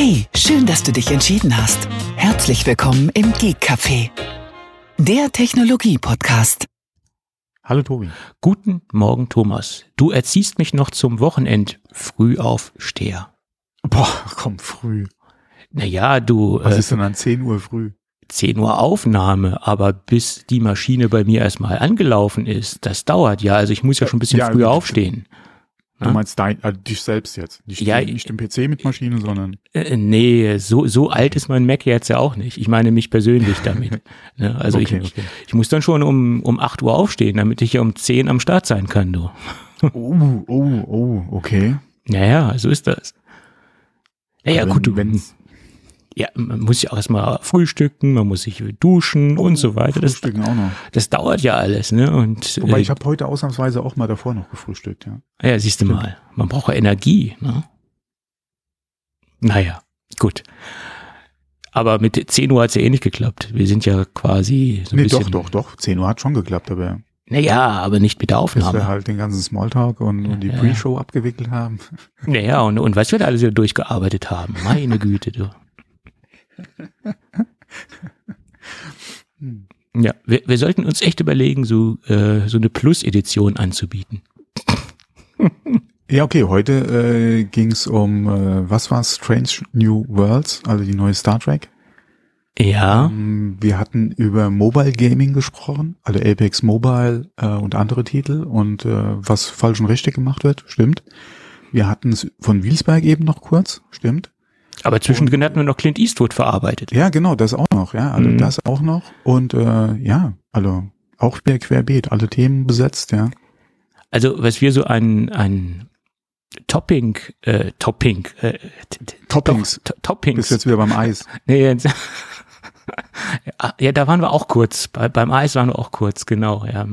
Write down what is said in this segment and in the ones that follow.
Hey, schön, dass du dich entschieden hast. Herzlich willkommen im Geek Café, der Technologie-Podcast. Hallo Tobi. Guten Morgen, Thomas. Du erziehst mich noch zum Wochenend Frühaufsteher. Boah, komm, früh. Naja, du. Was äh, ist denn an 10 Uhr früh? 10 Uhr Aufnahme, aber bis die Maschine bei mir erstmal angelaufen ist, das dauert ja. Also ich muss ja schon ein bisschen Ja, früher aufstehen. Du meinst dein, also dich selbst jetzt. Nicht, Ja, nicht den PC mit Maschine, sondern. Äh, nee, so, so alt ist mein Mac jetzt ja auch nicht. Ich meine mich persönlich damit. ne? Also Okay, ich, okay. ich muss dann schon um, um 8 Uhr aufstehen, damit ich ja um 10 am Start sein kann, du. Oh, oh, oh, okay. Naja, so ist das. Naja, Aber gut, du, wenn, ja, man muss ja auch erstmal frühstücken, man muss sich duschen und so weiter. Das, Frühstücken auch noch. das dauert ja alles, ne? Und Wobei äh, ich habe heute ausnahmsweise auch mal davor noch gefrühstückt, ja. ja, siehst du mal, man braucht ja Energie, ne? Naja, gut. Aber mit 10 Uhr hat's ja eh nicht geklappt. Wir sind ja quasi so ein nee, bisschen. doch, doch, doch. 10 Uhr hat schon geklappt, aber Naja, aber nicht mit der bis wir Aufnahme. halt den ganzen Smalltalk und, und die Ja. Pre-Show abgewickelt haben. Naja, und, und was wir da alles wieder durchgearbeitet haben. Meine Güte, du. Hm. Ja, wir, wir sollten uns echt überlegen, so, äh, so eine Plus-Edition anzubieten. Ja, okay, heute äh, ging es um, äh, was war Strange New Worlds, also die neue Star Trek. Ja, Ähm, Wir hatten über Mobile Gaming gesprochen, also Apex Mobile äh, und andere Titel und äh, was falsch und richtig gemacht wird, stimmt. Wir hatten es von Wielsberg eben noch kurz, stimmt. Aber zwischendrin hatten wir noch Clint Eastwood verarbeitet. Ja, genau, das auch noch, ja, also Mhm. das auch noch und äh, ja, also auch wieder querbeet, alle Themen besetzt, ja. Also, was wir so an, an Topping, äh, Topping, äh, Toppings. Toppings. Bist jetzt wieder beim Eis. Nee, jetzt, Ja, ja, da waren wir auch kurz. Bei, beim Eis waren wir auch kurz, genau. Ja.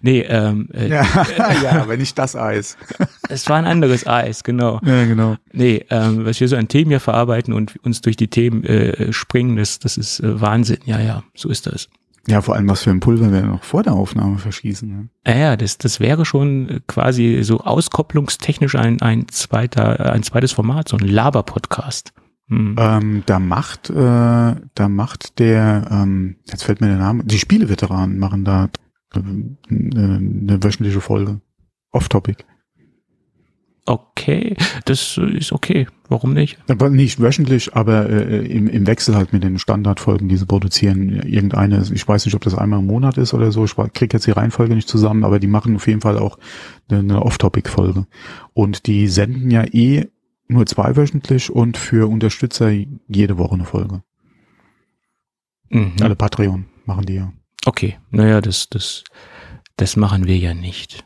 Nee, ähm, äh, Ja, ja, aber nicht das Eis. es war ein anderes Eis, genau. Ja, genau. Nee, ähm, was wir so an Themen hier verarbeiten und uns durch die Themen äh, springen, das, das ist äh, Wahnsinn. Ja, ja, so ist das. Ja, vor allem, was für ein Pulver wir noch vor der Aufnahme verschießen. Ne? Ja, ja, das, das wäre schon quasi so auskopplungstechnisch ein, ein zweiter, ein zweites Format, so ein Laber-Podcast. Hm. Ähm, da macht, äh, da macht der, ähm, jetzt fällt mir der Name, die Spieleveteranen machen da äh, eine, eine wöchentliche Folge. Off-Topic. Okay, das ist okay. Warum nicht? Aber nicht wöchentlich, aber äh, im, im Wechsel halt mit den Standardfolgen, die sie produzieren. Irgendeine, ich weiß nicht, ob das einmal im Monat ist oder so, ich kriege jetzt die Reihenfolge nicht zusammen, aber die machen auf jeden Fall auch eine, eine Off-Topic-Folge. Und die senden ja eh nur zweiwöchentlich und für Unterstützer jede Woche eine Folge. Mhm. Alle Patreon machen die ja. Okay, naja, das, das, das machen wir ja nicht.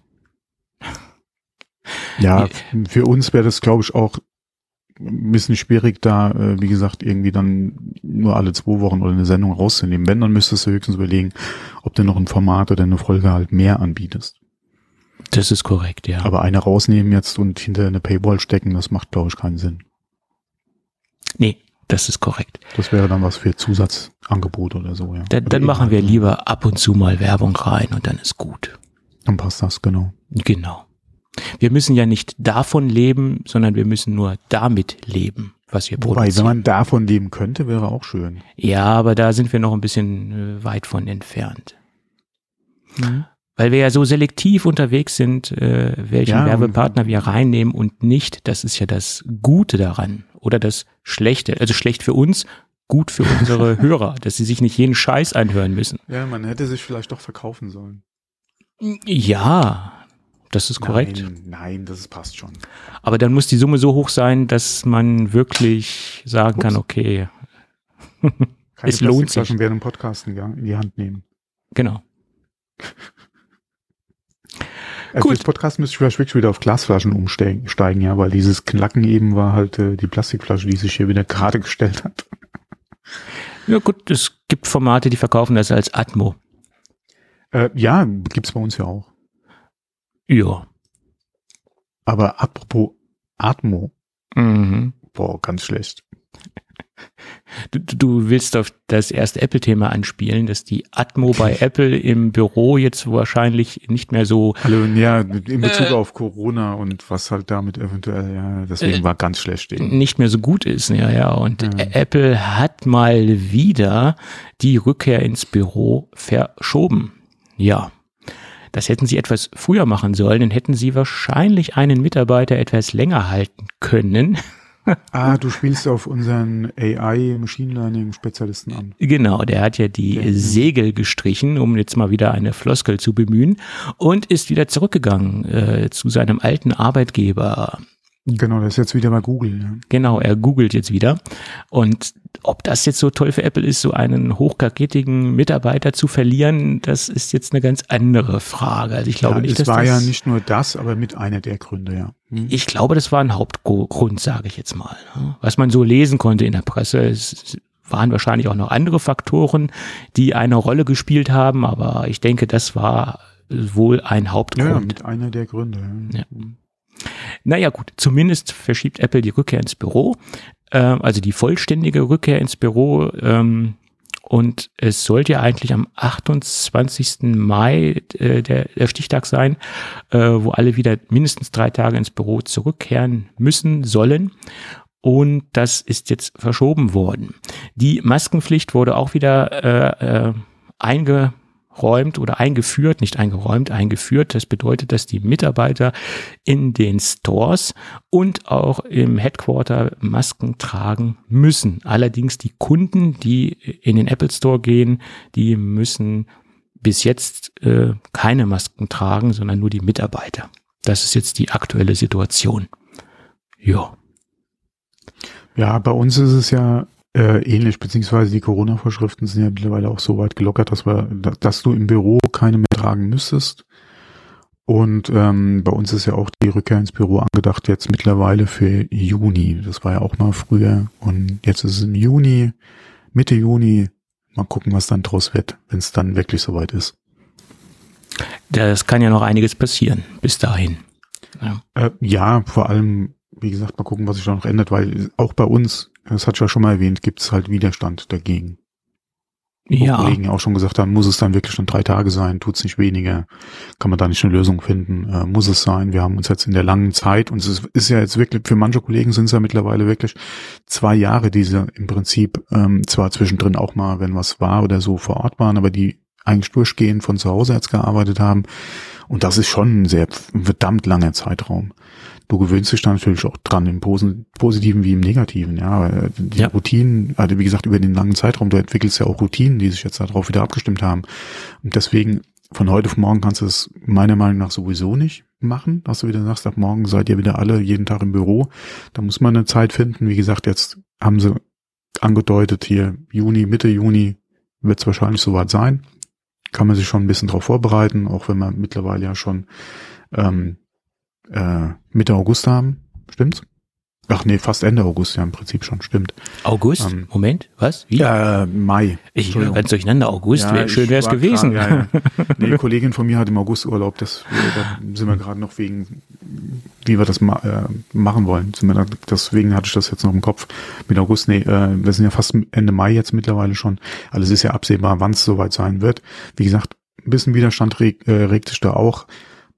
Ja, für uns wäre das, glaube ich, auch ein bisschen schwierig, da, äh, wie gesagt, irgendwie dann nur alle zwei Wochen oder eine Sendung rauszunehmen. Wenn, dann müsstest du höchstens überlegen, ob du noch ein Format oder eine Folge halt mehr anbietest. Das ist korrekt, ja. Aber eine rausnehmen jetzt und hinter eine Paywall stecken, das macht, glaube ich, keinen Sinn. nee, das ist korrekt. Das wäre dann was für Zusatzangebot oder so, ja. Dann, Aber dann machen wir lieber ab und zu mal Werbung rein und dann ist gut. Dann passt das, genau. Genau. Wir müssen ja nicht davon leben, sondern wir müssen nur damit leben, was wir Wobei, wenn produzieren. man davon leben könnte, wäre auch schön. ja, aber da sind wir noch ein bisschen äh, weit von entfernt. Weil wir ja so selektiv unterwegs sind, äh, welchen Ja, Werbepartner wir reinnehmen und nicht. Das ist ja das Gute daran. Oder das Schlechte. Also schlecht für uns, gut für unsere Hörer, dass sie sich nicht jeden Scheiß anhören müssen. Ja, man hätte sich vielleicht doch verkaufen sollen. Ja, das ist korrekt. Nein, nein, das passt schon. Aber dann muss die Summe so hoch sein, dass man wirklich sagen kann, okay, Es lohnt sich. Dem Podcasten ja, in die Hand nehmen. genau. Also. Gut. Podcast müsste ich vielleicht wirklich wieder auf Glasflaschen umsteigen, steigen, ja, weil dieses Knacken eben war halt äh, die Plastikflasche, die sich hier wieder gerade gestellt hat. Ja gut, es gibt Formate, die verkaufen das als Atmo. Äh, ja, gibt's bei uns ja auch. Ja. Aber apropos Atmo, Mhm. boah, ganz schlecht. Du, du willst auf das erste Apple-Thema anspielen, dass die Atmo bei Apple im Büro jetzt wahrscheinlich nicht mehr so. Also, ja, in Bezug äh, auf Corona und was halt damit eventuell, ja, deswegen äh, war ganz schlecht. Eben. Nicht mehr so gut ist, ja, ja. Und ja. Apple hat mal wieder die Rückkehr ins Büro verschoben. Ja. Das hätten sie etwas früher machen sollen, dann hätten sie wahrscheinlich einen Mitarbeiter etwas länger halten können. Ah, du spielst auf unseren AI Machine Learning Spezialisten an. Genau, der hat ja die okay. Segel gestrichen, um jetzt mal wieder eine Floskel zu bemühen und ist wieder zurückgegangen äh, zu seinem alten Arbeitgeber. Genau, das ist jetzt wieder bei Google. Ja. Genau, er googelt jetzt wieder. Und ob das jetzt so toll für Apple ist, so einen hochkaketigen Mitarbeiter zu verlieren, das ist jetzt eine ganz andere Frage. Also ich glaube ja, nicht, es dass war das, ja nicht nur das, aber mit einer der Gründe, ja. Hm. Ich glaube, das war ein Hauptgrund, sage ich jetzt mal. Ne? Was man so lesen konnte in der Presse, es waren wahrscheinlich auch noch andere Faktoren, die eine Rolle gespielt haben, aber ich denke, das war wohl ein Hauptgrund. Ja, mit einer der Gründe. Ja. Naja gut, zumindest verschiebt Apple die Rückkehr ins Büro, äh, also die vollständige Rückkehr ins Büro. Ähm, und es sollte ja eigentlich am 28. Mai äh, der, der Stichtag sein, äh, wo alle wieder mindestens drei Tage ins Büro zurückkehren müssen sollen. Und das ist jetzt verschoben worden. Die Maskenpflicht wurde auch wieder äh, äh, einge eingeräumt oder eingeführt, nicht eingeräumt, eingeführt. Das bedeutet, dass die Mitarbeiter in den Stores und auch im Headquarter Masken tragen müssen. Allerdings die Kunden, die in den Apple Store gehen, die müssen bis jetzt äh, keine Masken tragen, sondern nur die Mitarbeiter. Das ist jetzt die aktuelle Situation. Ja. Ja, bei uns ist es ja äh, ähnlich, beziehungsweise die Corona-Vorschriften sind ja mittlerweile auch so weit gelockert, dass wir, dass du im Büro keine mehr tragen müsstest. Und ähm, bei uns ist ja auch die Rückkehr ins Büro angedacht jetzt mittlerweile für Juni. Das war ja auch mal früher. Und jetzt ist es im Juni, Mitte Juni. Mal gucken, was dann draus wird, wenn es dann wirklich soweit ist. Das kann ja noch einiges passieren bis dahin. Ja. Äh, ja, vor allem, wie gesagt, mal gucken, was sich da noch ändert, weil auch bei uns das hat ja schon mal erwähnt, gibt es halt Widerstand dagegen. Ja. Wo Kollegen auch schon gesagt haben, muss es dann wirklich schon drei Tage sein, tut's nicht weniger, kann man da nicht eine Lösung finden, äh, muss es sein. Wir haben uns jetzt in der langen Zeit, und es ist, ist ja jetzt wirklich, für manche Kollegen sind es ja mittlerweile wirklich zwei Jahre, die sie im Prinzip ähm, zwar zwischendrin auch mal, wenn was war oder so vor Ort waren, aber die eigentlich durchgehend von zu Hause jetzt gearbeitet haben. Und das ist schon ein sehr verdammt langer Zeitraum du gewöhnst dich da natürlich auch dran, im Positiven wie im Negativen, ja. Äh, die ja. Routinen, also wie gesagt, über den langen Zeitraum, du entwickelst ja auch Routinen, die sich jetzt darauf wieder abgestimmt haben. Und deswegen, von heute auf morgen kannst du es meiner Meinung nach sowieso nicht machen, dass du wieder sagst, ab morgen seid ihr wieder alle jeden Tag im Büro. Da muss man eine Zeit finden. Wie gesagt, jetzt haben sie angedeutet hier Juni, Mitte Juni wird es wahrscheinlich soweit sein. Kann man sich schon ein bisschen darauf vorbereiten, auch wenn man mittlerweile ja schon ähm, äh, Mitte August haben. Stimmt's? Ach nee, fast Ende August ja im Prinzip schon, stimmt. August? Ähm, Moment, was? Wie? Äh, Mai. Ich ganz durcheinander. August, ja, wär, schön wäre es gewesen. Grad, ja, ja. Nee, eine Kollegin von mir hat im August Urlaub, das, da sind wir gerade noch wegen, wie wir das ma äh, machen wollen. Deswegen hatte ich das jetzt noch im Kopf mit August. Nee, äh, wir sind ja fast Ende Mai jetzt mittlerweile schon. Alles ist ja absehbar, wann es soweit sein wird. Wie gesagt, ein bisschen Widerstand reg, äh, regt sich da auch.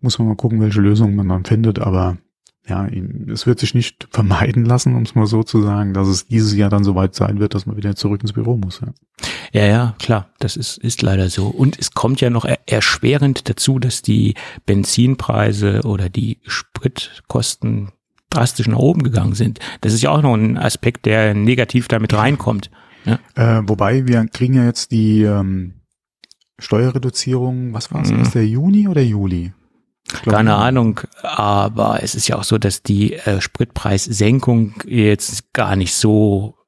Muss man mal gucken, welche Lösung man dann findet, aber ja, es wird sich nicht vermeiden lassen, um es mal so zu sagen, dass es dieses Jahr dann soweit sein wird, dass man wieder zurück ins Büro muss. Ja, ja, ja klar, das ist, ist leider so. Und es kommt ja noch erschwerend dazu, dass die Benzinpreise oder die Spritkosten drastisch nach oben gegangen sind. Das ist ja auch noch ein Aspekt, der negativ damit reinkommt. Ja? Äh, wobei wir kriegen ja jetzt die ähm, Steuerreduzierung, was war es, mhm. ist der Juni oder Juli? Keine Ahnung, aber es ist ja auch so, dass die äh, Spritpreissenkung jetzt gar nicht so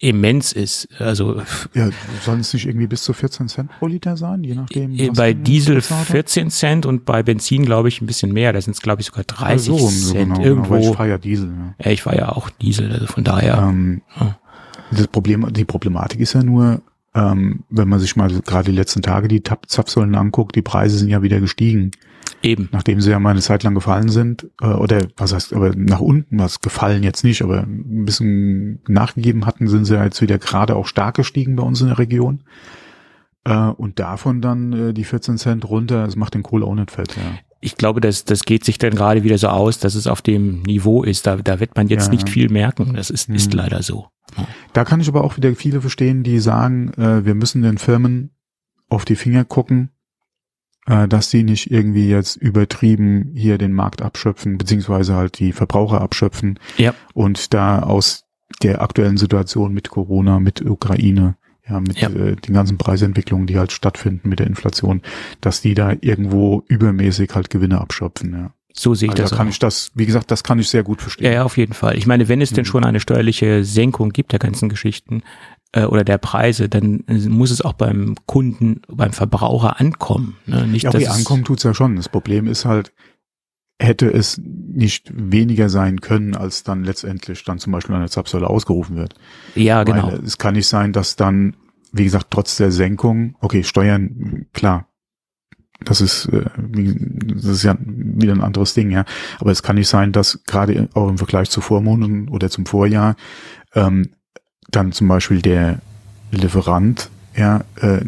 immens ist. Also ja, sollen es nicht irgendwie bis zu 14 Cent pro Liter sein, je nachdem. Äh, bei Diesel 14 Cent und bei Benzin glaube ich ein bisschen mehr. Da sind es glaube ich sogar 30 ja, so, Cent so genau, irgendwo. Genau, ich fahre ja Diesel. Ja. ja, ich fahre ja auch Diesel, also von daher. Ähm, ja. Das Problem, die Problematik ist ja nur, ähm, wenn man sich mal gerade die letzten Tage die Zapfsäulen anguckt, die Preise sind ja wieder gestiegen. Eben. Nachdem sie ja mal eine Zeit lang gefallen sind, äh, oder was heißt, aber nach unten, was gefallen jetzt nicht, aber ein bisschen nachgegeben hatten, sind sie ja jetzt wieder gerade auch stark gestiegen bei uns in der Region. Äh, und davon dann äh, die 14 Cent runter, das macht den Kohl auch nicht fett, ja. Ich glaube, das, das geht sich dann gerade wieder so aus, dass es auf dem Niveau ist. Da, da wird man jetzt Ja, nicht ja. viel merken. Das ist, ist Mhm. leider so. Da kann ich aber auch wieder viele verstehen, die sagen, äh, wir müssen den Firmen auf die Finger gucken, äh, dass die nicht irgendwie jetzt übertrieben hier den Markt abschöpfen, beziehungsweise halt die Verbraucher abschöpfen Ja. und da aus der aktuellen Situation mit Corona, mit Ukraine, ja, mit Ja. Äh, den ganzen Preisentwicklungen, die halt stattfinden mit der Inflation, dass die da irgendwo übermäßig halt Gewinne abschöpfen, ja. So sehe ich Also das da kann auch. ich das, wie gesagt, das kann ich sehr gut verstehen. Ja, ja, auf jeden Fall. Ich meine, wenn es denn Mhm. schon eine steuerliche Senkung gibt der ganzen Geschichten äh, oder der Preise, dann muss es auch beim Kunden, beim Verbraucher ankommen. Ne? Nicht, Ja, dass es- ankommen tut's ja schon. Das Problem ist halt, hätte es nicht weniger sein können, als dann letztendlich dann zum Beispiel eine Zapfsäule ausgerufen wird. Ja, genau. Weil es kann nicht sein, dass dann, wie gesagt, trotz der Senkung, okay, Steuern, klar, das ist, äh, das ist ja wieder ein anderes Ding, ja. Aber es kann nicht sein, dass gerade auch im Vergleich zu Vormonaten oder zum Vorjahr ähm, dann zum Beispiel der Lieferant, ja, äh,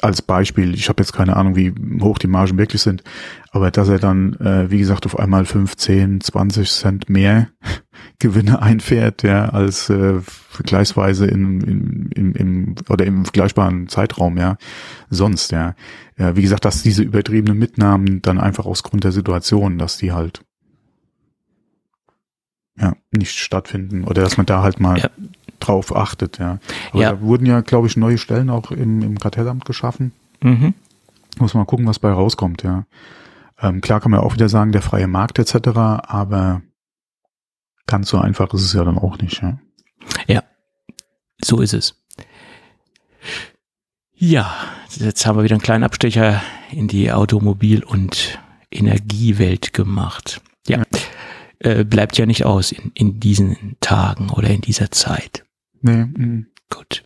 als Beispiel, ich habe jetzt keine Ahnung, wie hoch die Margen wirklich sind, aber dass er dann, äh, wie gesagt, auf einmal 15, 20 Cent mehr Gewinne einfährt, ja, als äh, vergleichsweise in, in, in, im oder im vergleichbaren Zeitraum, ja, sonst, ja. ja. Wie gesagt, dass diese übertriebenen Mitnahmen dann einfach aus Grund der Situation, dass die halt ja nicht stattfinden oder dass man da halt mal Ja. drauf achtet, ja. Aber Ja. da wurden ja, glaube ich, neue Stellen auch im, im Kartellamt geschaffen. Mhm. Muss man gucken, was bei rauskommt, ja. Ähm, klar kann man auch wieder sagen, der freie Markt etc., aber ganz so einfach ist es ja dann auch nicht, ja. So ist es. Ja, jetzt haben wir wieder einen kleinen Abstecher in die Automobil- und Energiewelt gemacht. Ja, äh, bleibt ja nicht aus in, in diesen Tagen oder in dieser Zeit. Nee, mm, Gut.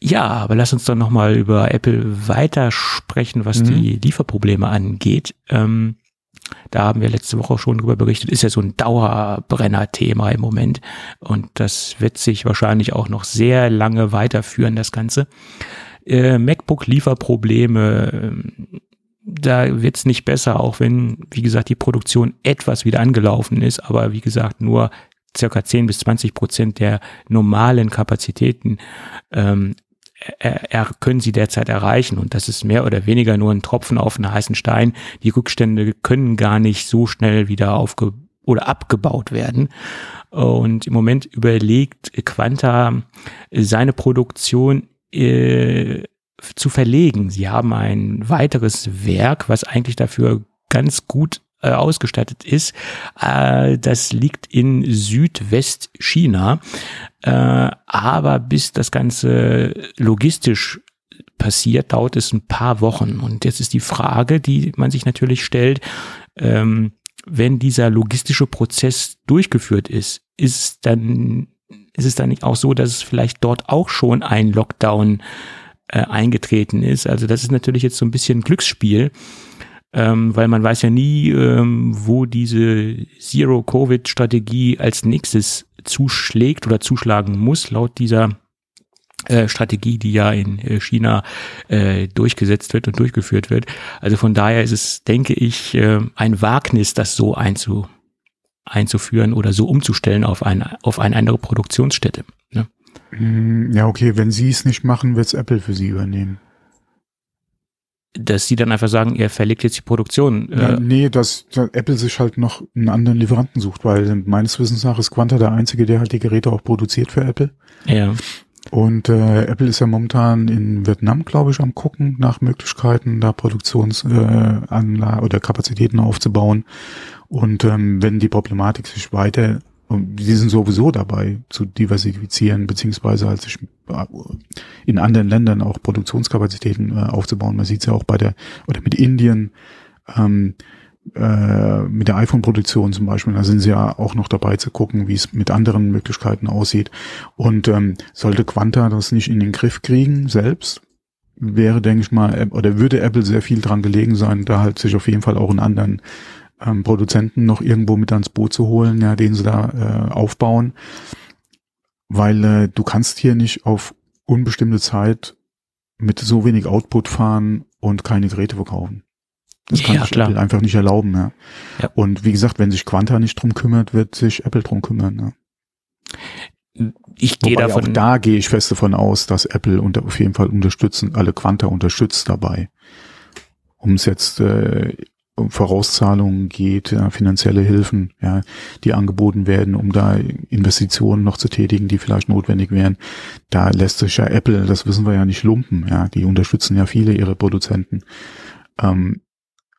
Ja, aber lass uns doch nochmal über Apple weiter sprechen, was Mhm. die Lieferprobleme angeht. Ähm, da haben wir letzte Woche schon drüber berichtet, ist ja so ein Dauerbrenner-Thema im Moment. Und das wird sich wahrscheinlich auch noch sehr lange weiterführen, das Ganze. Äh, MacBook-Lieferprobleme, ähm, da wird's nicht besser, auch wenn, wie gesagt, die Produktion etwas wieder angelaufen ist, aber wie gesagt, nur circa 10 bis 20 Prozent der normalen Kapazitäten ähm, er, er, können sie derzeit erreichen. Und das ist mehr oder weniger nur ein Tropfen auf einen heißen Stein. Die Rückstände können gar nicht so schnell wieder aufge oder abgebaut werden. Und im Moment überlegt Quanta seine Produktion äh, zu verlegen. Sie haben ein weiteres Werk, was eigentlich dafür ganz gut äh, ausgestattet ist. Äh, das liegt in Südwestchina. Äh, aber bis das Ganze logistisch passiert, dauert es ein paar Wochen. Und jetzt ist die Frage, die man sich natürlich stellt, ähm, wenn dieser logistische Prozess durchgeführt ist, ist dann ist es dann nicht auch so, dass es vielleicht dort auch schon ein Lockdown äh, eingetreten ist. Also das ist natürlich jetzt so ein bisschen Glücksspiel, ähm, weil man weiß ja nie, ähm, wo diese Zero-Covid-Strategie als nächstes zuschlägt oder zuschlagen muss, laut dieser äh, Strategie, die ja in äh, China äh, durchgesetzt wird und durchgeführt wird. Also von daher ist es, denke ich, äh, ein Wagnis, das so einzu, einzuführen oder so umzustellen auf, ein, auf eine andere Produktionsstätte. Mm, ja, okay, wenn sie es nicht machen, wird's Apple für sie übernehmen. Dass sie dann einfach sagen, er verlegt jetzt die Produktion. Ja, Äh, nee, dass, dass Apple sich halt noch einen anderen Lieferanten sucht, weil meines Wissens nach ist Quanta der einzige, der halt die Geräte auch produziert für Apple. ja. Und äh, Apple ist ja momentan in Vietnam, glaube ich, am gucken nach Möglichkeiten, da Produktionsanlagen äh, oder Kapazitäten aufzubauen. Und ähm, wenn die Problematik sich weiter, und die sind sowieso dabei zu diversifizieren, beziehungsweise halt sich äh, in anderen Ländern auch Produktionskapazitäten äh, aufzubauen. Man sieht es ja auch bei der, oder mit Indien, ähm, äh, mit der iPhone-Produktion zum Beispiel, da sind sie ja auch noch dabei zu gucken, wie es mit anderen Möglichkeiten aussieht. Und ähm, sollte Quanta das nicht in den Griff kriegen selbst, wäre, denke ich mal, oder würde Apple sehr viel dran gelegen sein, da halt sich auf jeden Fall auch einen anderen ähm, Produzenten noch irgendwo mit ans Boot zu holen, ja, den sie da äh, aufbauen. Weil äh, du kannst hier nicht auf unbestimmte Zeit mit so wenig Output fahren und keine Geräte verkaufen. Das kann ja, sich klar. Apple einfach nicht erlauben. Ja. ja. Und wie gesagt, wenn sich Quanta nicht drum kümmert, wird sich Apple drum kümmern. Ja. Ich gehe davon. Auch da gehe ich fest davon aus, dass Apple unter, auf jeden Fall unterstützen, alle Quanta unterstützt dabei. Um es jetzt äh, Vorauszahlungen geht, ja, finanzielle Hilfen, ja, die angeboten werden, um da Investitionen noch zu tätigen, die vielleicht notwendig wären. Da lässt sich ja Apple, das wissen wir ja nicht lumpen, ja, die unterstützen ja viele ihre Produzenten. Ähm,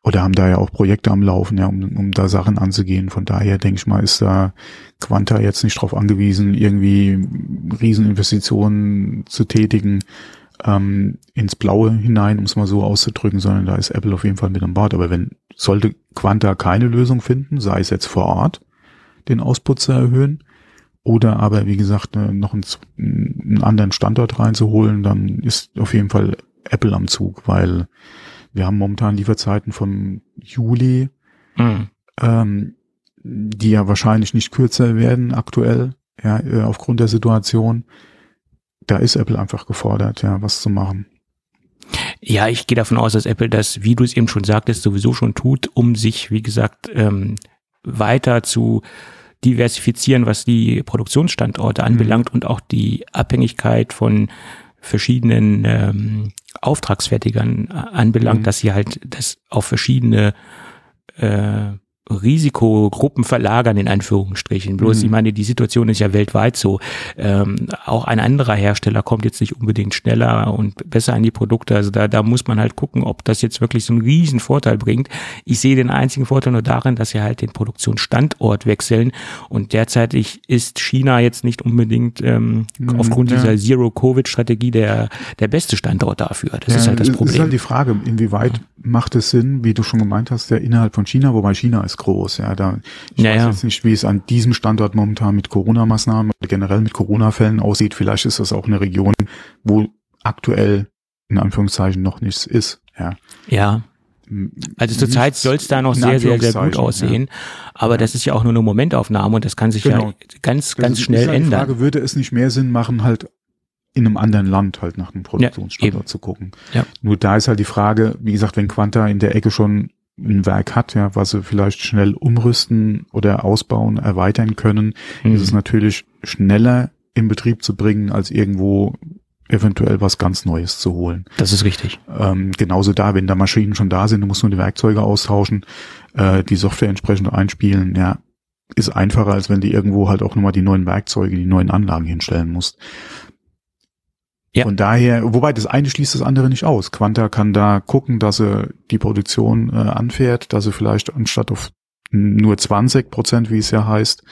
oder haben da ja auch Projekte am Laufen, ja, um, um da Sachen anzugehen. Von daher denke ich mal, ist da Quanta jetzt nicht darauf angewiesen, irgendwie Rieseninvestitionen zu tätigen ähm, ins Blaue hinein, um es mal so auszudrücken, sondern da ist Apple auf jeden Fall mit am Bord. Aber wenn sollte Quanta keine Lösung finden, sei es jetzt vor Ort, den Ausput zu erhöhen, oder aber wie gesagt äh, noch einen, einen anderen Standort reinzuholen, dann ist auf jeden Fall Apple am Zug, weil wir haben momentan Lieferzeiten vom Juli, mhm. ähm, die ja wahrscheinlich nicht kürzer werden aktuell, ja, äh, aufgrund der Situation. Da ist Apple einfach gefordert, ja, was zu machen. Ja, ich gehe davon aus, dass Apple das, wie du es eben schon sagtest, sowieso schon tut, um sich, wie gesagt, ähm, weiter zu diversifizieren, was die Produktionsstandorte anbelangt mhm. und auch die Abhängigkeit von verschiedenen ähm, Auftragsfertigern anbelangt, mhm. dass sie halt das auf verschiedene äh, Risikogruppen verlagern, in Anführungsstrichen. Bloß, mhm. ich meine, die Situation ist ja weltweit so. Ähm, auch ein anderer Hersteller kommt jetzt nicht unbedingt schneller und besser an die Produkte. Also da, da muss man halt gucken, ob das jetzt wirklich so einen riesen Vorteil bringt. Ich sehe den einzigen Vorteil nur darin, dass sie halt den Produktionsstandort wechseln und derzeit ist China jetzt nicht unbedingt ähm, mhm, aufgrund ja. dieser Zero-Covid-Strategie der, der beste Standort dafür. Das ja, ist halt das Problem. Das ist halt die Frage, inwieweit macht es Sinn, wie du schon gemeint hast, der innerhalb von China, wobei China ist groß. Ja, da ich ja, weiß jetzt nicht, wie es an diesem Standort momentan mit Corona-Maßnahmen oder generell mit Corona-Fällen aussieht. Vielleicht ist das auch eine Region, wo aktuell in Anführungszeichen noch nichts ist. Ja. Ja. Also zurzeit soll es da noch sehr, sehr, sehr gut aussehen. Ja. Aber ja. das ist ja auch nur eine Momentaufnahme und das kann sich genau. ja ganz, ganz das schnell ist halt ändern. Frage, würde es nicht mehr Sinn machen, halt in einem anderen Land halt nach einem Produktionsstandort ja, zu gucken. Ja. Nur da ist halt die Frage, wie gesagt, wenn Quanta in der Ecke schon ein Werk hat, ja, was sie vielleicht schnell umrüsten oder ausbauen, erweitern können, mhm. ist es natürlich schneller in Betrieb zu bringen, als irgendwo eventuell was ganz Neues zu holen. Das ist richtig. Ähm, genauso da, wenn da Maschinen schon da sind, du musst nur die Werkzeuge austauschen, äh, die Software entsprechend einspielen, ja, ist einfacher, als wenn du irgendwo halt auch nochmal die neuen Werkzeuge, die neuen Anlagen hinstellen musst. Ja. Von daher, wobei das eine schließt das andere nicht aus. Quanta kann da gucken, dass er die Produktion äh, anfährt, dass er vielleicht anstatt auf nur 20 Prozent, wie es ja heißt,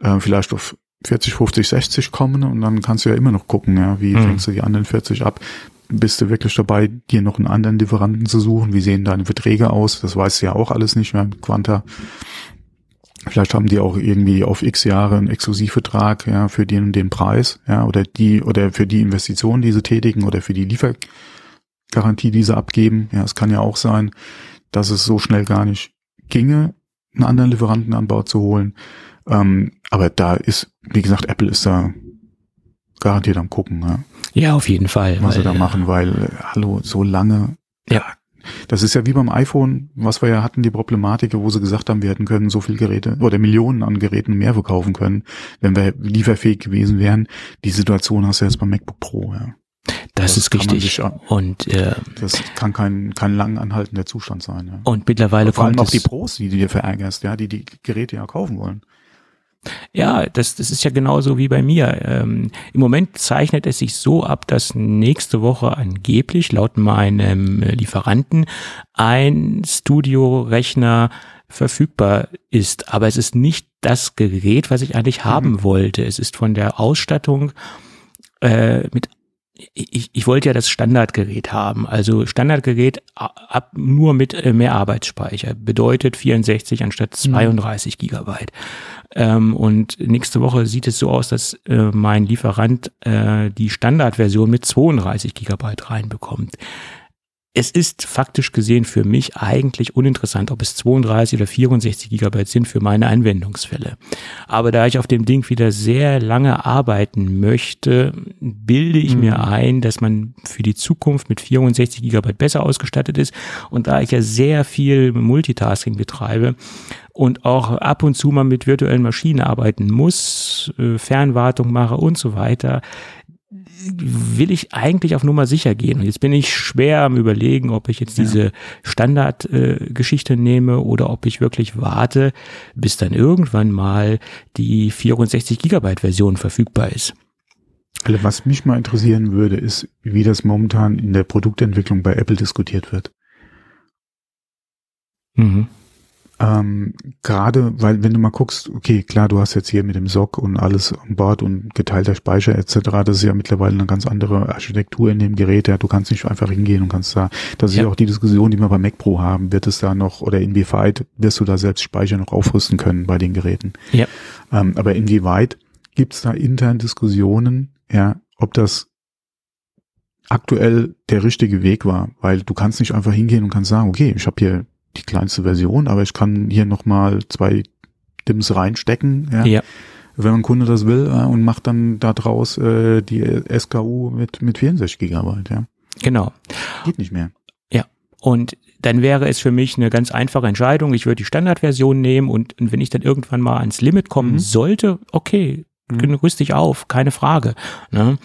äh, vielleicht auf 40, 50, 60 kommen und dann kannst du ja immer noch gucken, ja, wie mhm. fängst du die anderen 40 ab. Bist du wirklich dabei, dir noch einen anderen Lieferanten zu suchen? Wie sehen deine Verträge aus? Das weißt du ja auch alles nicht mehr mit Quanta. Vielleicht haben die auch irgendwie auf x Jahre einen Exklusivvertrag, ja, für den den Preis, ja, oder die, oder für die Investitionen, die sie tätigen, oder für die Liefergarantie, die sie abgeben. Ja, es kann ja auch sein, dass es so schnell gar nicht ginge, einen anderen Lieferanten an Bord zu holen. Ähm, aber da ist, wie gesagt, Apple ist da garantiert am gucken, ja. Ja, auf jeden Fall. Was weil, sie da machen, weil, äh, hallo, so lange, ja, das ist ja wie beim iPhone, was wir ja hatten, die Problematik, wo sie gesagt haben, wir hätten können so viel Geräte oder Millionen an Geräten mehr verkaufen können, wenn wir lieferfähig gewesen wären. Die Situation hast du jetzt beim MacBook Pro, ja. Das, das ist richtig. Sich, und äh, das kann kein kein lang anhaltender Zustand sein. Ja. Und mittlerweile und vor allem auch die Pros, die du dir verärgerst, ja, die die Geräte ja kaufen wollen. Ja, das, das ist ja genauso wie bei mir. Ähm, Im Moment zeichnet es sich so ab, dass nächste Woche angeblich laut meinem Lieferanten ein Studio-Rechner verfügbar ist. Aber es ist nicht das Gerät, was ich eigentlich haben mhm. wollte. Es ist von der Ausstattung äh, mit ich, ich wollte ja das Standardgerät haben. Also Standardgerät ab nur mit äh, mehr Arbeitsspeicher bedeutet 64 anstatt 32 mhm. Gigabyte. Ähm, und nächste Woche sieht es so aus, dass äh, mein Lieferant äh, die Standardversion mit 32 Gigabyte reinbekommt es ist faktisch gesehen für mich eigentlich uninteressant, ob es 32 oder 64 Gigabyte sind für meine Anwendungsfälle. Aber da ich auf dem Ding wieder sehr lange arbeiten möchte, bilde ich mhm. mir ein, dass man für die Zukunft mit 64 Gigabyte besser ausgestattet ist. Und da ich ja sehr viel Multitasking betreibe, und auch ab und zu mal mit virtuellen Maschinen arbeiten muss, äh, Fernwartung mache und so weiter, will ich eigentlich auf Nummer sicher gehen. Und jetzt bin ich schwer am überlegen, ob ich jetzt ja. diese Standardgeschichte äh, nehme oder ob ich wirklich warte, bis dann irgendwann mal die 64 Gigabyte Version verfügbar ist. Also was mich mal interessieren würde, ist, wie das momentan in der Produktentwicklung bei Apple diskutiert wird. Mhm. Ähm, Gerade, weil wenn du mal guckst, okay, klar, du hast jetzt hier mit dem SOC und alles an Bord und geteilter Speicher etc., das ist ja mittlerweile eine ganz andere Architektur in dem Gerät. Ja, du kannst nicht einfach hingehen und kannst da, das ist ja, auch die Diskussion, die wir bei Mac Pro haben, wird es da noch oder inwieweit wirst du da selbst Speicher noch aufrüsten können bei den Geräten. Ja. Ähm, aber inwieweit gibt es da intern Diskussionen, ja, ob das aktuell der richtige Weg war, weil du kannst nicht einfach hingehen und kannst sagen, okay, ich habe hier die kleinste Version, aber ich kann hier nochmal zwei DIMMs reinstecken, ja. ja. Wenn ein Kunde das will äh, und macht dann da draus äh, die SKU mit, mit 64 Gigabyte, ja. Genau. Geht nicht mehr. Ja. Und dann wäre es für mich eine ganz einfache Entscheidung. Ich würde die Standardversion nehmen und, und wenn ich dann irgendwann mal ans Limit kommen mhm. sollte, okay, mhm. rüste ich auf, keine Frage. Ne?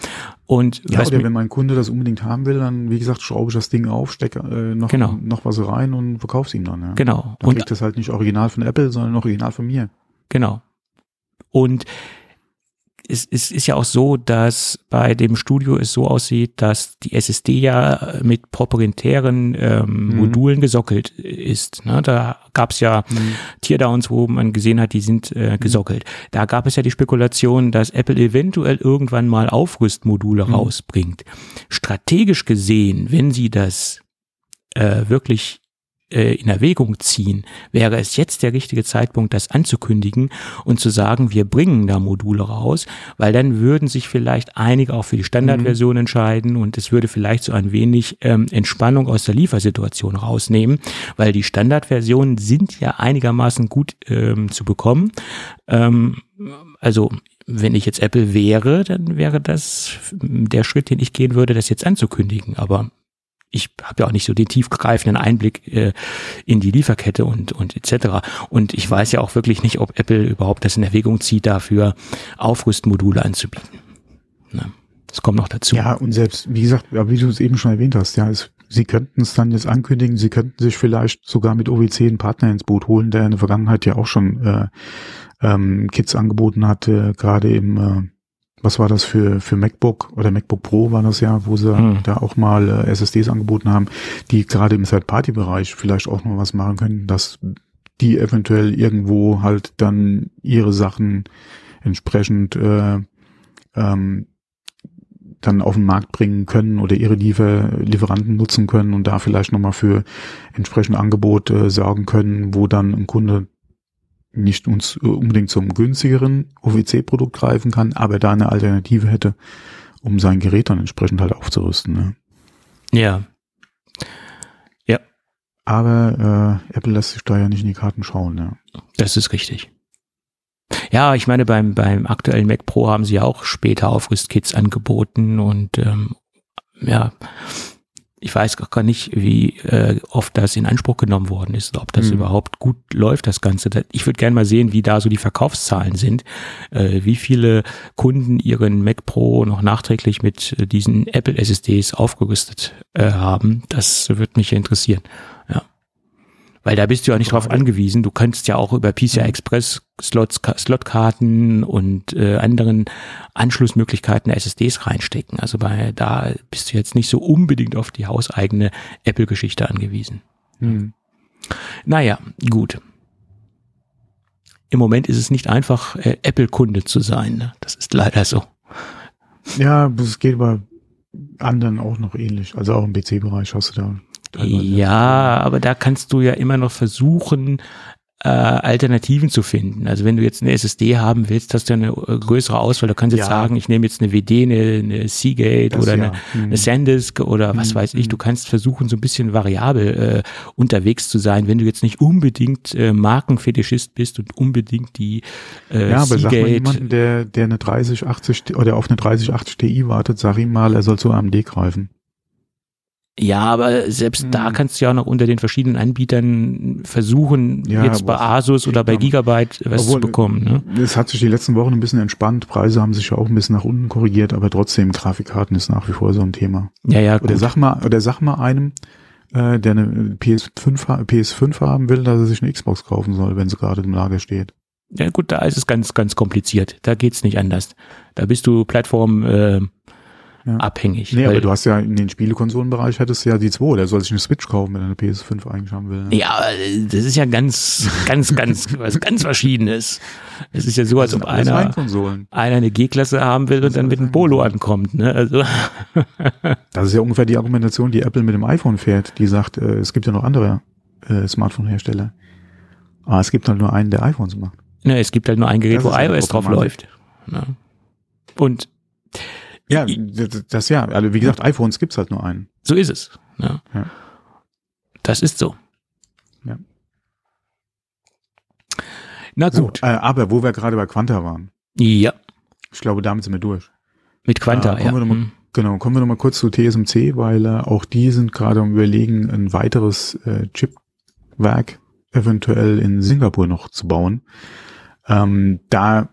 Und ja, oder wenn mein Kunde das unbedingt haben will, dann, wie gesagt, schraube ich das Ding auf, stecke äh, noch, genau. noch was rein und verkaufe es ihm dann. Ja. Genau. Dann kriegt das halt nicht original von Apple, sondern original von mir. Genau. Und es, es ist ja auch so, dass bei dem Studio es so aussieht, dass die SSD ja mit proprietären ähm, mhm. Modulen gesockelt ist. Ne? Da gab es ja mhm. Teardowns, wo man gesehen hat, die sind äh, mhm. gesockelt. Da gab es ja die Spekulation, dass Apple eventuell irgendwann mal Aufrüstmodule mhm. rausbringt. Strategisch gesehen, wenn sie das äh, wirklich äh, in Erwägung ziehen, wäre es jetzt der richtige Zeitpunkt, das anzukündigen und zu sagen, wir bringen da Module raus, weil dann würden sich vielleicht einige auch für die Standardversion mhm. entscheiden und es würde vielleicht so ein wenig ähm, Entspannung aus der Liefersituation rausnehmen, weil die Standardversionen sind ja einigermaßen gut ähm, zu bekommen. Ähm, also wenn ich jetzt Apple wäre, dann wäre das der Schritt, den ich gehen würde, das jetzt anzukündigen. Aber ich habe ja auch nicht so den tiefgreifenden Einblick äh, in die Lieferkette und und etc. Und ich weiß ja auch wirklich nicht, ob Apple überhaupt das in Erwägung zieht, dafür Aufrüstmodule anzubieten. Ne? Das kommt noch dazu. Ja, und selbst, wie gesagt, wie du es eben schon erwähnt hast, ja, es, sie könnten es dann jetzt ankündigen, sie könnten sich vielleicht sogar mit OWC einen Partner ins Boot holen, der in der Vergangenheit ja auch schon äh, ähm, Kits angeboten hatte, gerade im äh, was war das für, für MacBook oder MacBook Pro war das ja, wo sie hm. da auch mal äh, SSDs angeboten haben, die gerade im Third-Party-Bereich vielleicht auch noch was machen können, dass die eventuell irgendwo halt dann ihre Sachen entsprechend äh, ähm, dann auf den Markt bringen können oder ihre Liefer Lieferanten nutzen können und da vielleicht nochmal für entsprechende Angebote äh, sorgen können, wo dann ein Kunde nicht uns äh, unbedingt zum günstigeren OWC-Produkt greifen kann, aber da eine Alternative hätte, um sein Gerät dann entsprechend halt aufzurüsten. Ne? Ja. Ja. Aber äh, Apple lässt sich da ja nicht in die Karten schauen. Ja. Das ist richtig. Ja, ich meine, beim, beim aktuellen Mac Pro haben sie ja auch später Aufrüstkits angeboten und ähm, ja, ich weiß gar nicht, wie äh, oft das in Anspruch genommen worden ist, ob das mhm. überhaupt gut läuft, das Ganze. Ich würde gerne mal sehen, wie da so die Verkaufszahlen sind, äh, wie viele Kunden ihren Mac Pro noch nachträglich mit äh, diesen Apple SSDs aufgerüstet äh, haben. Das würde mich interessieren. Weil da bist du ja nicht drauf angewiesen. Du kannst ja auch über PCI mhm. Express Slots, Slotkarten und äh, anderen Anschlussmöglichkeiten SSDs reinstecken. Also bei da bist du jetzt nicht so unbedingt auf die hauseigene Apple-Geschichte angewiesen. Mhm. Naja, gut. Im Moment ist es nicht einfach, äh, Apple-Kunde zu sein. Ne? Das ist leider so. Ja, es geht aber anderen auch noch ähnlich. Also auch im PC-Bereich hast du da. Ja, aber da kannst du ja immer noch versuchen, äh, Alternativen zu finden. Also wenn du jetzt eine SSD haben willst, hast du ja eine äh, größere Auswahl. Du kannst jetzt Ja. sagen, ich nehme jetzt eine WD, eine, eine Seagate Das oder ja. eine, Mhm. eine SanDisk oder was Mhm. weiß ich. Du kannst versuchen, so ein bisschen variabel äh, unterwegs zu sein, wenn du jetzt nicht unbedingt äh, Markenfetischist bist und unbedingt die äh, Ja, aber sag mal Seagate. jemanden, der, der eine 3080 oder auf eine 3080 Ti wartet, sag ihm mal, er soll zu AMD greifen. Ja, aber selbst da Hm. kannst du ja noch unter den verschiedenen Anbietern versuchen, Ja, jetzt bei Asus oder bei. Gigabyte was Obwohl, zu bekommen. Ne? Es hat sich die letzten Wochen ein bisschen entspannt. Preise haben sich ja auch ein bisschen nach unten korrigiert, aber trotzdem Grafikkarten ist nach wie vor so ein Thema. Ja, ja, Oder gut. sag mal, oder sag mal einem, äh, der eine PS5, ha- PS5 haben will, dass er sich eine Xbox kaufen soll, wenn sie gerade im Lager steht. Ja gut, da ist es ganz, ganz kompliziert. Da geht's nicht anders. Da bist du Plattform äh, Ja. abhängig. Nee, aber du hast ja in den Spielekonsolenbereich hättest du ja die zwei. Der soll sich eine Switch kaufen, wenn er eine PS5 eigentlich haben will. ne? ja, das ist ja ganz, ganz, ganz, was ganz Verschiedenes. Es ist ja so, als ob einer, einer eine G-Klasse haben will und dann mit einem Polo ankommt. Ne? Also, Das ist ja ungefähr die Argumentation, die Apple mit dem iPhone fährt. Die sagt, äh, es gibt ja noch andere äh, Smartphone-Hersteller. Aber es gibt halt nur einen, der iPhones macht. ne, es gibt halt nur ein Gerät, Das wo iOS drauf läuft. Ne? Und Ja, das, ja. Also wie gesagt, iPhones gibt's halt nur einen. so ist es. Ne? Ja. Das ist so. Ja. Na So, gut. äh, aber wo wir gerade bei Quanta waren, Ja, ich glaube, damit sind wir durch. mit Quanta, Äh, ja. mal- Hm. Genau, kommen wir noch mal kurz zu TSMC, weil äh, auch die sind gerade am überlegen, ein weiteres äh, Chipwerk eventuell in Singapur noch zu bauen. Ähm, da,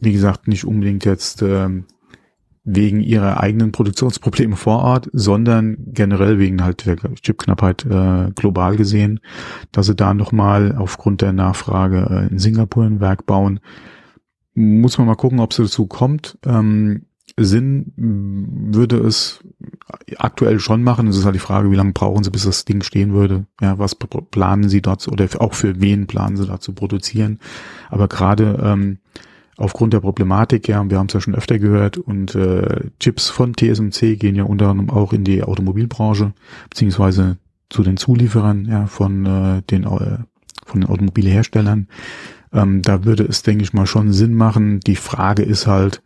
wie gesagt, nicht unbedingt jetzt ähm, wegen ihrer eigenen Produktionsprobleme vor Ort, sondern generell wegen halt der Chipknappheit äh, global gesehen, dass sie da nochmal aufgrund der Nachfrage äh, in Singapur ein Werk bauen. Muss man mal gucken, ob es dazu kommt. Ähm, Sinn mh, würde es aktuell schon machen. Es ist halt die Frage, wie lange brauchen sie, bis das Ding stehen würde. Ja, was pl- planen sie dort oder auch für wen planen sie da zu produzieren. Aber gerade ähm, aufgrund der Problematik, ja, wir haben es ja schon öfter gehört, und äh, Chips von TSMC gehen ja unter anderem auch in die Automobilbranche, beziehungsweise zu den Zulieferern ja, von äh, den äh, von den Automobilherstellern. Ähm, da würde es, denke ich mal, schon Sinn machen. Die Frage ist halt,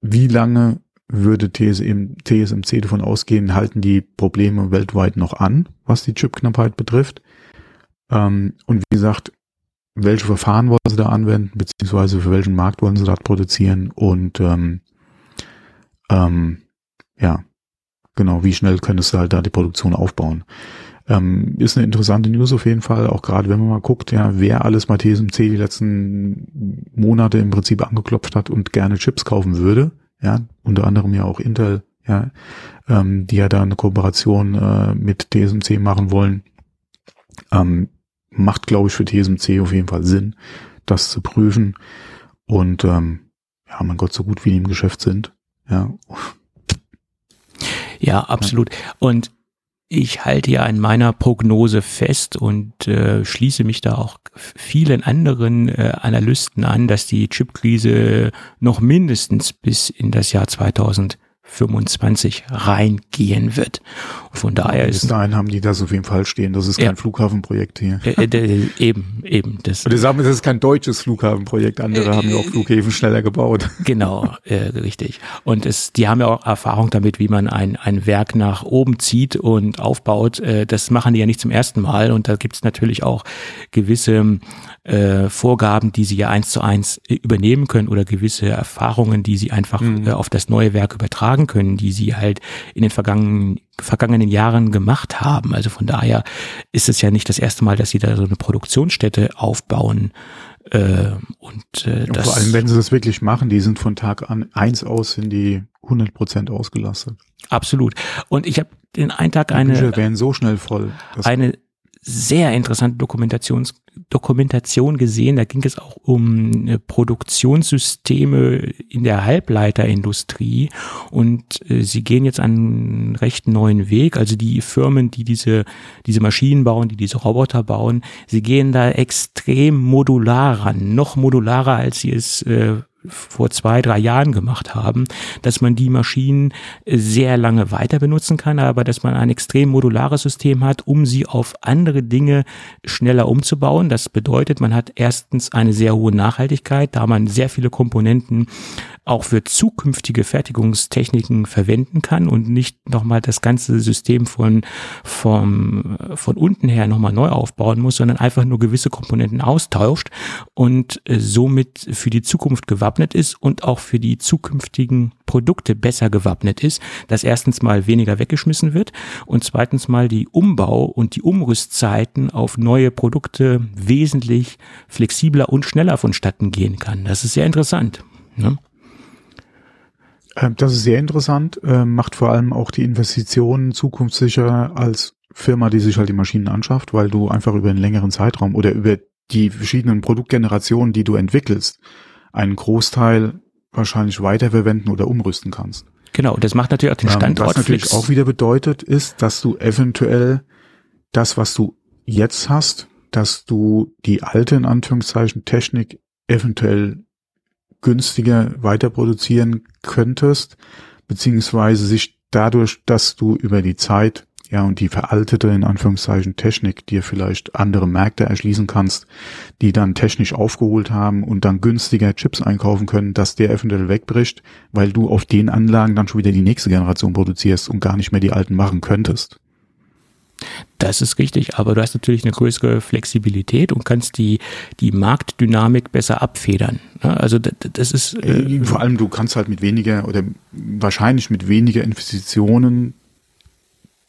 wie lange würde TSM, TSMC davon ausgehen, halten die Probleme weltweit noch an, was die Chipknappheit betrifft? Ähm, und wie gesagt, welche Verfahren wollen sie da anwenden, beziehungsweise für welchen Markt wollen sie dort produzieren und ähm, ähm, ja, genau, wie schnell könntest du halt da die Produktion aufbauen? Ähm, ist eine interessante News auf jeden Fall, auch gerade wenn man mal guckt, ja, wer alles bei TSMC die letzten Monate im Prinzip angeklopft hat und gerne Chips kaufen würde, ja, unter anderem ja auch Intel, ja, ähm, die ja da eine Kooperation äh, mit TSMC machen wollen, ähm, macht, glaube ich, für TSMC auf jeden Fall Sinn, das zu prüfen. Und ähm, ja, mein Gott, so gut wie die im Geschäft sind, ja, Ja, absolut. Und ich halte ja an meiner Prognose fest und äh, schließe mich da auch vielen anderen äh, Analysten an, dass die Chipkrise noch mindestens bis in das Jahr 2025 reingehen wird. Von daher bis ist dahin haben die das auf jeden Fall stehen, das ist kein Ja. Flughafenprojekt hier. äh, äh, eben, eben, das Und die sagen, es ist kein deutsches Flughafenprojekt. Andere Äh, haben ja auch Flughäfen schneller gebaut. Genau, äh, richtig. Und es, die haben ja auch Erfahrung damit, wie man ein, ein Werk nach oben zieht und aufbaut. Äh, das machen die ja nicht zum ersten Mal. Und da gibt es natürlich auch gewisse äh, Vorgaben, die sie ja eins zu eins äh, übernehmen können oder gewisse Erfahrungen, die sie einfach äh, auf das neue Werk übertragen können, die sie halt in den vergangenen vergangenen Jahren gemacht haben. Also von daher ist es ja nicht das erste Mal, dass sie da so eine Produktionsstätte aufbauen. Äh, und äh, Und das, vor allem, wenn sie das wirklich machen, die sind von Tag an eins aus sind die 100 Prozent ausgelastet. Absolut. Und ich habe den einen Tag Die eine, Bücher wären so schnell voll. eine sehr interessante Dokumentations, Dokumentation gesehen. Da ging es auch um äh, Produktionssysteme in der Halbleiterindustrie. Und äh, sie gehen jetzt einen recht neuen Weg. Also die Firmen, die diese, diese Maschinen bauen, die diese Roboter bauen, sie gehen da extrem modular ran. Noch modularer, als sie es äh, vor zwei, drei Jahren gemacht haben, dass man die Maschinen sehr lange weiter benutzen kann, aber dass man ein extrem modulares System hat, um sie auf andere Dinge schneller umzubauen. Das bedeutet, man hat erstens eine sehr hohe Nachhaltigkeit, da man sehr viele Komponenten auch für zukünftige Fertigungstechniken verwenden kann und nicht nochmal das ganze System von, vom, von unten her nochmal neu aufbauen muss, sondern einfach nur gewisse Komponenten austauscht und äh, somit für die Zukunft gewappnet ist und auch für die zukünftigen Produkte besser gewappnet ist, dass erstens mal weniger weggeschmissen wird und zweitens mal die Umbau und die Umrüstzeiten auf neue Produkte wesentlich flexibler und schneller vonstatten gehen kann. Das ist sehr interessant. Ne? Ähm, das ist sehr interessant, ähm, macht vor allem auch die Investitionen zukunftssicher als Firma, die sich halt die Maschinen anschafft, weil du einfach über einen längeren Zeitraum oder über die verschiedenen Produktgenerationen, die du entwickelst, einen Großteil wahrscheinlich weiterverwenden oder umrüsten kannst. Genau, das macht natürlich auch den Standort. Was natürlich auch wieder bedeutet, ist, dass du eventuell das, was du jetzt hast, dass du die alte, in Anführungszeichen, Technik eventuell günstiger weiter produzieren könntest, beziehungsweise sich dadurch, dass du über die Zeit ja, und die veraltete, in Anführungszeichen, Technik dir vielleicht andere Märkte erschließen kannst, die dann technisch aufgeholt haben und dann günstiger Chips einkaufen können, dass der eventuell wegbricht, weil du auf den Anlagen dann schon wieder die nächste Generation produzierst und gar nicht mehr die alten machen könntest. Das ist richtig, aber du hast natürlich eine größere Flexibilität und kannst die, die Marktdynamik besser abfedern. Also das ist. Äh, äh, Vor allem du kannst halt mit weniger oder wahrscheinlich mit weniger Investitionen,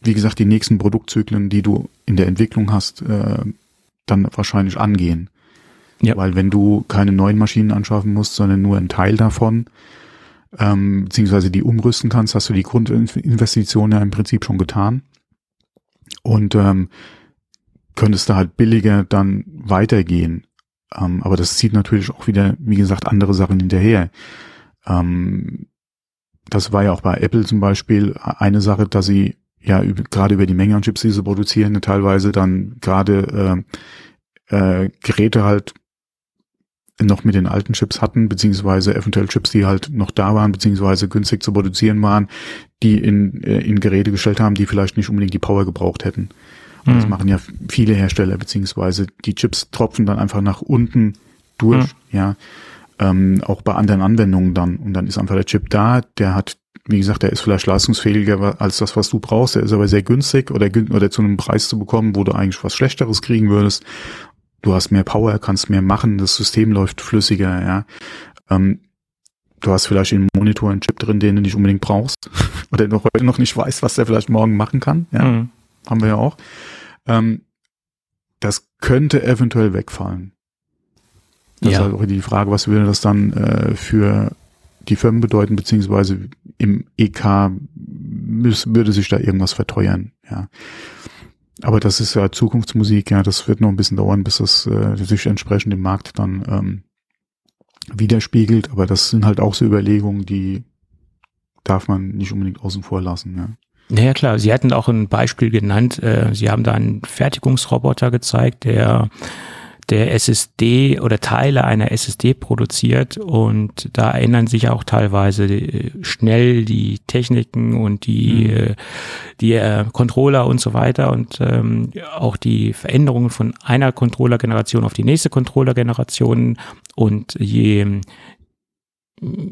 wie gesagt, die nächsten Produktzyklen, die du in der Entwicklung hast, äh, dann wahrscheinlich angehen. Ja. Weil wenn du keine neuen Maschinen anschaffen musst, sondern nur einen Teil davon, ähm, beziehungsweise die umrüsten kannst, hast du die Grundinvestition ja im Prinzip schon getan und ähm, könntest da halt billiger dann weitergehen. Ähm, aber das zieht natürlich auch wieder, wie gesagt, andere Sachen hinterher. Ähm, das war ja auch bei Apple zum Beispiel eine Sache, dass sie ja über, gerade über die Menge an Chips, die sie produzieren, teilweise dann gerade äh, äh, Geräte halt noch mit den alten Chips hatten, beziehungsweise eventuell Chips, die halt noch da waren, beziehungsweise günstig zu produzieren waren, die in, äh, in Geräte gestellt haben, die vielleicht nicht unbedingt die Power gebraucht hätten. Und mhm. das machen ja viele Hersteller, beziehungsweise die Chips tropfen dann einfach nach unten durch, mhm. ja. Ähm, auch bei anderen Anwendungen dann. Und dann ist einfach der Chip da, der hat, wie gesagt, der ist vielleicht leistungsfähiger als das, was du brauchst, der ist aber sehr günstig oder, oder zu einem Preis zu bekommen, wo du eigentlich was Schlechteres kriegen würdest du hast mehr Power, kannst mehr machen, das System läuft flüssiger, ja. Ähm, du hast vielleicht im Monitor einen Chip drin, den du nicht unbedingt brauchst oder noch heute noch nicht weißt, was der vielleicht morgen machen kann, ja. Mhm. Haben wir ja auch. Ähm, das könnte eventuell wegfallen. Das ja. ist halt auch die Frage, was würde das dann äh, für die Firmen bedeuten, beziehungsweise im EK müß, würde sich da irgendwas verteuern, ja. Aber das ist ja Zukunftsmusik, ja, das wird noch ein bisschen dauern, bis das äh, sich entsprechend im Markt dann ähm, widerspiegelt. Aber das sind halt auch so Überlegungen, die darf man nicht unbedingt außen vor lassen. Ja. Naja klar, Sie hatten auch ein Beispiel genannt. Äh, Sie haben da einen Fertigungsroboter gezeigt, der der SSD oder Teile einer SSD produziert und da ändern sich auch teilweise äh, schnell die Techniken und die, mhm. Äh, die äh, Controller und so weiter und ähm, auch die Veränderungen von einer Controller-Generation auf die nächste Controller-Generation und je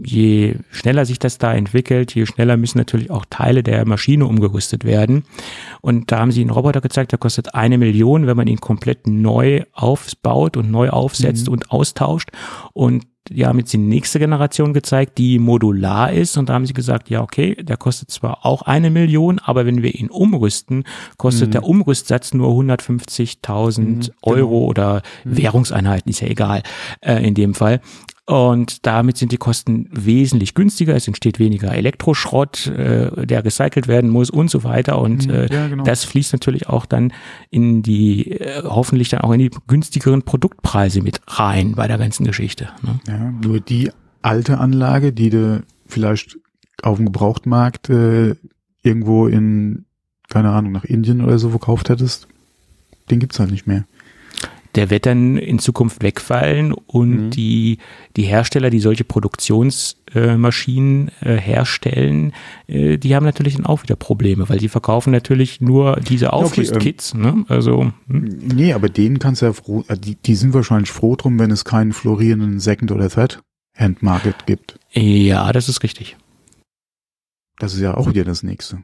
je schneller sich das da entwickelt, je schneller müssen natürlich auch Teile der Maschine umgerüstet werden. Und da haben sie einen Roboter gezeigt, der kostet eine Million, wenn man ihn komplett neu aufbaut und neu aufsetzt mhm. und austauscht. Und die haben jetzt die nächste Generation gezeigt, die modular ist. Und da haben sie gesagt, ja, okay, der kostet zwar auch eine Million, aber wenn wir ihn umrüsten, kostet mhm. der Umrüstsatz nur 150.000 mhm, Euro genau. oder mhm. Währungseinheiten, ist ja egal äh, in dem Fall. Und damit sind die Kosten wesentlich günstiger. Es entsteht weniger Elektroschrott, äh, der recycelt werden muss und so weiter. Und mhm, äh, ja, genau. das fließt natürlich auch dann in die, äh, hoffentlich dann auch in die günstigeren Produktpreise mit rein bei der ganzen Geschichte. Ne? Ja, nur die alte Anlage, die du vielleicht auf dem Gebrauchtmarkt äh, irgendwo in, keine Ahnung, nach Indien oder so verkauft hättest, den gibt's halt nicht mehr. Der wird dann in Zukunft wegfallen und mhm. die, die Hersteller, die solche Produktionsmaschinen äh, äh, herstellen, äh, die haben natürlich dann auch wieder Probleme, weil sie verkaufen natürlich nur diese Aufrüstkits. Okay, ähm, ne? Also, hm. Nee, aber denen kannst du ja froh, äh, die, die sind wahrscheinlich froh drum, wenn es keinen florierenden Second- oder Third-Hand-Market gibt. Ja, das ist richtig. Das ist ja auch wieder das Nächste.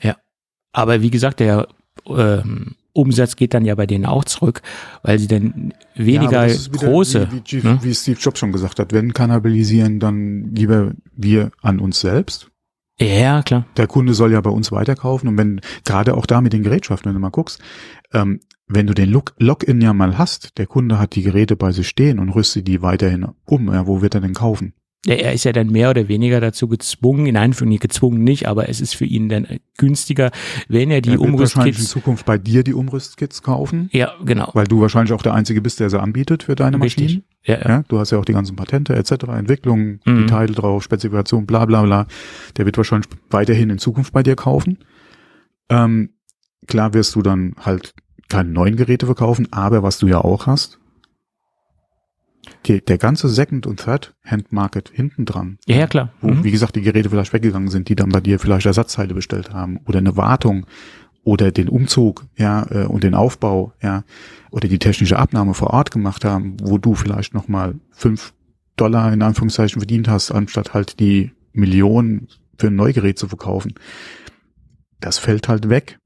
Ja. Aber wie gesagt, der ähm, Umsatz geht dann ja bei denen auch zurück, weil sie dann weniger ja, große. Wie, wie, ne? wie, Steve Jobs schon gesagt hat, wenn kannibalisieren, dann lieber wir an uns selbst. Ja, klar. Der Kunde soll ja bei uns weiterkaufen und wenn, gerade auch da mit den Gerätschaften, wenn du mal guckst, ähm, wenn du den Login ja mal hast, der Kunde hat die Geräte bei sich stehen und rüstet die weiterhin um, ja, wo wird er denn kaufen? Er ist ja dann mehr oder weniger dazu gezwungen, in Anführungszeichen gezwungen nicht, aber es ist für ihn dann günstiger, wenn er die er Umrüstkits. wahrscheinlich in Zukunft bei dir die Umrüstkits kaufen. Ja, genau. Weil du wahrscheinlich auch der Einzige bist, der sie anbietet für deine Richtig. Maschinen. Ja, ja. ja, du hast ja auch die ganzen Patente etc., Entwicklung, mhm. die Teile drauf, Spezifikation, bla bla bla. Der wird wahrscheinlich weiterhin in Zukunft bei dir kaufen. Ähm, klar wirst du dann halt keine neuen Geräte verkaufen, aber was du ja auch hast, die, der ganze Second- und Third-Hand-Market hinten dran. Ja, ja, klar. Wo, mhm. wie gesagt, die Geräte vielleicht weggegangen sind, die dann bei dir vielleicht Ersatzteile bestellt haben oder eine Wartung oder den Umzug, ja, äh, und den Aufbau, ja, oder die technische Abnahme vor Ort gemacht haben, wo du vielleicht nochmal fünf Dollar in Anführungszeichen verdient hast, anstatt halt die Millionen für ein Neugerät zu verkaufen. Das fällt halt weg.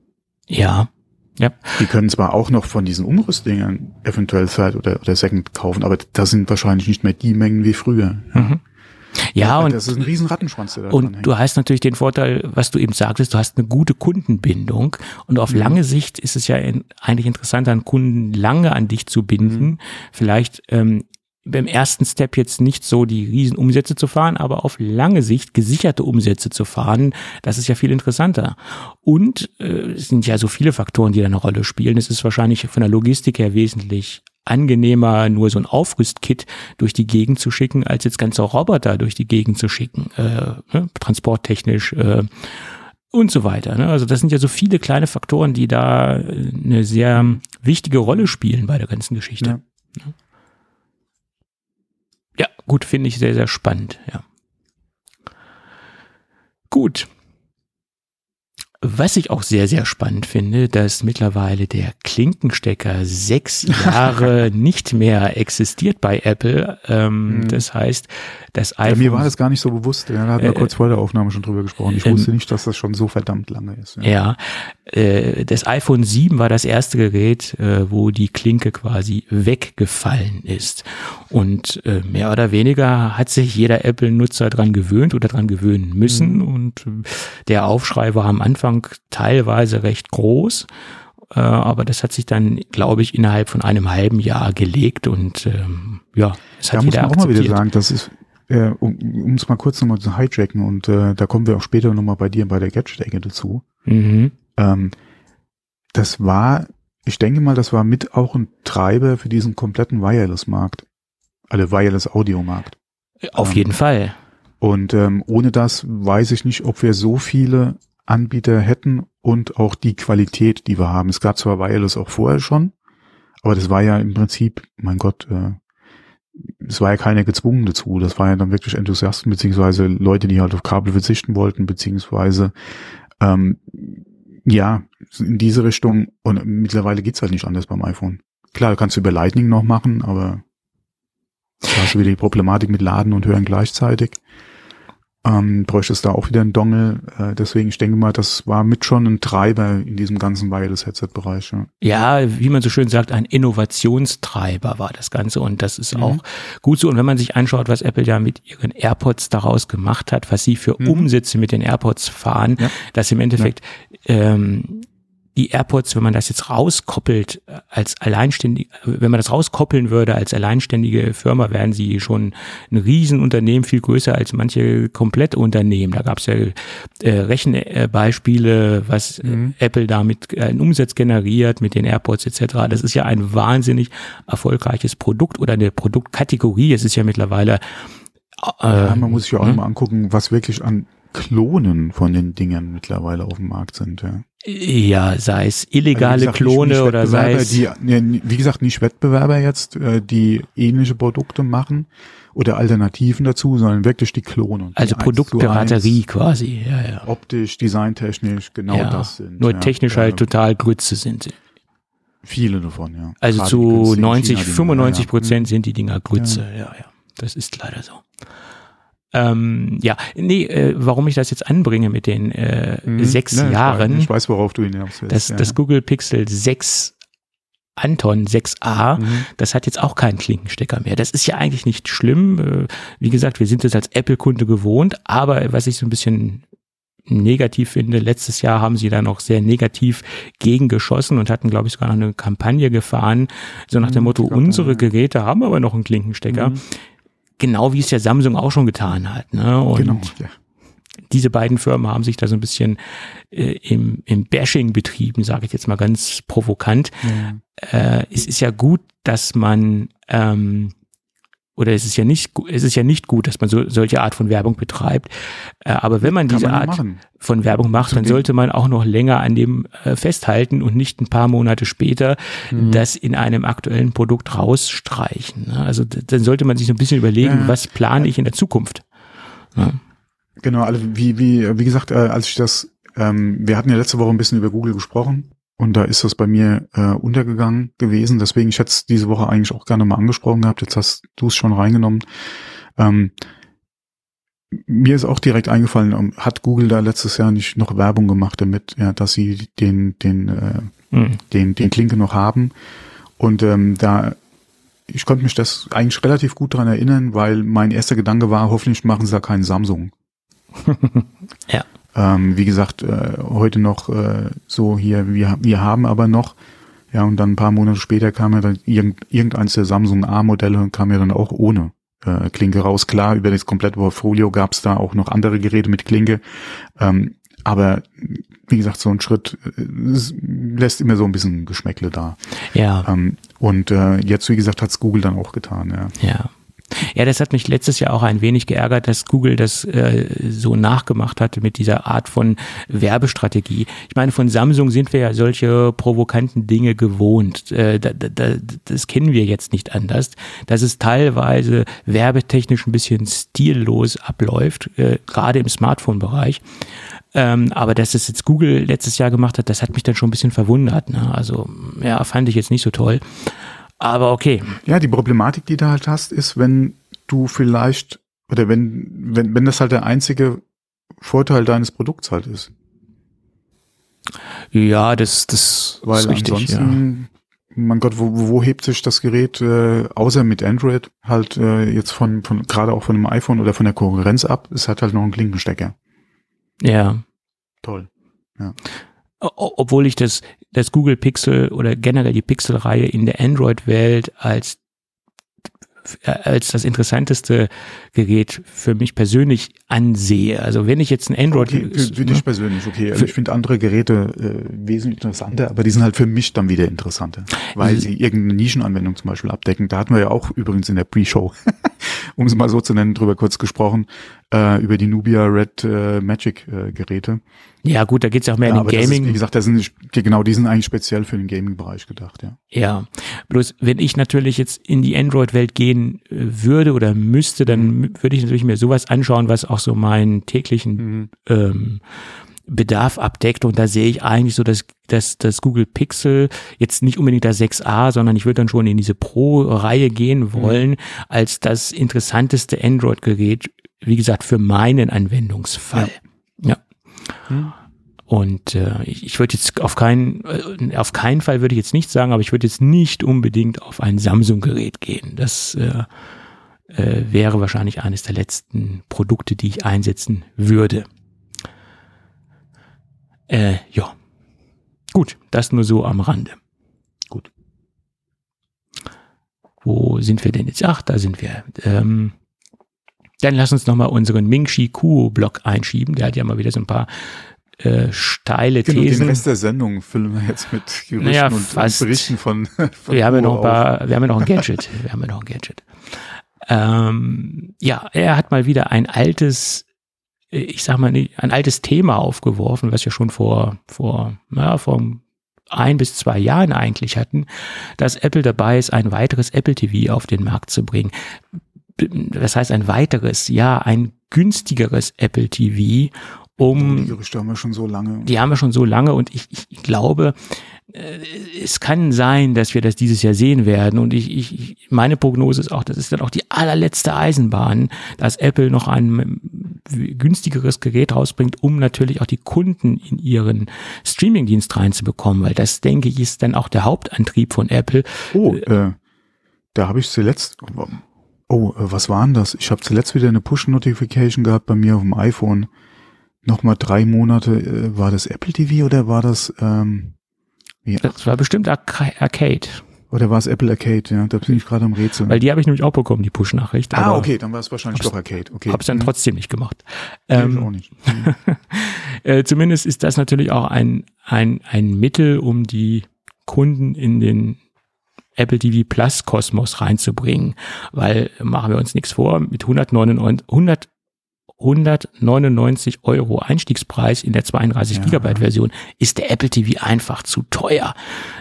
Ja. Ja. Die können zwar auch noch von diesen Umrüstdingern eventuell Third oder, oder Second kaufen, aber das sind wahrscheinlich nicht mehr die Mengen wie früher. Mhm. Ja, und das ist ein riesen Rattenschwanz, der da Und du hast natürlich den Vorteil, was du eben sagtest, du hast eine gute Kundenbindung und auf mhm. lange Sicht ist es ja in, eigentlich interessant, einen Kunden lange an dich zu binden. Mhm. Vielleicht ähm, beim ersten Step jetzt nicht so die Riesenumsätze zu fahren, aber auf lange Sicht gesicherte Umsätze zu fahren, das ist ja viel interessanter. Und äh, es sind ja so viele Faktoren, die da eine Rolle spielen. Es ist wahrscheinlich von der Logistik her wesentlich angenehmer, nur so ein Aufrüstkit durch die Gegend zu schicken, als jetzt ganze Roboter durch die Gegend zu schicken, äh, ne, transporttechnisch äh, und so weiter. Ne? Also das sind ja so viele kleine Faktoren, die da äh, eine sehr wichtige Rolle spielen bei der ganzen Geschichte. Ja. Gut, finde ich sehr, sehr spannend, ja. Gut. Was ich auch sehr, sehr spannend finde, dass mittlerweile der Klinkenstecker sechs Jahre nicht mehr existiert bei Apple. Ähm, mhm. Das heißt, das iPhone. Ja, mir war das gar nicht so bewusst. Ja, da hatten wir äh, kurz vor der Aufnahme schon drüber gesprochen. Ich wusste ähm, nicht, dass das schon so verdammt lange ist. Ja, ja das iPhone 7 war das erste Gerät, äh, wo die Klinke quasi weggefallen ist. Und äh, mehr oder weniger hat sich jeder Apple-Nutzer dran gewöhnt oder dran gewöhnen müssen. Mhm. Und äh, der Aufschrei war am Anfang teilweise recht groß. Äh, aber das hat sich dann, glaube ich, innerhalb von einem halben Jahr gelegt und ähm, ja, es hat da jeder muss man auch mal wieder sagen, das ist äh, um es mal kurz nochmal zu hijacken und äh, da kommen wir auch später nochmal bei dir bei der Gadget-Ecke dazu. Mhm. Ähm, das war, ich denke mal, das war mit auch ein Treiber für diesen kompletten Wireless-Markt. Alle Wireless-Audio-Markt. Auf ähm, jeden Fall. Und ähm, ohne das weiß ich nicht, ob wir so viele Anbieter hätten und auch die Qualität, die wir haben. Es gab zwar Wireless auch vorher schon, aber das war ja im Prinzip, mein Gott, äh, es war ja keiner gezwungen dazu. Das war ja dann wirklich Enthusiasten, beziehungsweise Leute, die halt auf Kabel verzichten wollten, beziehungsweise ähm, ja, in diese Richtung. Und mittlerweile geht's halt nicht anders beim iPhone. Klar, kannst du über Lightning noch machen, aber da hast du wieder die Problematik mit Laden und Hören gleichzeitig ähm, bräuchtest da auch wieder einen Dongle. Äh, deswegen, ich denke mal, das war mit schon ein Treiber in diesem ganzen Wireless-Headset-Bereich. Ja. ja, wie man so schön sagt, ein Innovationstreiber war das Ganze und das ist mhm. auch gut so. Und wenn man sich anschaut, was Apple ja mit ihren AirPods daraus gemacht hat, was sie für mhm. Umsätze mit den AirPods fahren, ja. dass im Endeffekt ja. ähm, die AirPods, wenn man das jetzt rauskoppelt äh, als alleinständig, wenn man das rauskoppeln würde als alleinständige Firma, wären sie schon ein Riesenunternehmen, viel größer als manche Komplettunternehmen. Da gab es ja äh, Rechenbeispiele, was mhm. Apple damit äh, einen Umsatz generiert mit den AirPods etc. Das ist ja ein wahnsinnig erfolgreiches Produkt oder eine Produktkategorie. Es ist ja mittlerweile äh, ja, man muss sich ja auch ne? mal angucken, was wirklich an Klonen von den Dingern mittlerweile auf dem Markt sind. Ja. Ja, sei es illegale Also gesagt, Klone nicht- nicht oder sei es. Die, wie gesagt, nicht Wettbewerber jetzt, äh, die ähnliche Produkte machen oder Alternativen dazu, sondern wirklich die Klone. die also Produktpiraterie quasi. Ja, ja. Optisch, designtechnisch, genau ja. das sind. Nur ja. technisch Äh, halt total Grütze sind sie. Viele davon, ja. Also Gerade zu günstigen 90, China-Dinger, 95 ja, Prozent sind die Dinger Grütze. Ja. ja, Das ist leider so. Ähm, ja, nee, äh, warum ich das jetzt anbringe mit den äh, Mhm. sechs Ja, ich weiß- Jahren, Ich weiß, worauf du hinaus willst. das, ja. das Google Pixel 6 Anton 6a, Mhm. das hat jetzt auch keinen Klinkenstecker mehr. Das ist ja eigentlich nicht schlimm. Äh, Wie gesagt, wir sind es als Apple-Kunde gewohnt, aber was ich so ein bisschen negativ finde, letztes Jahr haben sie da noch sehr negativ gegengeschossen und hatten, glaube ich, sogar noch eine Kampagne gefahren, so nach dem Mhm, Motto, ich glaub, unsere. Geräte haben aber noch einen Klinkenstecker. Mhm. Genau wie es ja Samsung auch schon getan hat. Ne? Und Genau, ja. diese beiden Firmen haben sich da so ein bisschen äh, im, im Bashing betrieben, sage ich jetzt mal ganz provokant. Ja. Äh, es ist ja gut, dass man ähm, oder es ist ja nicht es ist ja nicht gut, dass man so solche Art von Werbung betreibt. Äh, aber wenn man Kann diese man Art machen. von Werbung macht, dann Zudem- sollte man auch noch länger an dem äh, festhalten und nicht ein paar Monate später Mhm. das in einem aktuellen Produkt rausstreichen. ne? Also dann sollte man sich so ein bisschen überlegen, Ja. was plane ich in der Zukunft. Ja. Genau, also wie, wie, wie gesagt, äh, als ich das, ähm, wir hatten ja letzte Woche ein bisschen über Google gesprochen und da ist das bei mir äh, untergegangen gewesen. Deswegen, ich hätte es diese Woche eigentlich auch gerne mal angesprochen gehabt. Jetzt hast du es schon reingenommen. Ähm, mir ist auch direkt eingefallen, ähm, hat Google da letztes Jahr nicht noch Werbung gemacht damit, ja, dass sie den, den, äh, Hm. den, den Klinke noch haben. Und ähm, da, ich konnte mich das eigentlich relativ gut dran erinnern, weil mein erster Gedanke war, hoffentlich machen sie da keinen Samsung. Ja. Ähm, wie gesagt, äh, heute noch äh, so hier, wir, wir haben aber noch, ja, und dann ein paar Monate später kam ja dann irgend, irgendeins der Samsung A-Modelle kam ja dann auch ohne äh, Klinke raus. Klar, über das komplette Portfolio gab es da auch noch andere Geräte mit Klinke. Ähm, aber wie gesagt, so ein Schritt äh, lässt immer so ein bisschen Geschmäckle da. Ja. Ähm, und äh, jetzt, wie gesagt, hat's Google dann auch getan. Ja. Ja. Ja, das hat mich letztes Jahr auch ein wenig geärgert, dass Google das äh, so nachgemacht hatte mit dieser Art von Werbestrategie. Ich meine, von Samsung sind wir ja solche provokanten Dinge gewohnt. Äh, da, da, da, das kennen wir jetzt nicht anders. Dass es teilweise werbetechnisch ein bisschen stillos abläuft, äh, gerade im Smartphone-Bereich. Ähm, aber dass es jetzt Google letztes Jahr gemacht hat, das hat mich dann schon ein bisschen verwundert. Ne? Also, ja, fand ich jetzt nicht so toll. Aber okay. ja, die Problematik, die du halt hast, ist, wenn du vielleicht, oder wenn, wenn, wenn das halt der einzige Vorteil deines Produkts halt ist. Ja, das, das Weil ist richtig. Ja. ansonsten, mein Gott, wo, wo hebt sich das Gerät, äh, außer mit Android, halt äh, jetzt von, von gerade auch von dem iPhone oder von der Konkurrenz ab? Es hat halt noch einen Klinkenstecker. ja. Toll. O- Obwohl ich das, das Google Pixel oder generell die Pixel-Reihe in der Android-Welt als äh, als das interessanteste Gerät für mich persönlich ansehe. Also wenn ich jetzt ein Android Okay, für, für dich persönlich, okay. Also ich finde andere Geräte äh, wesentlich interessanter, aber die sind halt für mich dann wieder interessanter, weil sie irgendeine Nischenanwendung zum Beispiel abdecken. Da hatten wir ja auch übrigens in der Pre-Show, um es mal so zu nennen, drüber kurz gesprochen, äh, über die Nubia Red äh, Magic äh, Geräte. ja gut, da geht's auch mehr Ja, in den das ist, Gaming. wie gesagt, das sind die, genau, die sind eigentlich speziell für den Gaming-Bereich gedacht, ja. Ja, bloß wenn ich natürlich jetzt in die Android-Welt gehen äh, würde oder müsste, dann Mhm. würde ich natürlich mir sowas anschauen, was auch so meinen täglichen Mhm. ähm, Bedarf abdeckt. Und da sehe ich eigentlich so, dass, dass das Google Pixel jetzt nicht unbedingt das 6a, sondern ich würde dann schon in diese Pro-Reihe Mhm. gehen wollen, als das interessanteste Android-Gerät, wie gesagt, für meinen Anwendungsfall. Ja. Hm. Und äh, ich, ich würde jetzt auf keinen, äh, auf keinen Fall würde ich jetzt nicht sagen, aber ich würde jetzt nicht unbedingt auf ein Samsung-Gerät gehen. Das äh, äh, wäre wahrscheinlich eines der letzten Produkte, die ich einsetzen würde. Äh, ja. Gut, das nur so am Rande. Gut. Wo sind wir denn jetzt? Ach, da sind wir. Ähm, dann lass uns nochmal unseren Ming-Chi Kuo-Blog einschieben. Der hat ja mal wieder so ein paar äh, steile Genau, den Thesen. Rest der Sendung füllen wir jetzt mit Gerüchten Naja, und, und. Berichten von, von wir haben ja noch ein paar, wir haben ja noch ein Gadget. Wir haben ja noch ein Gadget. Ähm, ja, er hat mal wieder ein altes ich sag mal, ein altes Thema aufgeworfen, was wir schon vor, vor, ja, vor ein bis zwei Jahren eigentlich hatten, dass Apple dabei ist, ein weiteres Apple TV auf den Markt zu bringen. Das heißt ein weiteres, ja, ein günstigeres Apple TV, um. Die Gerüchte haben wir schon so lange. Die haben wir schon so lange und ich, ich glaube, es kann sein, dass wir das dieses Jahr sehen werden. Und ich, ich, meine Prognose ist auch, das ist dann auch die allerletzte Eisenbahn, dass Apple noch ein günstigeres Gerät rausbringt, um natürlich auch die Kunden in ihren Streamingdienst reinzubekommen, weil das, denke ich, ist dann auch der Hauptantrieb von Apple. Oh, äh, da habe ich zuletzt, oh, äh, was war denn das? Ich habe zuletzt wieder eine Push-Notification gehabt bei mir auf dem iPhone. Nochmal drei Monate, äh, war das Apple TV oder war das, ähm, ja. Das war bestimmt Arcade. Oder war es Apple Arcade, ja, da bin ich gerade am Rätsel. Weil die habe ich nämlich auch bekommen, die Push-Nachricht. Ah, okay, dann war es wahrscheinlich doch Arcade. Okay. Hab's dann mhm. trotzdem nicht gemacht. Ähm, auch nicht. äh, zumindest ist das natürlich auch ein, ein, ein Mittel, um die Kunden in den Apple TV Plus Kosmos reinzubringen. Weil, machen wir uns nichts vor, mit 199, 100 199 Euro Einstiegspreis in der 32 ja. Gigabyte Version ist der Apple TV einfach zu teuer.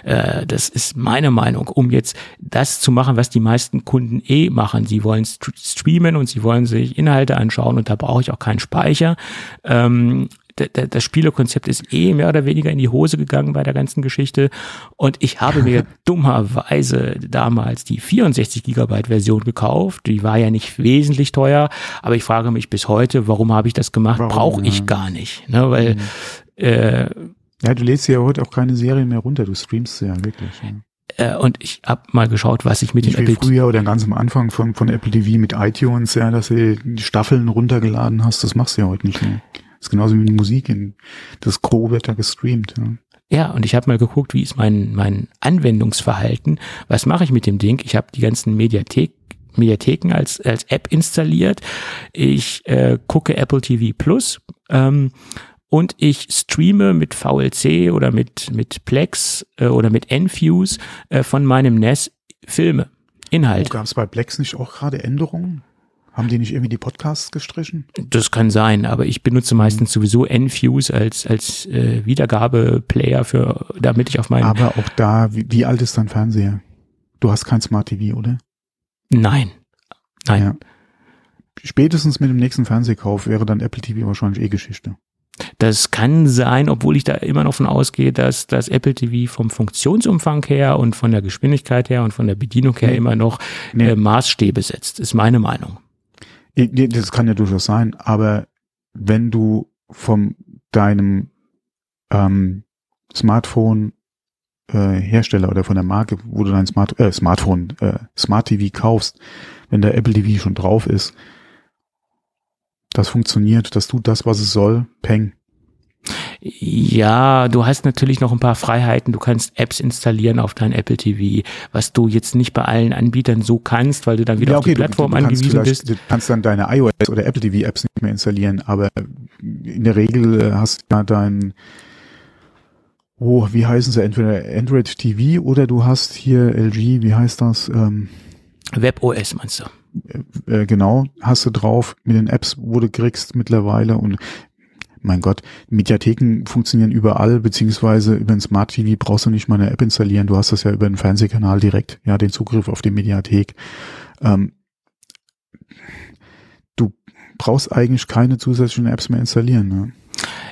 Äh, das ist meine Meinung, um jetzt das zu machen, was die meisten Kunden eh machen. Sie wollen streamen und sie wollen sich Inhalte anschauen und da brauche ich auch keinen Speicher. Ähm, das Spielekonzept ist eh mehr oder weniger in die Hose gegangen bei der ganzen Geschichte. Und ich habe mir dummerweise damals die 64 Gigabyte Version gekauft. Die war ja nicht wesentlich teuer, aber ich frage mich bis heute, warum habe ich das gemacht? Brauche ich gar nicht. Ne? Weil mhm. äh, ja, du lädst ja heute auch keine Serien mehr runter, du streamst ja wirklich. Ja äh, und ich habe mal geschaut, was ich mit Nicht dem Apple früher oder ganz am Anfang von, von Apple TV mit iTunes, ja, dass du die Staffeln runtergeladen hast, das machst du ja heute nicht mehr. Das ist genauso wie die Musik. In, das Gros wird da gestreamt. Ja. Ja, und ich habe mal geguckt, wie ist mein, mein Anwendungsverhalten. Was mache ich mit dem Ding? Ich habe die ganzen Mediathek, Mediatheken als, als App installiert. Ich äh, gucke Apple TV Plus ähm, und ich streame mit VLC oder mit, mit Plex äh, oder mit Enfuse äh, von meinem NES Filme, Inhalt. Oh, Gab es bei Plex nicht auch gerade Änderungen? Haben die nicht irgendwie die Podcasts gestrichen? Das kann sein, aber ich benutze meistens sowieso Enfuse als, als äh, Wiedergabeplayer für, damit ich auf meinen. Aber auch da, wie, wie alt ist dein Fernseher? Du hast kein Smart TV, oder? Nein. Nein. Ja. Spätestens mit dem nächsten Fernsehkauf wäre dann Apple TV wahrscheinlich eh Geschichte. Das kann sein, obwohl ich da immer noch von ausgehe, dass das Apple TV vom Funktionsumfang her und von der Geschwindigkeit her und von der Bedienung her nee. immer noch nee. äh, Maßstäbe setzt, ist meine Meinung. Das kann ja durchaus sein, aber wenn du von deinem ähm, Smartphone äh, Hersteller oder von der Marke, wo du dein Smart, äh, Smartphone, äh, Smart TV kaufst, wenn der Apple TV schon drauf ist, das funktioniert, das tut das, was es soll, peng. Ja, du hast natürlich noch ein paar Freiheiten. Du kannst Apps installieren auf dein Apple TV, was du jetzt nicht bei allen Anbietern so kannst, weil du dann wieder ja, okay, auf die Plattform du, du angewiesen bist. Du kannst dann deine iOS oder Apple TV Apps nicht mehr installieren, aber in der Regel äh, hast du ja dein Oh, wie heißen sie? Entweder Android TV oder du hast hier LG, wie heißt das? Ähm, WebOS meinst du? Äh, äh, genau, hast du drauf mit den Apps, wo du kriegst mittlerweile und mein Gott, Mediatheken funktionieren überall, beziehungsweise über ein Smart TV brauchst du nicht mal eine App installieren. Du hast das ja über einen Fernsehkanal direkt, ja, den Zugriff auf die Mediathek. Ähm, du brauchst eigentlich keine zusätzlichen Apps mehr installieren. Ne?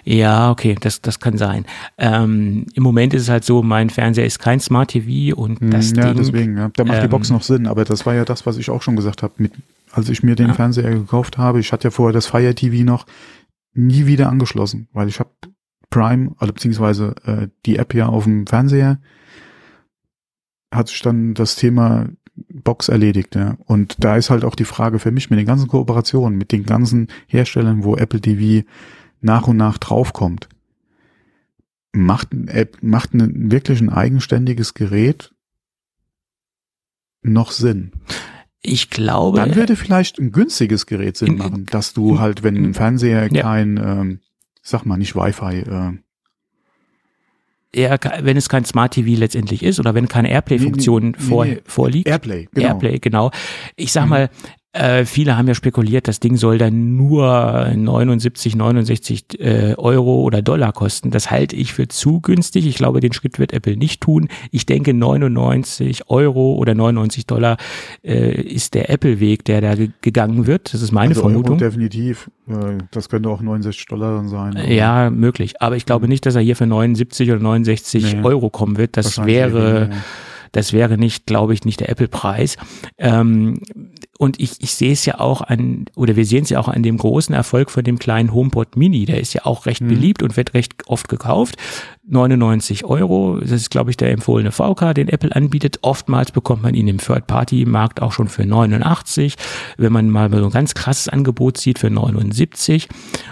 Ja, okay, das, das kann sein. Ähm, Im Moment ist es halt so, mein Fernseher ist kein Smart TV und hm, das Ja, Ding, deswegen, ja. da macht ähm, die Box noch Sinn, aber das war ja das, was ich auch schon gesagt habe, mit, als ich mir den ja. Fernseher gekauft habe. Ich hatte ja vorher das Fire TV noch, nie wieder angeschlossen, weil ich habe Prime, also beziehungsweise äh, die App ja auf dem Fernseher, hat sich dann das Thema Box erledigt, ja. Und da ist halt auch die Frage für mich mit den ganzen Kooperationen, mit den ganzen Herstellern, wo Apple TV nach und nach draufkommt. Macht, macht ein wirklich ein eigenständiges Gerät noch Sinn? Ich glaube. Dann würde vielleicht ein günstiges Gerät Sinn machen, dass du halt, wenn ein Fernseher ja. kein, ähm, sag mal, nicht Wi-Fi, äh, ja, wenn es kein Smart TV letztendlich ist oder wenn keine Airplay-Funktion nee, nee, vor, nee, vorliegt. Airplay, genau. Airplay, genau. Ich sag mhm. mal, Äh, viele haben ja spekuliert, das Ding soll dann nur 79, 69 äh, Euro oder Dollar kosten. Das halte ich für zu günstig. Ich glaube, den Schritt wird Apple nicht tun. Ich denke, 99 Euro oder 99 Dollar äh, ist der Apple-Weg, der da gegangen wird. Das ist meine also Vermutung. Euro definitiv. Äh, Das könnte auch 69 Dollar dann sein. oder? Ja, möglich. Aber ich glaube nicht, dass er hier für 79 oder 69 Nee. Euro kommen wird. Das wäre, das wäre nicht, glaube ich, nicht der Apple-Preis. Ähm, und ich, ich sehe es ja auch an, oder wir sehen es ja auch an dem großen Erfolg von dem kleinen HomePod Mini. Der ist ja auch recht beliebt und wird recht oft gekauft. 99 Euro, das ist, glaube ich, der empfohlene VK, den Apple anbietet. Oftmals bekommt man ihn im Third-Party-Markt auch schon für 89. Wenn man mal so ein ganz krasses Angebot sieht, für 79.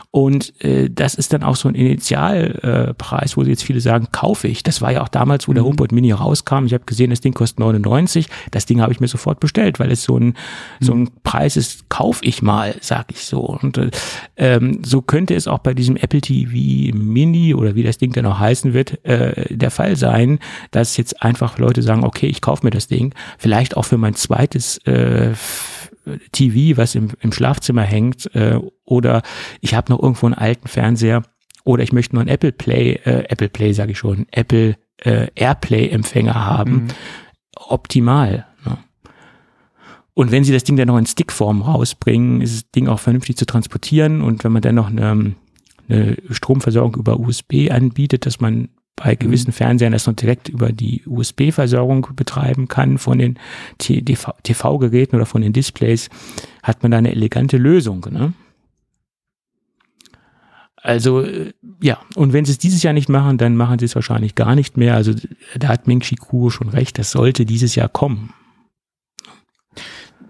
Und äh, das ist dann auch so ein Initialpreis, äh, wo jetzt viele sagen, kaufe ich. Das war ja auch damals, wo der HomePod Mini rauskam. Ich habe gesehen, das Ding kostet 99. Das Ding habe ich mir sofort bestellt, weil es so ein, so ein Preis ist, kaufe ich mal, sag ich so. Und äh, ähm, so könnte es auch bei diesem Apple TV Mini oder wie das Ding dann auch heißen wird, äh, der Fall sein, dass jetzt einfach Leute sagen, okay, ich kaufe mir das Ding, vielleicht auch für mein zweites äh, TV, was im, im Schlafzimmer hängt, äh, oder ich habe noch irgendwo einen alten Fernseher oder ich möchte noch einen Apple Play, äh, Apple Play sage ich schon, Apple äh, Airplay Empfänger haben. Optimal. Und wenn sie das Ding dann noch in Stickform rausbringen, ist das Ding auch vernünftig zu transportieren. Und wenn man dann noch eine, eine Stromversorgung über USB anbietet, dass man bei gewissen Fernsehern das noch direkt über die USB-Versorgung betreiben kann von den TV-Geräten oder von den Displays, hat man da eine elegante Lösung. Ne? Also äh, ja, und wenn sie es dieses Jahr nicht machen, dann machen sie es wahrscheinlich gar nicht mehr. Also da hat Ming Chi Kuo schon recht, das sollte dieses Jahr kommen.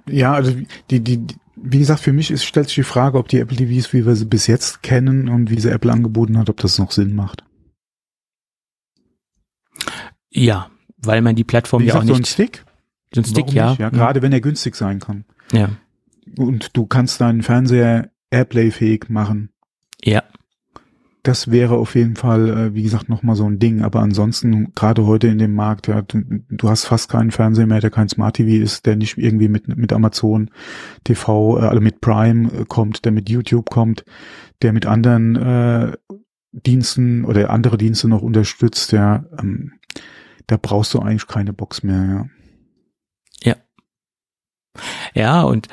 Ja, also die, die, wie gesagt, für mich ist, stellt sich die Frage, ob die Apple TVs, wie wir sie bis jetzt kennen und wie sie Apple angeboten hat, ob das noch Sinn macht. Ja, weil man die Plattform Wie ja auch gesagt, so ein nicht, Stick, so ein Stick, warum ja. nicht? ja, gerade wenn er günstig sein kann. ja. Und du kannst deinen Fernseher Airplay-fähig machen. Ja, Das wäre auf jeden Fall, äh, wie gesagt, nochmal so ein Ding. Aber ansonsten, gerade heute in dem Markt, ja, du, du hast fast keinen Fernseher mehr, der kein Smart TV ist, der nicht irgendwie mit, mit Amazon TV, äh, also mit Prime äh, kommt, der mit YouTube kommt, der mit anderen äh, Diensten oder andere Dienste noch unterstützt, ja, ähm, da brauchst du eigentlich keine Box mehr, ja. ja, und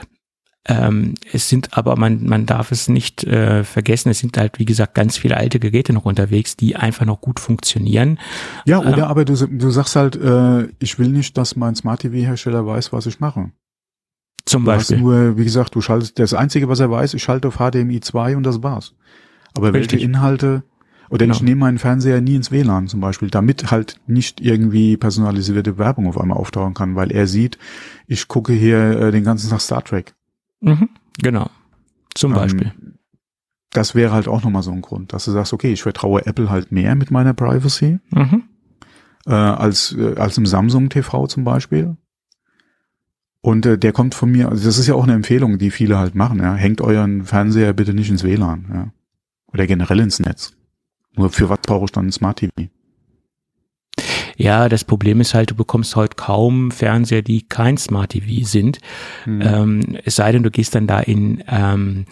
ähm, es sind aber, man, man darf es nicht äh, vergessen, es sind halt, wie gesagt, ganz viele alte Geräte noch unterwegs, die einfach noch gut funktionieren. Ja, oder Ähm. aber du, du sagst halt, äh, ich will nicht, dass mein Smart TV-Hersteller weiß, was ich mache. Zum Du hast Beispiel. nur, wie gesagt, du schaltest, das Einzige, was er weiß, ich schalte auf HDMI 2 und das war's. Aber welche Richtig. Inhalte, oder ich Genau. nehme meinen Fernseher nie ins WLAN zum Beispiel, damit halt nicht irgendwie personalisierte Werbung auf einmal auftauchen kann, weil er sieht, ich gucke hier äh, den ganzen Tag Star Trek. Mhm, genau. Zum Ähm, Beispiel. Das wäre halt auch nochmal so ein Grund, dass du sagst, okay, ich vertraue Apple halt mehr mit meiner Privacy, Mhm. äh, als, äh, als im Samsung TV zum Beispiel. Und äh, der kommt von mir, also das ist ja auch eine Empfehlung, die viele halt machen, ja. Hängt euren Fernseher bitte nicht ins WLAN, ja. Oder generell ins Netz. Nur für was brauche ich dann ein Smart TV? Ja, das Problem ist halt, du bekommst heute kaum Fernseher, die kein Smart TV sind. Hm. Ähm, es sei denn, du gehst dann da in ähm,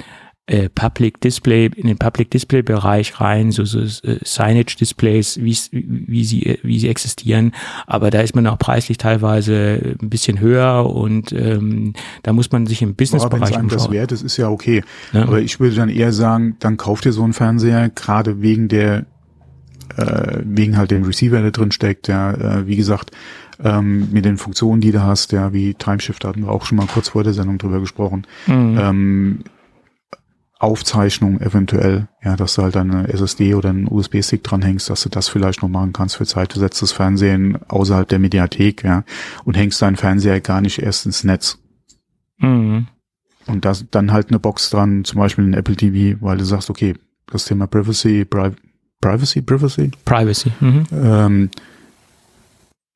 äh, Public Display, in den Public Display Bereich rein, so, so äh, Signage Displays, wie's- wie sie, wie sie existieren. Aber da ist man auch preislich teilweise ein bisschen höher und ähm, da muss man sich im Aber wenn es das wert ist, ist ja okay. Ja. Aber ich würde dann eher sagen, dann kauft ihr so einen Fernseher, gerade wegen der, äh, wegen halt dem Receiver, der drin steckt, ja, äh, wie gesagt, ähm, mit den Funktionen, die du hast, ja, wie Timeshift hatten wir auch schon mal kurz vor der Sendung drüber gesprochen. Mhm. ähm, Aufzeichnung eventuell, ja, dass du halt eine SSD oder einen USB-Stick dranhängst, dass du das vielleicht noch machen kannst für zeitversetztes Fernsehen außerhalb der Mediathek, ja, und hängst deinen Fernseher gar nicht erst ins Netz. Mhm. Und das, dann halt eine Box dran, zum Beispiel ein Apple TV, weil du sagst, okay, das Thema Privacy, Pri Privacy, Privacy, Privacy. Mhm. ähm,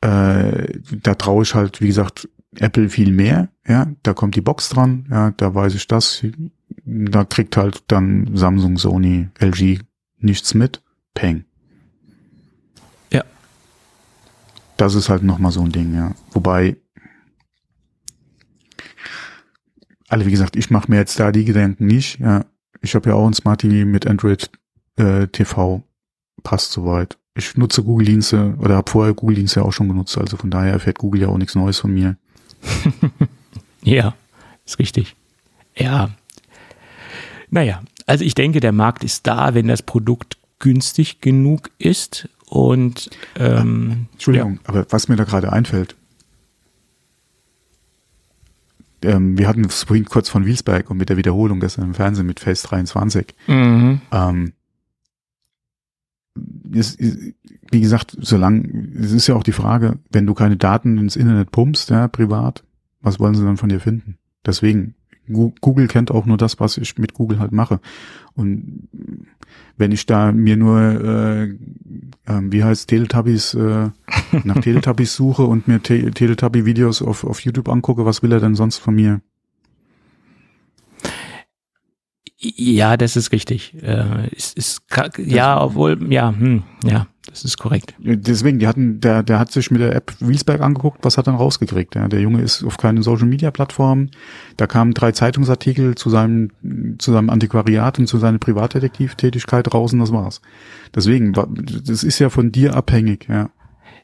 äh, da traue ich halt, wie gesagt, Apple viel mehr, ja, da kommt die Box dran, ja, da weiß ich das, da kriegt halt dann Samsung, Sony, LG nichts mit, Peng. Ja. Das ist halt nochmal so ein Ding, ja. Wobei, Also wie gesagt, ich mache mir jetzt da die Gedanken nicht. Ja, ich habe ja auch ein Smart TV mit Android äh, TV. Passt soweit. Ich nutze Google-Dienste oder habe vorher Google-Dienste auch schon genutzt. Also von daher erfährt Google ja auch nichts Neues von mir. ja, ist richtig. Ja. Naja, also ich denke, der Markt ist da, wenn das Produkt günstig genug ist. Und ähm, Entschuldigung, ja. aber was mir da gerade einfällt, ähm, wir hatten es vorhin kurz von Wiesberg und mit der Wiederholung gestern im Fernsehen mit Face 23. Mhm. Ähm, ist, wie gesagt, solange, es ist ja auch die Frage, wenn du keine Daten ins Internet pumpst, ja, privat, was wollen sie dann von dir finden? Deswegen, Google kennt auch nur das, was ich mit Google halt mache. Und wenn ich da mir nur, äh, äh, wie heißt Teletubbies, äh, nach Teletubbies suche und mir Te Teletubby-Videos auf, auf YouTube angucke, was will er denn sonst von mir? Ja, das ist richtig. Äh, ist, ist, ja, obwohl, ja, hm, ja, das ist korrekt. Deswegen, die hatten, der, der hat sich mit der App Wiesberg angeguckt, was hat dann rausgekriegt. Ja? Der Junge ist auf keinen Social Media Plattformen. Da kamen drei Zeitungsartikel zu seinem, zu seinem Antiquariat und zu seiner Privatdetektivtätigkeit raus und das war's. Deswegen, das ist ja von dir abhängig, ja.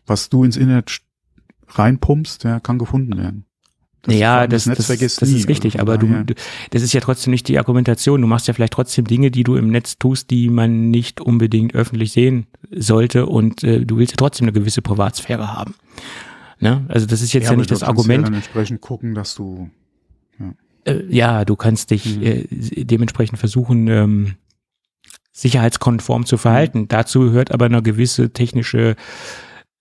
Was du ins Internet reinpumpst, ja, kann gefunden werden. Das ja, das, das, das, das ist richtig, aber du, du, das ist ja trotzdem nicht die Argumentation. Du machst ja vielleicht trotzdem Dinge, die du im Netz tust, die man nicht unbedingt öffentlich sehen sollte und äh, du willst ja trotzdem eine gewisse Privatsphäre haben. Ne? Also das ist jetzt ja, ja nicht das Argument. Ja dann entsprechend gucken, dass du ja, äh, ja du kannst dich mhm. äh, dementsprechend versuchen, ähm, sicherheitskonform zu verhalten. Mhm. Dazu gehört aber eine gewisse technische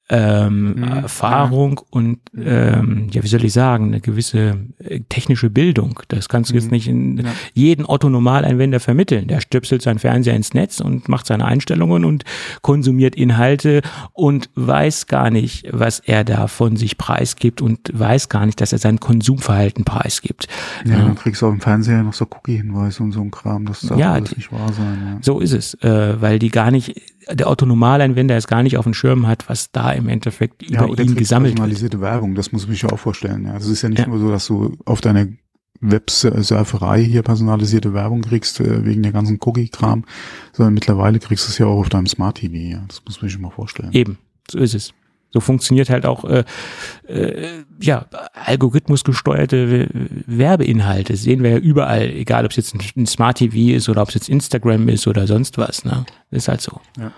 ähm, mhm. Erfahrung und ähm, ja, wie soll ich sagen, eine gewisse äh, technische Bildung. Das kannst du mhm. jetzt nicht in ja. jeden Otto-Normalanwender vermitteln. Der stöpselt seinen Fernseher ins Netz und macht seine Einstellungen und konsumiert Inhalte und weiß gar nicht, was er da von sich preisgibt und weiß gar nicht, dass er sein Konsumverhalten preisgibt. Ja, dann kriegst du auf dem Fernseher noch so Cookie-Hinweise und so ein Kram. Das darf ja, alles nicht wahr sein. Ja. So ist es, äh, weil die gar nicht der Autonomalanwender es gar nicht auf dem Schirm hat, was da im Endeffekt über ja, ihn gesammelt wird. personalisierte Werbung, das muss ich mir auch vorstellen. Ja. Also es ist ja nicht ja. nur so, dass du auf deine Websurferei hier personalisierte Werbung kriegst, äh, wegen der ganzen Cookie-Kram, sondern mittlerweile kriegst du es ja auch auf deinem Smart TV. Ja. Das muss man sich mal vorstellen. Eben, so ist es. So funktioniert halt auch äh, äh, ja algorithmusgesteuerte Werbeinhalte. Das sehen wir ja überall, egal ob es jetzt ein, ein, Smart TV ist oder ob es jetzt Instagram ist oder sonst was. Ne? Das ist halt so. Ja.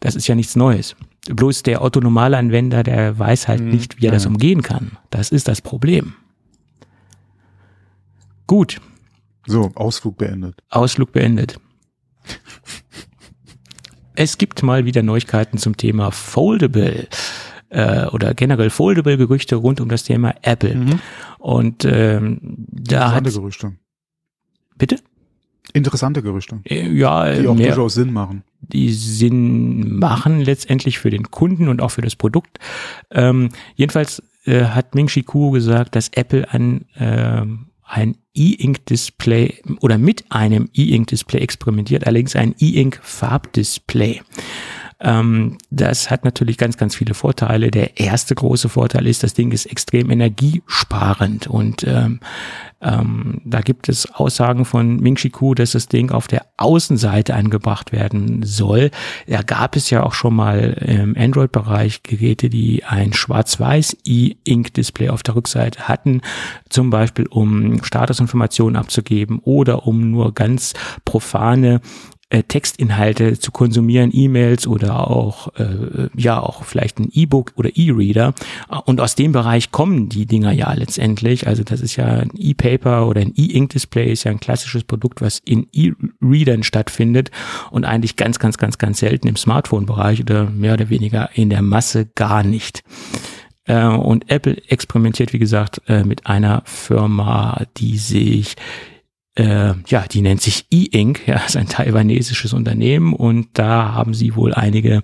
Das ist ja nichts Neues. Bloß der Otto-Normalanwender, der weiß halt mhm. nicht, wie er das umgehen kann. Das ist das Problem. Gut. So, Ausflug beendet. Ausflug beendet. Es gibt mal wieder Neuigkeiten zum Thema Foldable äh, oder generell Foldable-Gerüchte rund um das Thema Apple. Mhm. Und ähm, da Interessante hat Gerüchte. Bitte? Interessante Gerüchte. Äh, ja, die auch mehr, durchaus Sinn machen. Die Sinn machen letztendlich für den Kunden und auch für das Produkt. Ähm, jedenfalls äh, hat Ming Chi Kuo gesagt, dass Apple an ähm, ein E-Ink-Display oder mit einem E-Ink-Display experimentiert, allerdings ein E-Ink-Farbdisplay. Ähm, das hat natürlich ganz, ganz viele Vorteile. Der erste große Vorteil ist, das Ding ist extrem energiesparend und ähm, ähm, da gibt es Aussagen von Ming Chi Ku, dass das Ding auf der Außenseite angebracht werden soll. Da gab es ja auch schon mal im Android-Bereich Geräte, die ein schwarz-weiß E-Ink-Display auf der Rückseite hatten, zum Beispiel um Statusinformationen abzugeben oder um nur ganz profane äh, Textinhalte zu konsumieren, E-Mails oder auch äh, ja auch vielleicht ein E-Book oder E-Reader. Und aus dem Bereich kommen die Dinger ja letztendlich. Also das ist ja ein E-Paper oder ein E-Ink-Display ist ja ein klassisches Produkt, was in E-Readern stattfindet und eigentlich ganz, ganz, ganz, ganz selten im Smartphone-Bereich oder mehr oder weniger in der Masse gar nicht. Äh, und Apple experimentiert, wie gesagt, äh, mit einer Firma, die sich äh, ja, die nennt sich E-Ink, ja, ist ein taiwanesisches Unternehmen und da haben sie wohl einige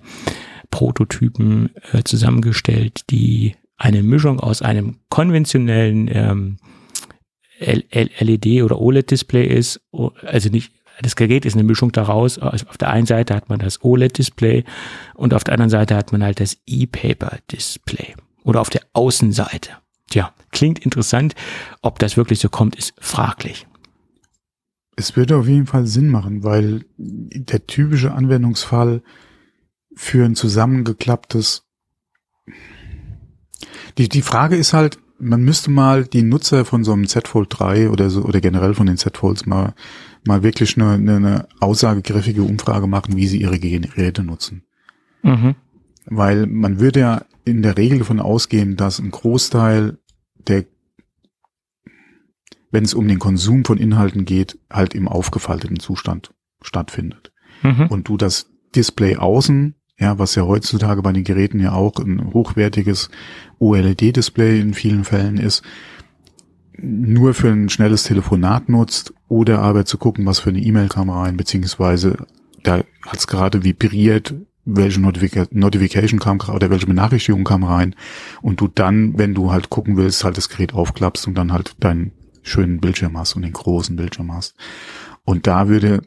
Prototypen äh, zusammengestellt, die eine Mischung aus einem konventionellen ähm, LED oder OLED-Display ist, also nicht, das Gerät ist eine Mischung daraus. Also auf der einen Seite hat man das OLED-Display und auf der anderen Seite hat man halt das E-Paper-Display oder auf der Außenseite. Tja, klingt interessant. Ob das wirklich so kommt, ist fraglich. Es würde auf jeden Fall Sinn machen, weil der typische Anwendungsfall für ein zusammengeklapptes die, die Frage ist halt, man müsste mal die Nutzer von so einem Z Fold 3 oder so oder generell von den Z Folds mal mal wirklich eine, eine aussagekräftige Umfrage machen, wie sie ihre Geräte nutzen. Mhm. Weil man würde ja in der Regel davon ausgehen, dass ein Großteil der, wenn es um den Konsum von Inhalten geht, halt im aufgefalteten Zustand stattfindet. Mhm. Und du das Display außen ja, was ja heutzutage bei den Geräten ja auch ein hochwertiges OLED-Display in vielen Fällen ist, nur für ein schnelles Telefonat nutzt oder aber zu gucken, was für eine E-Mail kam rein, beziehungsweise da hat es gerade vibriert, welche Notific Notification kam oder welche Benachrichtigung kam rein und du dann, wenn du halt gucken willst, halt das Gerät aufklappst und dann halt deinen schönen Bildschirm hast und den großen Bildschirm hast. Und da würde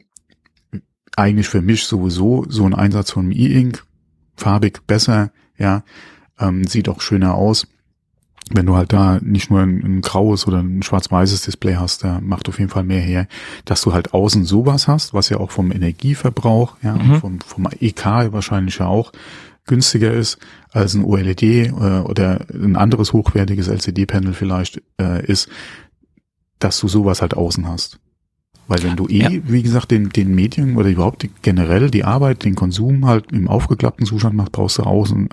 eigentlich für mich sowieso so ein Einsatz von E-Ink farbig besser, ja, ähm, sieht auch schöner aus. Wenn du halt da nicht nur ein, ein graues oder ein schwarz-weißes Display hast, da macht auf jeden Fall mehr her, dass du halt außen sowas hast, was ja auch vom Energieverbrauch, ja, mhm. vom, vom EK wahrscheinlich ja auch günstiger ist als ein OLED äh, oder ein anderes hochwertiges LCD-Panel vielleicht äh, ist, dass du sowas halt außen hast. Weil wenn du eh, ja. wie gesagt, den, den Medien oder überhaupt generell die Arbeit, den Konsum halt im aufgeklappten Zustand machst, brauchst du außen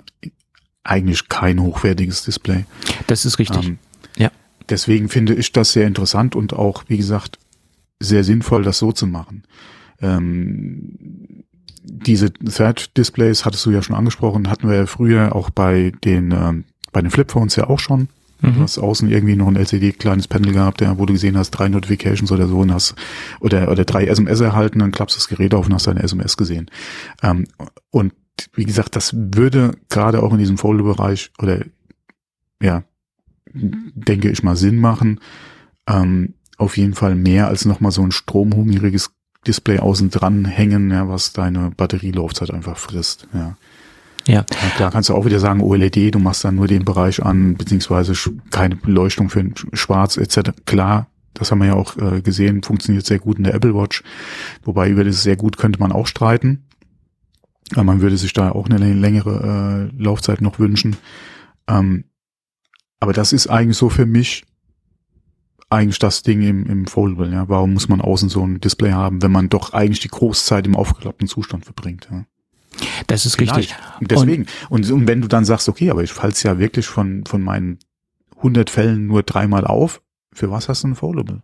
eigentlich kein hochwertiges Display. Das ist richtig. Ähm, ja. Deswegen finde ich das sehr interessant und auch, wie gesagt, sehr sinnvoll, das so zu machen. Ähm, diese Third Displays hattest du ja schon angesprochen, hatten wir ja früher auch bei den, ähm, bei den Flipphones ja auch schon. Mhm. Du hast außen irgendwie noch ein LCD-kleines Panel gehabt, ja, wo du gesehen hast, drei Notifications oder so und hast, oder, oder drei SMS erhalten, dann klappst du das Gerät auf und hast deine SMS gesehen. Ähm, und wie gesagt, das würde gerade auch in diesem Folder-Bereich oder, ja, denke ich mal Sinn machen. Ähm, auf jeden Fall mehr als nochmal so ein stromhungriges Display außen dran hängen, ja, was deine Batterielaufzeit einfach frisst, ja. Ja. Da kannst du auch wieder sagen, OLED, du machst dann nur den Bereich an, beziehungsweise keine Beleuchtung für Schwarz etc. Klar, das haben wir ja auch äh, gesehen, funktioniert sehr gut in der Apple Watch. Wobei über das sehr gut könnte man auch streiten. Aber man würde sich da auch eine längere äh, Laufzeit noch wünschen. Ähm, aber das ist eigentlich so für mich eigentlich das Ding im, im Foldable. Ja? Warum muss man außen so ein Display haben, wenn man doch eigentlich die Großzeit im aufgeklappten Zustand verbringt? Ja? Das ist Vielleicht. richtig. Deswegen. Und, und wenn du dann sagst, okay, aber ich falle es ja wirklich von, von meinen 100 Fällen nur dreimal auf, für was hast du ein Foldable?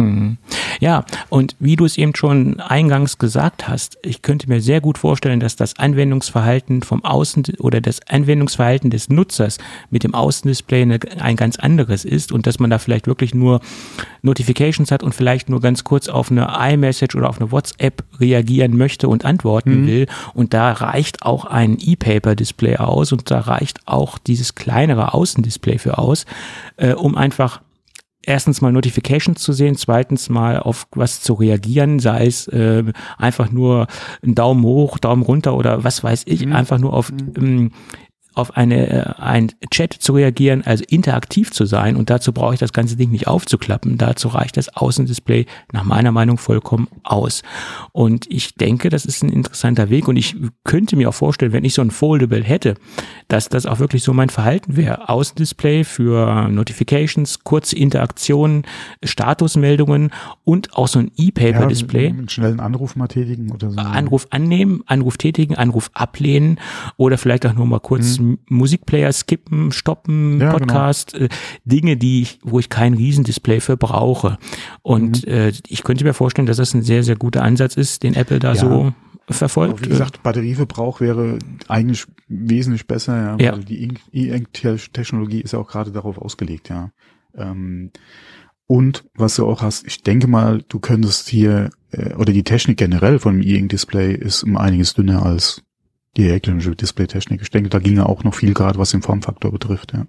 Mhm. Ja, und wie du es eben schon eingangs gesagt hast, ich könnte mir sehr gut vorstellen, dass das Anwendungsverhalten vom Außen oder das Anwendungsverhalten des Nutzers mit dem Außendisplay ein ganz anderes ist und dass man da vielleicht wirklich nur Notifications hat und vielleicht nur ganz kurz auf eine iMessage oder auf eine WhatsApp reagieren möchte und antworten mhm. will. Und da reicht auch ein E-Paper-Display aus und da reicht auch dieses kleinere Außendisplay für aus, äh, um einfach erstens mal Notifications zu sehen, zweitens mal auf was zu reagieren, sei es äh, einfach nur ein Daumen hoch, Daumen runter oder was weiß ich, mhm. einfach nur auf mhm. ähm, auf eine, äh, ein Chat zu reagieren, also interaktiv zu sein. Und dazu brauche ich das ganze Ding nicht aufzuklappen. Dazu reicht das Außendisplay nach meiner Meinung vollkommen aus. Und ich denke, das ist ein interessanter Weg. Und ich könnte mir auch vorstellen, wenn ich so ein Foldable hätte, dass das auch wirklich so mein Verhalten wäre. Außendisplay für Notifications, kurze Interaktionen, Statusmeldungen und auch so ein E-Paper-Display. Ja, einen schnellen Anruf mal tätigen oder so. Anruf annehmen, Anruf tätigen, Anruf ablehnen oder vielleicht auch nur mal kurz mhm Musikplayer skippen, stoppen, ja, genau. Podcast, genau. äh, Dinge, die ich, wo ich kein Riesendisplay für brauche. Und mhm. äh, ich könnte mir vorstellen, dass das ein sehr, sehr guter Ansatz ist, den Apple da ja. so verfolgt. wie gesagt, Batterieverbrauch wäre eigentlich wesentlich besser, ja, ja. weil die E-Ink-Technologie ist ja auch gerade darauf ausgelegt, ja. Ähm, und was du auch hast, ich denke mal, du könntest hier, äh, oder die Technik generell von dem E-Ink-Display ist um einiges dünner als die elektronische Displaytechnik. Ich denke, da ginge auch noch viel gerade, was den Formfaktor betrifft, ja.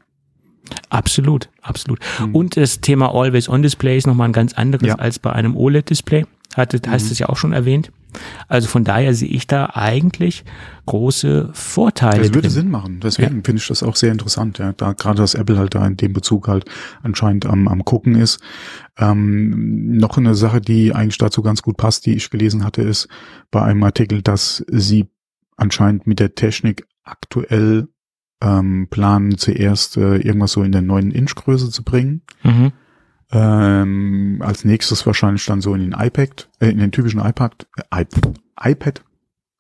Absolut, absolut. Mhm. Und das Thema Always-On-Display ist nochmal ein ganz anderes ja. als bei einem OLED-Display. Hatte, mhm. hast es ja auch schon erwähnt. Also von daher sehe ich da eigentlich große Vorteile. Das würde drin. Sinn machen. Deswegen ja. finde ich das auch sehr interessant. Ja, da gerade dass Apple halt da in dem Bezug halt anscheinend am, am gucken ist. Ähm, noch eine Sache, die eigentlich dazu ganz gut passt, die ich gelesen hatte, ist bei einem Artikel, dass sie anscheinend mit der Technik aktuell ähm, planen, zuerst äh, irgendwas so in der neuen Inch-Größe zu bringen. Mhm. Ähm, als nächstes wahrscheinlich dann so in den iPad, äh, in den typischen iPad, äh, iPad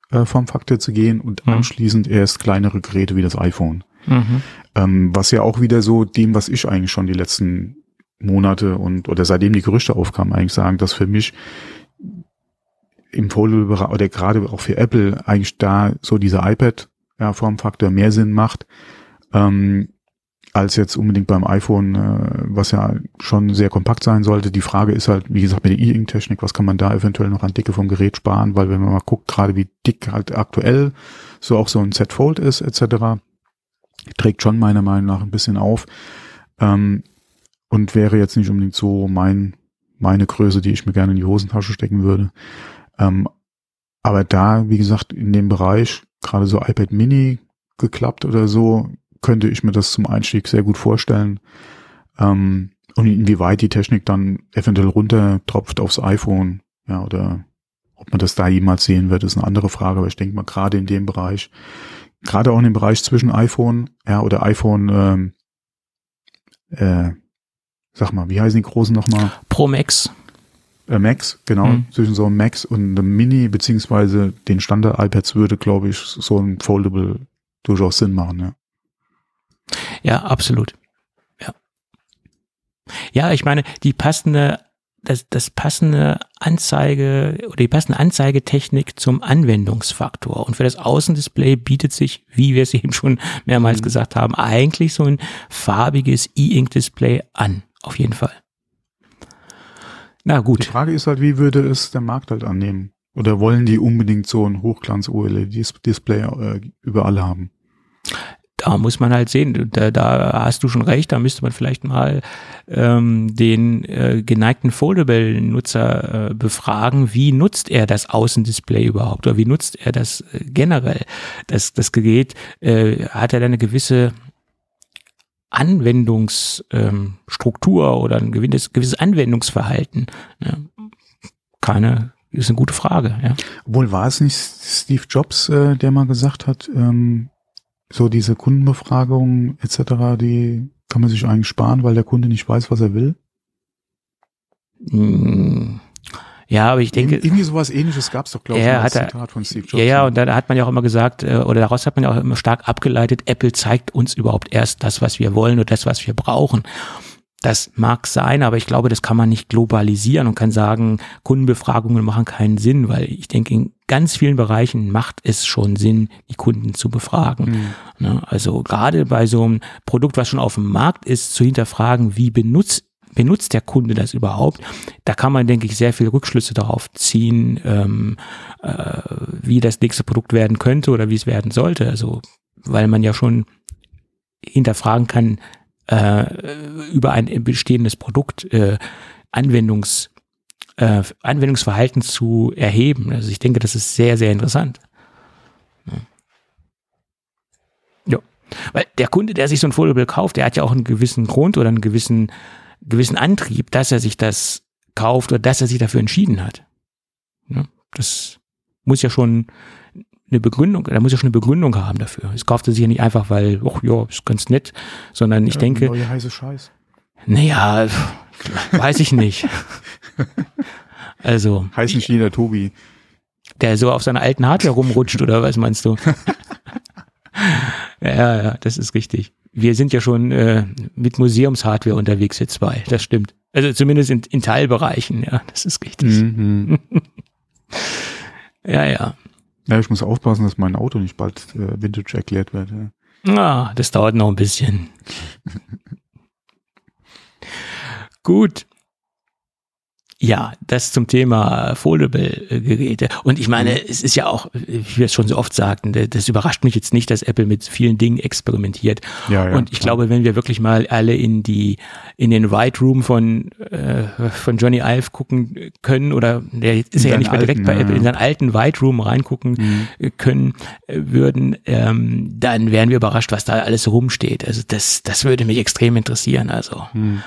äh, Formfaktor zu gehen und mhm. anschließend erst kleinere Geräte wie das iPhone. Mhm. Ähm, was ja auch wieder so dem, was ich eigentlich schon die letzten Monate und oder seitdem die Gerüchte aufkamen, eigentlich sagen, dass für mich im Foldable oder gerade auch für Apple eigentlich da so dieser iPad ja, mehr Sinn macht. Ähm, als jetzt unbedingt beim iPhone, äh, was ja schon sehr kompakt sein sollte. Die Frage ist halt, wie gesagt, mit der E-Ink-Technik, was kann man da eventuell noch an Dicke vom Gerät sparen, weil wenn man mal guckt, gerade wie dick halt aktuell so auch so ein Z-Fold ist, etc., trägt schon meiner Meinung nach ein bisschen auf ähm, und wäre jetzt nicht unbedingt so mein meine Größe, die ich mir gerne in die Hosentasche stecken würde. Ähm, aber da, wie gesagt, in dem Bereich, gerade so iPad Mini geklappt oder so, könnte ich mir das zum Einstieg sehr gut vorstellen. Ähm, und inwieweit die Technik dann eventuell runtertropft aufs iPhone, ja, oder ob man das da jemals sehen wird, ist eine andere Frage, aber ich denke mal gerade in dem Bereich, gerade auch in dem Bereich zwischen iPhone, ja, oder iPhone, ähm, äh, sag mal, wie heißen die großen nochmal? Pro Max. Äh, Max, genau, mhm. zwischen so einem Max und einem Mini, beziehungsweise den Standard-iPads würde, glaube ich, so ein Foldable durchaus Sinn machen, ja. Ja, absolut. Ja. Ja, ich meine, die passende, das, das passende Anzeige oder die passende Anzeigetechnik zum Anwendungsfaktor. Und für das Außendisplay bietet sich, wie wir es eben schon mehrmals mhm. gesagt haben, eigentlich so ein farbiges E-Ink-Display an. Auf jeden Fall. Na gut. Die Frage ist halt, wie würde es der Markt halt annehmen? Oder wollen die unbedingt so ein Hochglanz-OLED-Display äh, überall haben? da muss man halt sehen, da, da hast du schon recht, da müsste man vielleicht mal ähm, den äh, geneigten Foldable-Nutzer äh, befragen, wie nutzt er das Außendisplay überhaupt oder wie nutzt er das äh, generell, das, das Gerät, äh, hat er da eine gewisse Anwendungsstruktur ähm, oder ein gewisses, gewisses Anwendungsverhalten? Ja, keine, ist eine gute Frage, ja. Obwohl war es nicht Steve Jobs, äh, der mal gesagt hat, ähm, so diese Kundenbefragungen etc., die kann man sich eigentlich sparen, weil der Kunde nicht weiß, was er will? Hm. Ja, aber ich denke. Irgendwie sowas ähnliches gab es doch, glaube ich, als Zitat von Steve Jobs. Ja, ja, und da hat man ja auch immer gesagt, äh, oder daraus hat man ja auch immer stark abgeleitet, Apple zeigt uns überhaupt erst das, was wir wollen oder das, was wir brauchen. Das mag sein, aber ich glaube, das kann man nicht globalisieren und kann sagen, Kundenbefragungen machen keinen Sinn, weil ich denke, in ganz vielen Bereichen macht es schon Sinn, die Kunden zu befragen. Mhm. Also gerade bei so einem Produkt, was schon auf dem Markt ist, zu hinterfragen, wie benutzt benutzt der Kunde das überhaupt? Da kann man, denke ich, sehr viel Rückschlüsse darauf ziehen, ähm, äh, wie das nächste Produkt werden könnte oder wie es werden sollte. Also, weil man ja schon hinterfragen kann, äh, über ein bestehendes Produkt äh, Anwendungs, äh, Anwendungsverhalten zu erheben. Also ich denke, das ist sehr, sehr interessant. Ja. Weil der Kunde, der sich so ein Foldable kauft, der hat ja auch einen gewissen Grund oder einen gewissen, gewissen Antrieb, dass er sich das kauft oder dass er sich dafür entschieden hat. Ja, das muss ja schon eine Begründung, da muss ja schon eine Begründung haben dafür. Es kauft er sich ja nicht einfach, weil, ach ja, ist ganz nett, sondern ich ja, denke. Neue heiße Scheiß. Naja, weiß ich nicht. Also. Heißen China Tobi. Der so auf seiner alten Hardware rumrutscht, oder was meinst du? ja, ja, das ist richtig. Wir sind ja schon äh, mit Museumshardware unterwegs jetzt zwei, das stimmt. Also zumindest in, in Teilbereichen, ja, das ist richtig. Mhm. ja, ja. Ja, ich muss aufpassen, dass mein Auto nicht bald äh, Vintage erklärt wird. Ja. Ah, das dauert noch ein bisschen. Gut. Ja, das zum Thema Foldable-Geräte. Und ich meine, mhm. es ist ja auch, wie wir es schon so oft sagten, das überrascht mich jetzt nicht, dass Apple mit vielen Dingen experimentiert. Ja, ja, und ich ja. glaube, wenn wir wirklich mal alle in die, in den White Room von, äh, von Johnny Ive gucken können, oder der ist ja nicht mehr direkt alten, bei Apple, in seinen alten White Room reingucken mhm. können äh, würden, ähm, dann wären wir überrascht, was da alles rumsteht. Also das, das würde mich extrem interessieren. Also, mhm.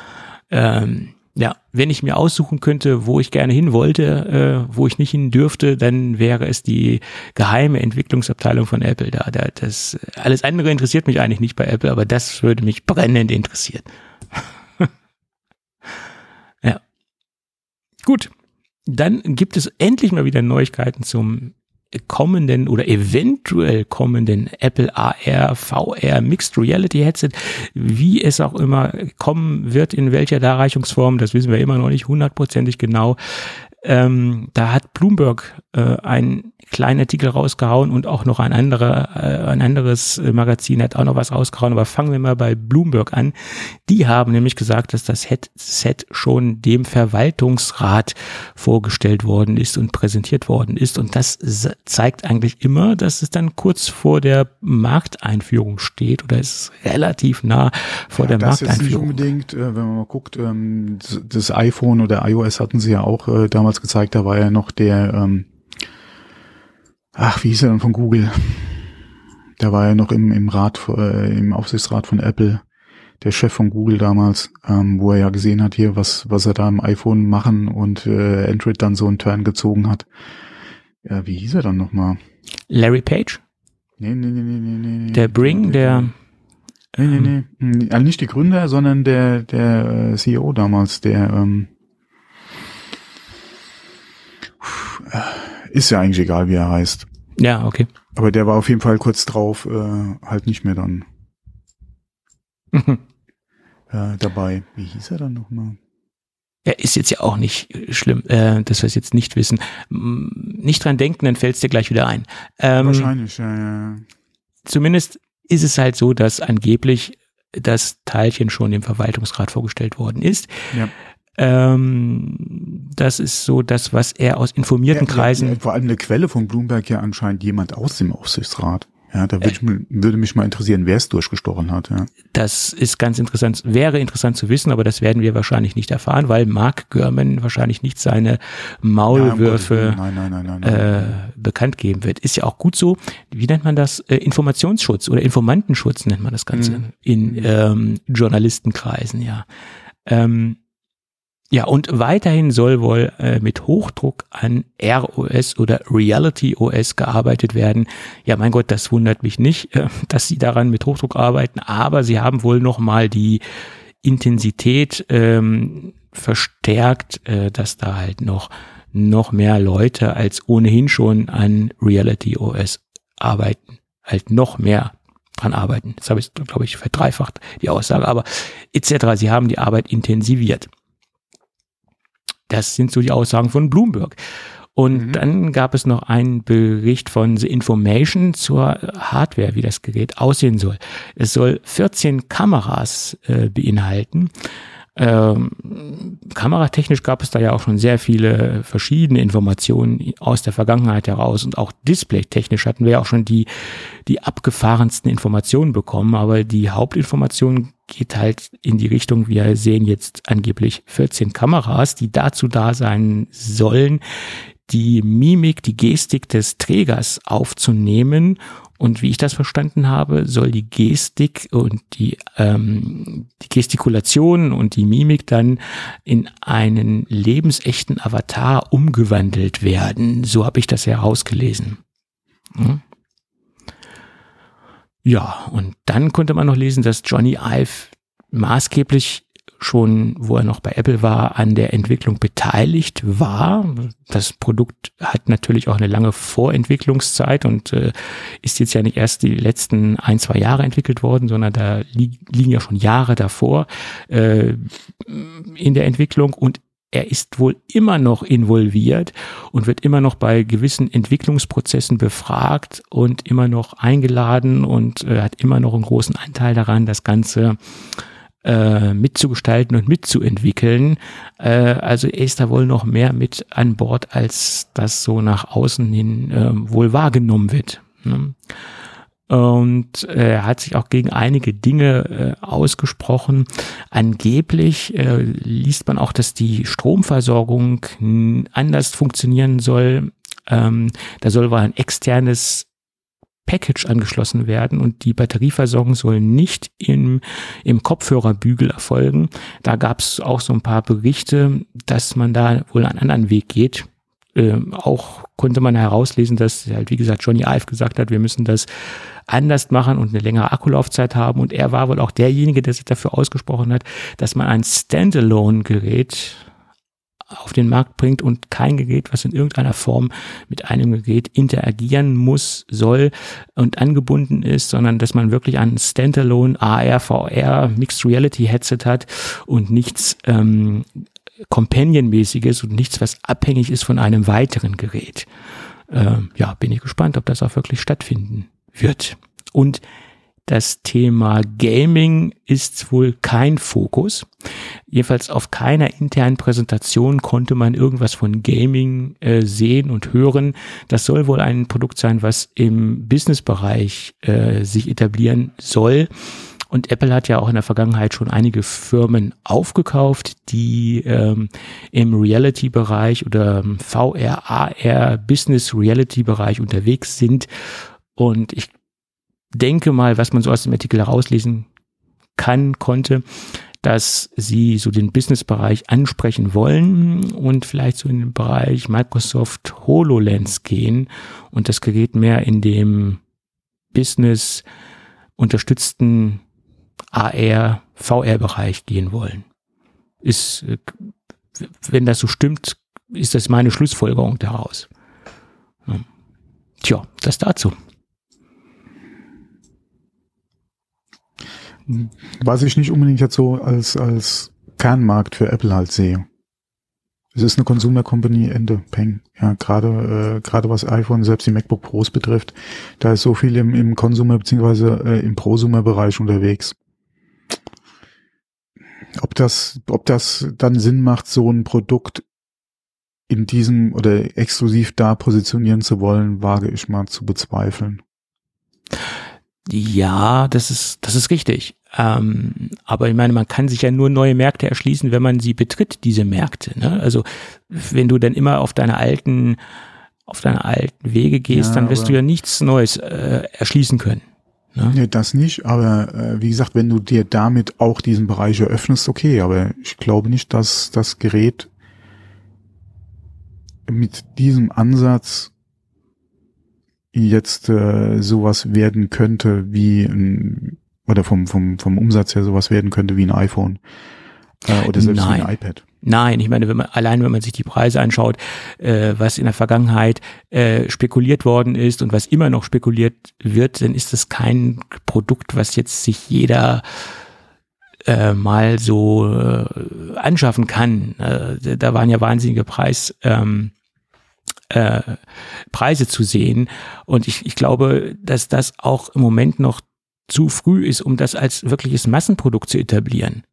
ähm, ja, wenn ich mir aussuchen könnte, wo ich gerne hin wollte, äh, wo ich nicht hin dürfte, dann wäre es die geheime Entwicklungsabteilung von Apple da. da. Das alles andere interessiert mich eigentlich nicht bei Apple, aber das würde mich brennend interessieren. ja. Gut. Dann gibt es endlich mal wieder Neuigkeiten zum kommenden oder eventuell kommenden Apple AR, VR, Mixed Reality Headset, wie es auch immer kommen wird, in welcher Darreichungsform, das wissen wir immer noch nicht hundertprozentig genau. Ähm, da hat Bloomberg äh, ein kleinen Artikel rausgehauen und auch noch ein anderer, äh, ein anderes Magazin hat auch noch was rausgehauen. Aber fangen wir mal bei Bloomberg an. Die haben nämlich gesagt, dass das Headset schon dem Verwaltungsrat vorgestellt worden ist und präsentiert worden ist. Und das zeigt eigentlich immer, dass es dann kurz vor der Markteinführung steht oder ist relativ nah vor ja, der das Markteinführung. Das ist nicht unbedingt, äh, wenn man mal guckt, ähm, das iPhone oder iOS hatten sie ja auch äh, damals gezeigt, da war ja noch der ähm, ach, wie hieß er denn von Google? Der war ja noch im, im Rat, äh, im Aufsichtsrat von Apple, der Chef von Google damals, ähm, wo er ja gesehen hat hier, was, was er da im iPhone machen und äh, Android dann so einen Turn gezogen hat. Ja, wie hieß er dann nochmal? Larry Page? Nee, nee, nee, nee, nee, nee. Der Bring, der. Nee, nee, nee. Hm, also nicht die Gründer, sondern der, der äh, CEO damals, der, ähm, ist ja eigentlich egal, wie er heißt. Ja, okay. Aber der war auf jeden Fall kurz drauf, äh, halt nicht mehr dann äh, dabei. Wie hieß er dann nochmal? Ja, ist jetzt ja auch nicht schlimm, äh, dass wir es jetzt nicht wissen. Nicht dran denken, dann fällt es dir gleich wieder ein. Ähm, Wahrscheinlich, ja, ja. Zumindest ist es halt so, dass angeblich das Teilchen schon dem Verwaltungsrat vorgestellt worden ist. Ja. Ähm, das ist so das, was er aus informierten ja, Kreisen. Ja, vor allem eine Quelle von Bloomberg ja anscheinend jemand aus dem Aufsichtsrat. Ja, da würde, äh, würde mich mal interessieren, wer es durchgestochen hat. Ja. Das ist ganz interessant, wäre interessant zu wissen, aber das werden wir wahrscheinlich nicht erfahren, weil Mark Gurman wahrscheinlich nicht seine Maulwürfe nein, nein, nein, äh, bekannt geben wird. Ist ja auch gut so. Wie nennt man das? Äh, Informationsschutz oder Informantenschutz nennt man das Ganze mhm. in ähm, Journalistenkreisen, ja. Ähm, ja, und weiterhin soll wohl äh, mit Hochdruck an ROS oder Reality OS gearbeitet werden. Ja, mein Gott, das wundert mich nicht, äh, dass sie daran mit Hochdruck arbeiten, aber sie haben wohl nochmal die Intensität ähm, verstärkt, äh, dass da halt noch, noch mehr Leute als ohnehin schon an Reality OS arbeiten, halt noch mehr dran arbeiten. Das habe ich, glaube ich, verdreifacht, die Aussage, aber etc. Sie haben die Arbeit intensiviert. Das sind so die Aussagen von Bloomberg. Und mhm. dann gab es noch einen Bericht von The Information zur Hardware, wie das Gerät aussehen soll. Es soll 14 Kameras äh, beinhalten. Ähm, kameratechnisch gab es da ja auch schon sehr viele verschiedene Informationen aus der Vergangenheit heraus und auch displaytechnisch hatten wir ja auch schon die, die abgefahrensten Informationen bekommen, aber die Hauptinformation geht halt in die Richtung, wir sehen jetzt angeblich 14 Kameras, die dazu da sein sollen, die Mimik, die Gestik des Trägers aufzunehmen und wie ich das verstanden habe, soll die Gestik und die, ähm, die Gestikulation und die Mimik dann in einen lebensechten Avatar umgewandelt werden. So habe ich das herausgelesen. Hm? Ja, und dann konnte man noch lesen, dass Johnny Ive maßgeblich schon, wo er noch bei Apple war, an der Entwicklung beteiligt war. Das Produkt hat natürlich auch eine lange Vorentwicklungszeit und äh, ist jetzt ja nicht erst die letzten ein, zwei Jahre entwickelt worden, sondern da li liegen ja schon Jahre davor äh, in der Entwicklung und er ist wohl immer noch involviert und wird immer noch bei gewissen Entwicklungsprozessen befragt und immer noch eingeladen und äh, hat immer noch einen großen Anteil daran, das Ganze äh, mitzugestalten und mitzuentwickeln. Äh, also er ist da wohl noch mehr mit an Bord, als das so nach außen hin äh, wohl wahrgenommen wird. Ne? Und äh, er hat sich auch gegen einige Dinge äh, ausgesprochen. Angeblich äh, liest man auch, dass die Stromversorgung anders funktionieren soll. Ähm, da soll wohl ein externes Package angeschlossen werden und die Batterieversorgung soll nicht im, im Kopfhörerbügel erfolgen. Da gab es auch so ein paar Berichte, dass man da wohl einen anderen Weg geht. Ähm, auch konnte man herauslesen, dass halt, wie gesagt, Johnny Ive gesagt hat, wir müssen das anders machen und eine längere Akkulaufzeit haben. Und er war wohl auch derjenige, der sich dafür ausgesprochen hat, dass man ein Standalone-Gerät auf den Markt bringt und kein Gerät, was in irgendeiner Form mit einem Gerät interagieren muss, soll und angebunden ist, sondern dass man wirklich ein Standalone AR, VR, Mixed Reality Headset hat und nichts ähm, Companion-mäßiges und nichts, was abhängig ist von einem weiteren Gerät. Ähm, ja, bin ich gespannt, ob das auch wirklich stattfinden wird. Und das Thema Gaming ist wohl kein Fokus. Jedenfalls auf keiner internen Präsentation konnte man irgendwas von Gaming äh, sehen und hören. Das soll wohl ein Produkt sein, was im Businessbereich äh, sich etablieren soll. Und Apple hat ja auch in der Vergangenheit schon einige Firmen aufgekauft, die ähm, im Reality-Bereich oder VR, AR, Business Reality-Bereich unterwegs sind. Und ich denke mal, was man so aus dem Artikel herauslesen kann, konnte, dass sie so den Business-Bereich ansprechen wollen und vielleicht so in den Bereich Microsoft HoloLens gehen und das Gerät mehr in dem Business unterstützten AR, VR-Bereich gehen wollen. Ist, wenn das so stimmt, ist das meine Schlussfolgerung daraus. Tja, das dazu. Was ich nicht unbedingt jetzt so als, als Kernmarkt für Apple halt sehe. Es ist eine Consumer Company, Ende, Peng. Ja, gerade, äh, gerade was iPhone, selbst die MacBook Pros betrifft, da ist so viel im, im Consumer beziehungsweise äh, im Prosumer-Bereich unterwegs. Ob das, ob das dann Sinn macht, so ein Produkt in diesem oder exklusiv da positionieren zu wollen, wage ich mal zu bezweifeln. Ja, das ist, das ist richtig. Ähm, aber ich meine, man kann sich ja nur neue Märkte erschließen, wenn man sie betritt, diese Märkte. Ne? Also wenn du dann immer auf deine alten, auf deine alten Wege gehst, ja, dann wirst du ja nichts Neues äh, erschließen können. Ne? Nee, das nicht, aber äh, wie gesagt, wenn du dir damit auch diesen Bereich eröffnest, okay, aber ich glaube nicht, dass das Gerät mit diesem Ansatz jetzt äh, sowas werden könnte wie ein, oder vom, vom, vom Umsatz her sowas werden könnte wie ein iPhone äh, oder selbst Nein. wie ein iPad. Nein, ich meine, wenn man, allein wenn man sich die Preise anschaut, äh, was in der Vergangenheit äh, spekuliert worden ist und was immer noch spekuliert wird, dann ist das kein Produkt, was jetzt sich jeder äh, mal so äh, anschaffen kann. Äh, da waren ja wahnsinnige Preis. Ähm, äh, Preise zu sehen. Und ich, ich glaube, dass das auch im Moment noch zu früh ist, um das als wirkliches Massenprodukt zu etablieren.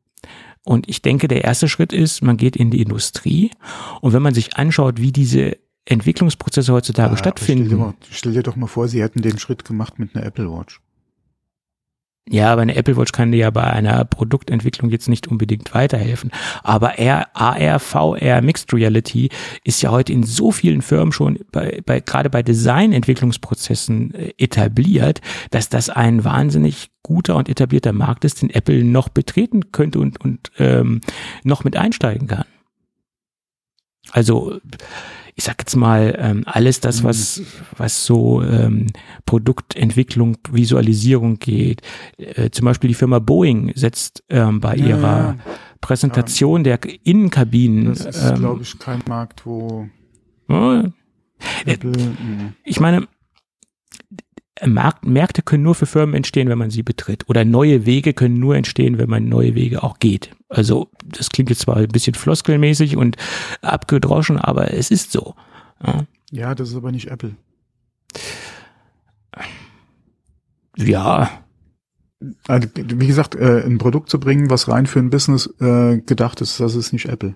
Und ich denke, der erste Schritt ist, man geht in die Industrie. Und wenn man sich anschaut, wie diese Entwicklungsprozesse heutzutage ah, stattfinden. Stell dir, mal, stell dir doch mal vor, sie hätten den Schritt gemacht mit einer Apple Watch. Ja, aber eine Apple Watch kann dir ja bei einer Produktentwicklung jetzt nicht unbedingt weiterhelfen. Aber AR, VR, Mixed Reality ist ja heute in so vielen Firmen schon bei, bei gerade bei Designentwicklungsprozessen äh, etabliert, dass das ein wahnsinnig guter und etablierter Markt ist, den Apple noch betreten könnte und, und ähm, noch mit einsteigen kann. Also ich sag jetzt mal, ähm, alles das, was, mhm. was so ähm, Produktentwicklung, Visualisierung geht. Äh, zum Beispiel die Firma Boeing setzt ähm, bei ja, ihrer ja. Präsentation ja. der Innenkabinen. Das ist, ähm, glaube ich, kein Markt, wo äh, ich meine, Markt, Märkte können nur für Firmen entstehen, wenn man sie betritt. Oder neue Wege können nur entstehen, wenn man neue Wege auch geht. Also das klingt jetzt zwar ein bisschen floskelmäßig und abgedroschen, aber es ist so. Ja, ja das ist aber nicht Apple. Ja, Also, wie gesagt, äh, ein Produkt zu bringen, was rein für ein Business äh, gedacht ist, das ist nicht Apple.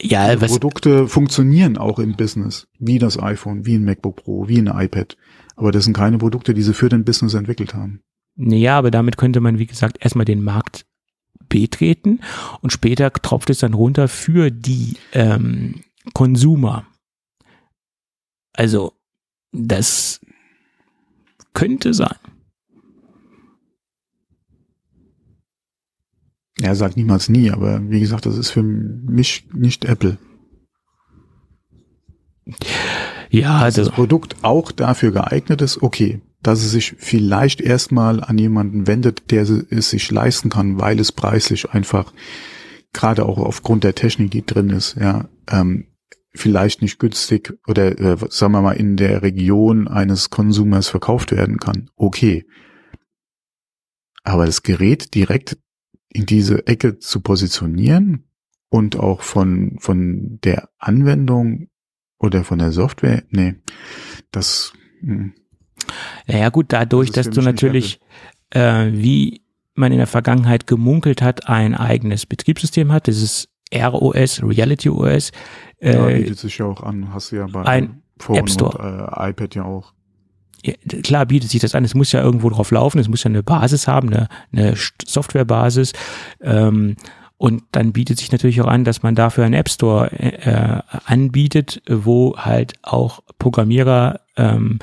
Ja, Also was, Produkte funktionieren auch im Business, wie das iPhone, wie ein MacBook Pro, wie ein iPad. Aber das sind keine Produkte, die sie für den Business entwickelt haben. ja, aber damit könnte man, wie gesagt, erstmal den Markt betreten und später tropft es dann runter für die ähm, Konsumer. Also, das könnte sein. Er sagt niemals nie, aber wie gesagt, das ist für mich nicht Apple. Ja, Dass also, das Produkt auch dafür geeignet ist, okay. Dass es sich vielleicht erstmal an jemanden wendet, der es sich leisten kann, weil es preislich einfach, gerade auch aufgrund der Technik, die drin ist, ja, ähm, vielleicht nicht günstig oder äh, sagen wir mal in der Region eines Konsumers verkauft werden kann. Okay. Aber das Gerät direkt in diese Ecke zu positionieren und auch von, von der Anwendung oder von der Software, nee, das, hm, naja gut, dadurch, Das dass du natürlich, äh, wie man in der Vergangenheit gemunkelt hat, ein eigenes Betriebssystem hat, dieses ROS, Reality OS, ja, äh, bietet sich ja auch an, hast du ja bei ein Phone App Store. und äh, iPad ja auch. ja, klar bietet sich das an, es muss ja irgendwo drauf laufen, es muss ja eine Basis haben, eine, eine St- Softwarebasis. Ähm, und dann bietet sich natürlich auch an, dass man dafür einen App Store äh, anbietet, wo halt auch Programmierer, ähm,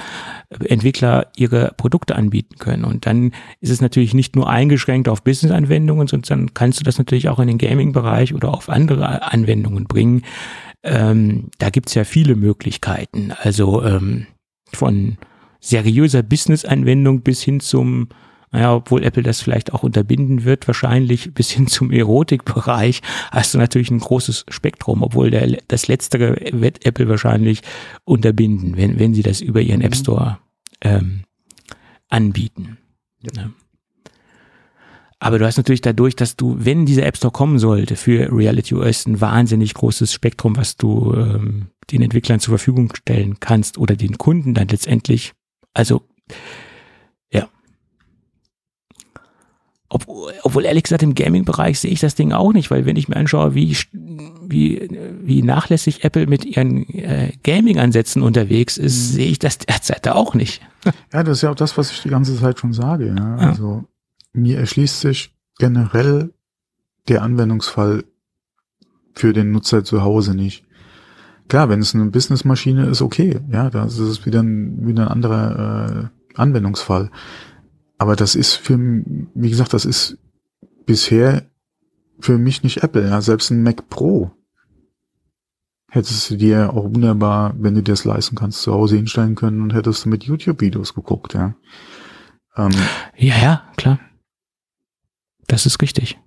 Entwickler ihre Produkte anbieten können. Und dann ist es natürlich nicht nur eingeschränkt auf Business-Anwendungen, sondern kannst du das natürlich auch in den Gaming-Bereich oder auf andere Anwendungen bringen. Ähm, da gibt's ja viele Möglichkeiten. Also ähm, von seriöser Business-Anwendung bis hin zum, naja, obwohl Apple das vielleicht auch unterbinden wird, wahrscheinlich bis hin zum Erotikbereich, hast du natürlich ein großes Spektrum, obwohl der, das Letztere wird Apple wahrscheinlich unterbinden, wenn, wenn sie das über ihren App Store ähm, anbieten. Ja. Aber du hast natürlich dadurch, dass du, wenn dieser App Store kommen sollte für Reality OS, ein wahnsinnig großes Spektrum, was du ähm, den Entwicklern zur Verfügung stellen kannst oder den Kunden dann letztendlich. Also, ja. Ob, obwohl ehrlich gesagt im Gaming-Bereich sehe ich das Ding auch nicht, weil wenn ich mir anschaue, wie, wie, wie nachlässig Apple mit ihren äh, Gaming-Ansätzen unterwegs ist, sehe ich das derzeit auch nicht. Ja, das ist ja auch das, was ich die ganze Zeit schon sage. Ja. Ja. Also mir erschließt sich generell der Anwendungsfall für den Nutzer zu Hause nicht. Klar, wenn es eine Businessmaschine ist, okay, ja, das ist wieder ein, wieder ein anderer äh, Anwendungsfall. Aber das ist für, wie gesagt, das ist bisher für mich nicht Apple. Ja, selbst ein Mac Pro hättest du dir auch wunderbar, wenn du dir das leisten kannst, zu Hause hinstellen können und hättest du mit YouTube-Videos geguckt, ja. Ähm, Ja, ja, klar. Das ist richtig.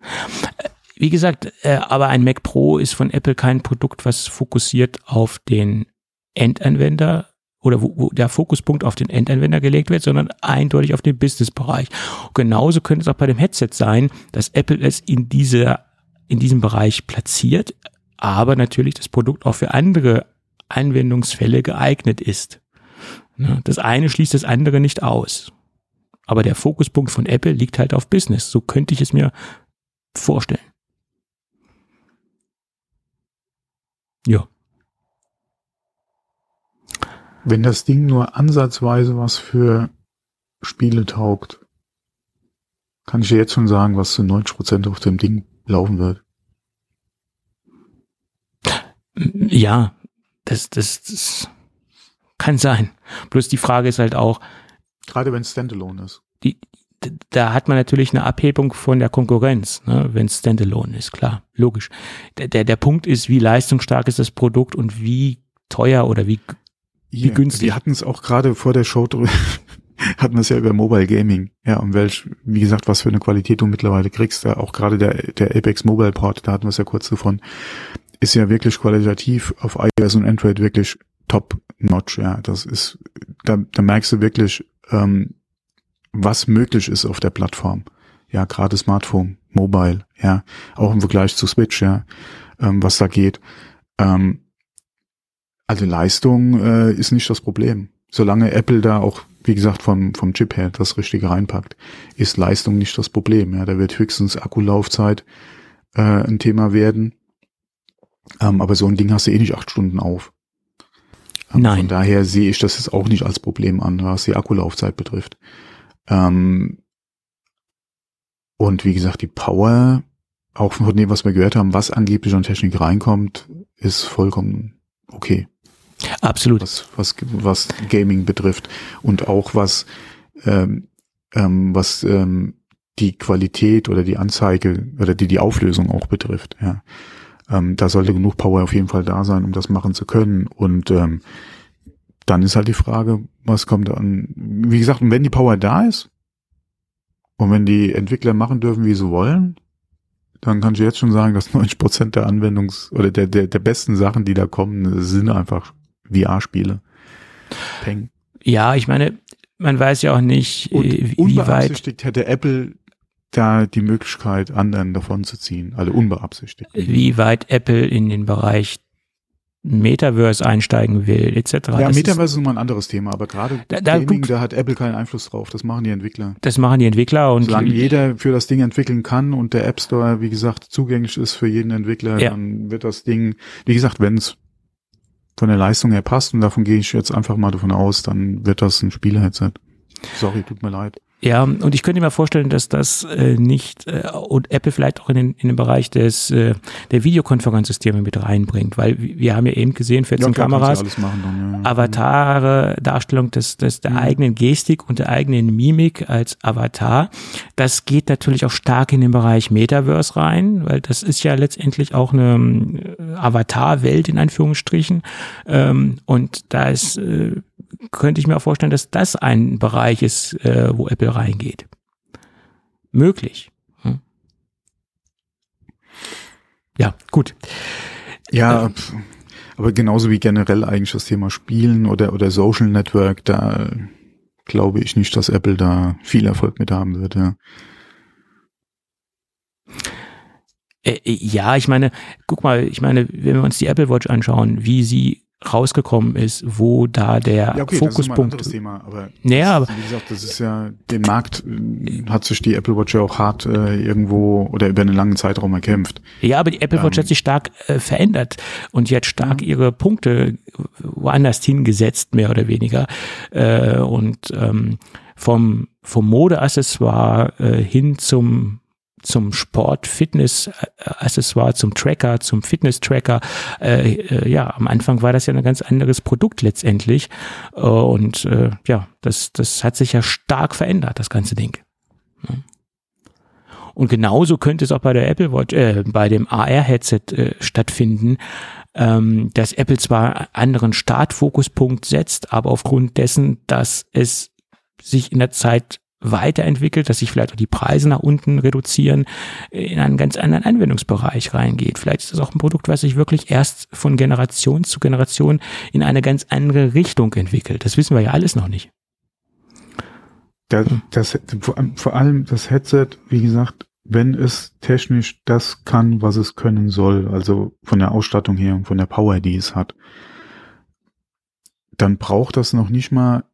Äh, Wie gesagt, äh, aber ein Mac Pro ist von Apple kein Produkt, was fokussiert auf den Endanwender oder wo, wo der Fokuspunkt auf den Endanwender gelegt wird, sondern eindeutig auf den Businessbereich. Genauso könnte es auch bei dem Headset sein, dass Apple es in dieser in diesem Bereich platziert, aber natürlich das Produkt auch für andere Anwendungsfälle geeignet ist. Ne, Das eine schließt das andere nicht aus. Aber der Fokuspunkt von Apple liegt halt auf Business. So könnte ich es mir vorstellen. Ja. Wenn das Ding nur ansatzweise was für Spiele taugt, kann ich dir jetzt schon sagen, was zu 90% auf dem Ding laufen wird. Ja, das, das, das kann sein. Bloß die Frage ist halt auch, Gerade wenn es Standalone ist. die, da hat man natürlich eine Abhebung von der Konkurrenz, ne, wenn es Standalone ist, klar, logisch. Der, der, der Punkt ist, wie leistungsstark ist das Produkt und wie teuer oder wie Hier, günstig. Die hatten es auch gerade vor der Show drü- hatten wir es ja über Mobile Gaming. Ja, und welch, wie gesagt, was für eine Qualität du mittlerweile kriegst. Da auch gerade der, der Apex Mobile Port, da hatten wir es ja kurz davon, ist ja wirklich qualitativ auf iOS und Android wirklich top notch. Ja, das ist, da, da merkst du wirklich, ähm, was möglich ist auf der Plattform. Ja, gerade Smartphone, Mobile, ja, auch im Vergleich zu Switch, ja, ähm, was da geht. Ähm, also Leistung äh, ist nicht das Problem. Solange Apple da auch wie gesagt, vom, vom Chip her das Richtige reinpackt, ist Leistung nicht das Problem. Ja, da wird höchstens Akkulaufzeit äh, ein Thema werden. Ähm, aber so ein Ding hast du eh nicht acht Stunden auf. Ähm, Nein. Von daher sehe ich das jetzt auch nicht als Problem an, was die Akkulaufzeit betrifft. Ähm, und wie gesagt, die Power, auch von dem, was wir gehört haben, was angeblich an Technik reinkommt, ist vollkommen okay. Absolut. Was, was, was Gaming betrifft. Und auch was, ähm, ähm, was ähm, die Qualität oder die Anzeige oder die, die Auflösung auch betrifft. Ja. Ähm, da sollte genug Power auf jeden Fall da sein, um das machen zu können. Und ähm, dann ist halt die Frage, was kommt an? Wie gesagt, und wenn die Power da ist und wenn die Entwickler machen dürfen, wie sie wollen, dann kann ich jetzt schon sagen, dass 90 Prozent der Anwendungs- oder der, der, der besten Sachen, die da kommen, sind einfach VR-Spiele. Peng. Ja, ich meine, man weiß ja auch nicht, Und äh, wie weit. unbeabsichtigt hätte Apple da die Möglichkeit, anderen davon zu ziehen. Also unbeabsichtigt. wie weit Apple in den Bereich Metaverse einsteigen will, etc. Ja, Das ist- Metaverse ist immer ein anderes Thema, aber gerade Da- da Gaming, da hat Apple keinen Einfluss drauf. Das machen die Entwickler. Das machen die Entwickler und Solange jeder für das Ding entwickeln kann und der App Store, wie gesagt, zugänglich ist für jeden Entwickler, Ja. dann wird das Ding, wie gesagt, wenn es von der Leistung her passt, und davon gehe ich jetzt einfach mal davon aus, dann wird das ein Spieler-Headset. Sorry, tut mir leid. Ja, und ich könnte mir vorstellen, dass das äh, nicht äh, und Apple vielleicht auch in den, in den Bereich des äh, der Videokonferenzsysteme mit reinbringt, weil wir haben ja eben gesehen, 14 klar, kannst du Kameras, dann, ja, ja. Avatare, Darstellung des, des der Mhm. eigenen Gestik und der eigenen Mimik als Avatar. Das geht natürlich auch stark in den Bereich Metaverse rein, weil das ist ja letztendlich auch eine äh, Avatar-Welt in Anführungsstrichen. Ähm, und da ist, äh, könnte ich mir auch vorstellen, dass das ein Bereich ist, äh, wo Apple reingeht. Möglich. Hm. Ja, gut. Ja, pf, aber genauso wie generell eigentlich das Thema Spielen oder, oder Social Network, da äh, glaube ich nicht, dass Apple da viel Erfolg mit haben wird, ja. Äh, ja, ich meine, guck mal, ich meine, wenn wir uns die Apple Watch anschauen, wie sie rausgekommen ist, wo da der Ja, okay, das ist mal ein Fokuspunkt. anderes Thema, aber Naja, aber wie gesagt, das ist ja, den Markt äh, hat sich die Apple Watch ja auch hart äh, irgendwo oder über einen langen Zeitraum erkämpft. ja, aber die Apple Watch Ähm. hat sich stark äh, verändert und hat stark ihre Punkte woanders hingesetzt, mehr oder weniger. Äh, und ähm, vom, vom Modeaccessoire äh, hin zum zum Sport, Fitness, äh, Accessoire, zum Tracker, zum Fitness-Tracker. Äh, äh, ja, am Anfang war das ja ein ganz anderes Produkt letztendlich. Äh, und äh, ja, das, das hat sich ja stark verändert, das ganze Ding. Und genauso könnte es auch bei der Apple Watch, äh, bei dem AR-Headset äh, stattfinden, ähm, dass Apple zwar einen anderen Startfokuspunkt setzt, aber aufgrund dessen, dass es sich in der Zeit weiterentwickelt, dass sich vielleicht auch die Preise nach unten reduzieren, in einen ganz anderen Anwendungsbereich reingeht. Vielleicht ist das auch ein Produkt, was sich wirklich erst von Generation zu Generation in eine ganz andere Richtung entwickelt. Das wissen wir ja alles noch nicht. Da, das, allem- vor allem das Headset, wie gesagt, wenn es technisch das kann, was es können soll, also von der Ausstattung her und von der Power, die es hat, dann braucht das noch nicht mal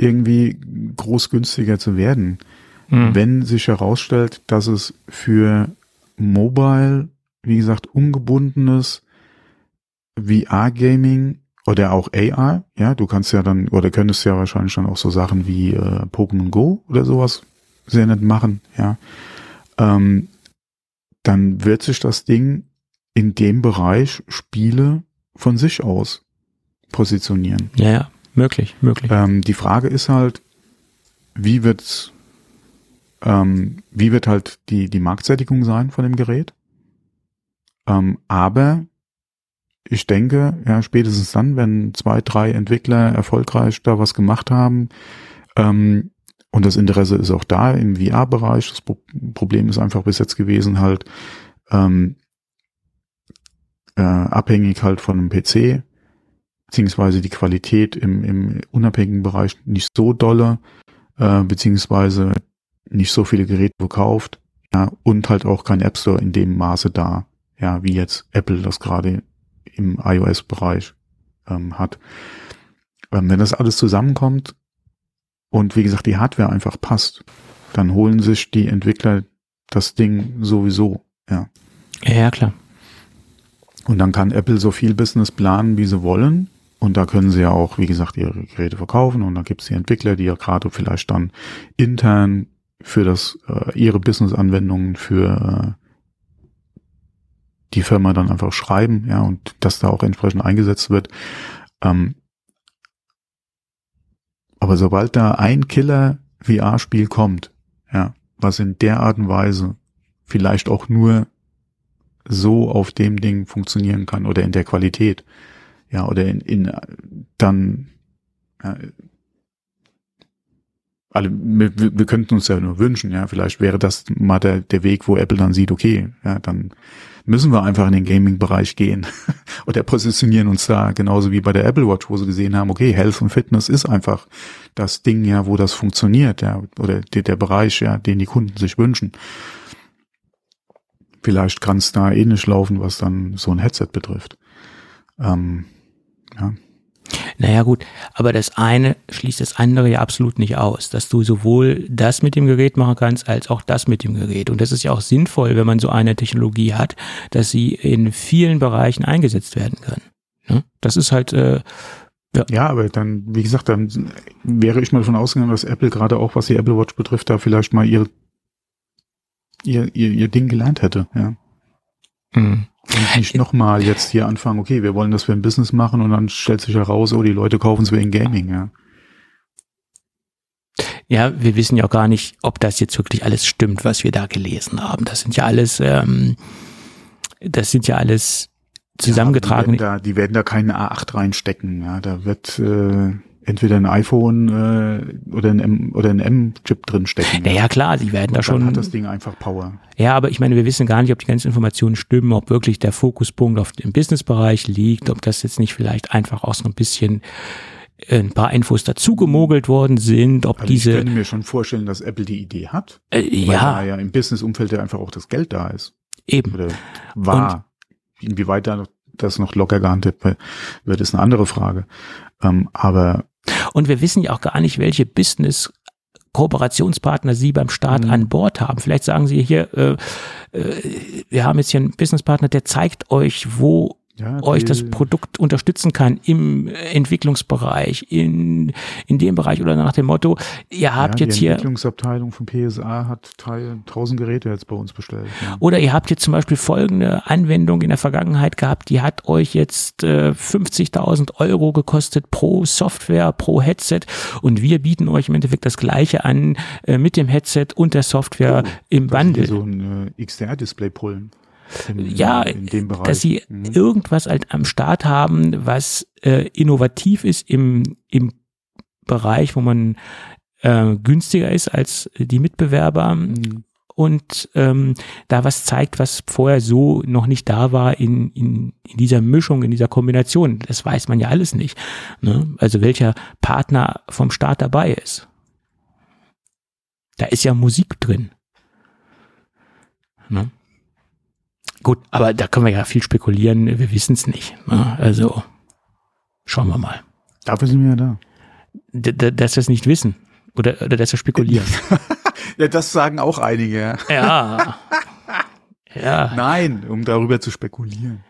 irgendwie groß günstiger zu werden. Hm. Wenn sich herausstellt, dass es für Mobile, wie gesagt, ungebundenes VR-Gaming oder auch AR, ja, du kannst ja dann, oder könntest ja wahrscheinlich dann auch so Sachen wie äh, Pokémon Go oder sowas sehr nett machen, ja, ähm, dann wird sich das Ding in dem Bereich Spiele von sich aus positionieren. Ja, ja, möglich, möglich. Ähm, die Frage ist halt, wie wird's, ähm, wie wird halt die, die Marktsättigung sein von dem Gerät? Ähm, aber ich denke, ja, spätestens dann, wenn zwei, drei Entwickler erfolgreich da was gemacht haben, ähm, und das Interesse ist auch da im VR-Bereich. Das Pro Problem ist einfach bis jetzt gewesen halt ähm, äh, abhängig halt von einem PC, beziehungsweise die Qualität im, im unabhängigen Bereich nicht so dolle, äh, beziehungsweise nicht so viele Geräte verkauft, ja, und halt auch kein App Store in dem Maße da, ja, wie jetzt Apple das gerade im iOS-Bereich ähm, hat. Ähm, wenn das alles zusammenkommt, und wie gesagt die Hardware einfach passt, dann holen sich die Entwickler das Ding sowieso. Ja. Ja, klar. Und dann kann Apple so viel Business planen, wie sie wollen. Und da können sie ja auch, wie gesagt, ihre Geräte verkaufen. Und da gibt es die Entwickler, die ja gerade vielleicht dann intern für das äh, ihre Business-Anwendungen für äh, die Firma dann einfach schreiben, ja, und dass da auch entsprechend eingesetzt wird. Ähm, aber sobald da ein Killer VR-Spiel kommt, ja, was in der Art und Weise vielleicht auch nur so auf dem Ding funktionieren kann oder in der Qualität, ja, oder in, in dann ja, alle, wir, wir könnten uns ja nur wünschen, ja, vielleicht wäre das mal der, der Weg, wo Apple dann sieht, okay, ja, dann müssen wir einfach in den Gaming-Bereich gehen oder positionieren uns da genauso wie bei der Apple Watch, wo sie gesehen haben, okay, Health und Fitness ist einfach das Ding, ja, wo das funktioniert, ja, oder der, der Bereich, ja, den die Kunden sich wünschen. Vielleicht kann es da ähnlich laufen, was dann so ein Headset betrifft. Ähm, ja. Naja gut, aber das eine schließt das andere ja absolut nicht aus, dass du sowohl das mit dem Gerät machen kannst, als auch das mit dem Gerät. Und das ist ja auch sinnvoll, wenn man so eine Technologie hat, dass sie in vielen Bereichen eingesetzt werden kann. Ne? Das ist halt äh, ja. ja, aber dann, wie gesagt, dann wäre ich mal davon ausgegangen, dass Apple gerade auch, was die Apple Watch betrifft, da vielleicht mal ihr, ihr, ihr, ihr Ding gelernt hätte, ja. Mhm. Und nicht nochmal jetzt hier anfangen, okay, wir wollen das für ein Business machen und dann stellt sich heraus, oh, die Leute kaufen es wegen Gaming, ja. Ja, wir wissen ja auch gar nicht, ob das jetzt wirklich alles stimmt, was wir da gelesen haben. Das sind ja alles, ähm, das sind ja alles zusammengetragen. Ja, die, werden da, die werden da keinen A8 reinstecken, ja. Da wird äh, entweder ein iPhone äh, oder ein M oder ein M-Chip drin stecken. Ja, ja klar, die werden da schon. hat das Ding einfach Power. Ja, aber ich meine, wir wissen gar nicht, ob die ganzen Informationen stimmen, ob wirklich der Fokuspunkt auf dem Businessbereich liegt, ob das jetzt nicht vielleicht einfach auch so ein bisschen äh, ein paar Infos dazu gemogelt worden sind, ob also diese. Ich könnte mir schon vorstellen, dass Apple die Idee hat. Äh, weil ja. Da ja im Businessumfeld ja einfach auch das Geld da ist. Eben. Oder war. Und Inwieweit da das noch locker gehandelt wird, ist eine andere Frage. Ähm, aber und wir wissen ja auch gar nicht, welche Business Kooperationspartner Sie beim Staat mhm. an Bord haben. Vielleicht sagen Sie hier, äh, äh, wir haben jetzt hier einen Businesspartner, der zeigt euch, wo ja, euch das Produkt unterstützen kann im Entwicklungsbereich, in, in dem Bereich oder nach dem Motto, ihr habt ja, jetzt hier. Die Entwicklungsabteilung von PSA hat 1000 Geräte jetzt bei uns bestellt. Ja. Oder ihr habt jetzt zum Beispiel folgende Anwendung in der Vergangenheit gehabt, die hat euch jetzt äh, 50.000 Euro gekostet pro Software, pro Headset und wir bieten euch im Endeffekt das Gleiche an äh, mit dem Headset und der Software oh, im Bundle. So ein äh, XDR-Display pullen. In, ja, dass sie mhm. irgendwas halt am Start haben, was äh, innovativ ist im, im Bereich, wo man äh, günstiger ist als die Mitbewerber mhm. und ähm, da was zeigt, was vorher so noch nicht da war in, in, in dieser Mischung, in dieser Kombination. Das weiß man ja alles nicht. Ne? Also welcher Partner vom Start dabei ist. Da ist ja Musik drin. Ne? Gut, aber da können wir ja viel spekulieren. Wir wissen es nicht. Ne? Also schauen wir mal. Dafür sind wir ja da. D dass wir es nicht wissen. Oder, oder dass wir spekulieren. ja, das sagen auch einige. Ja. ja. Nein, um darüber zu spekulieren.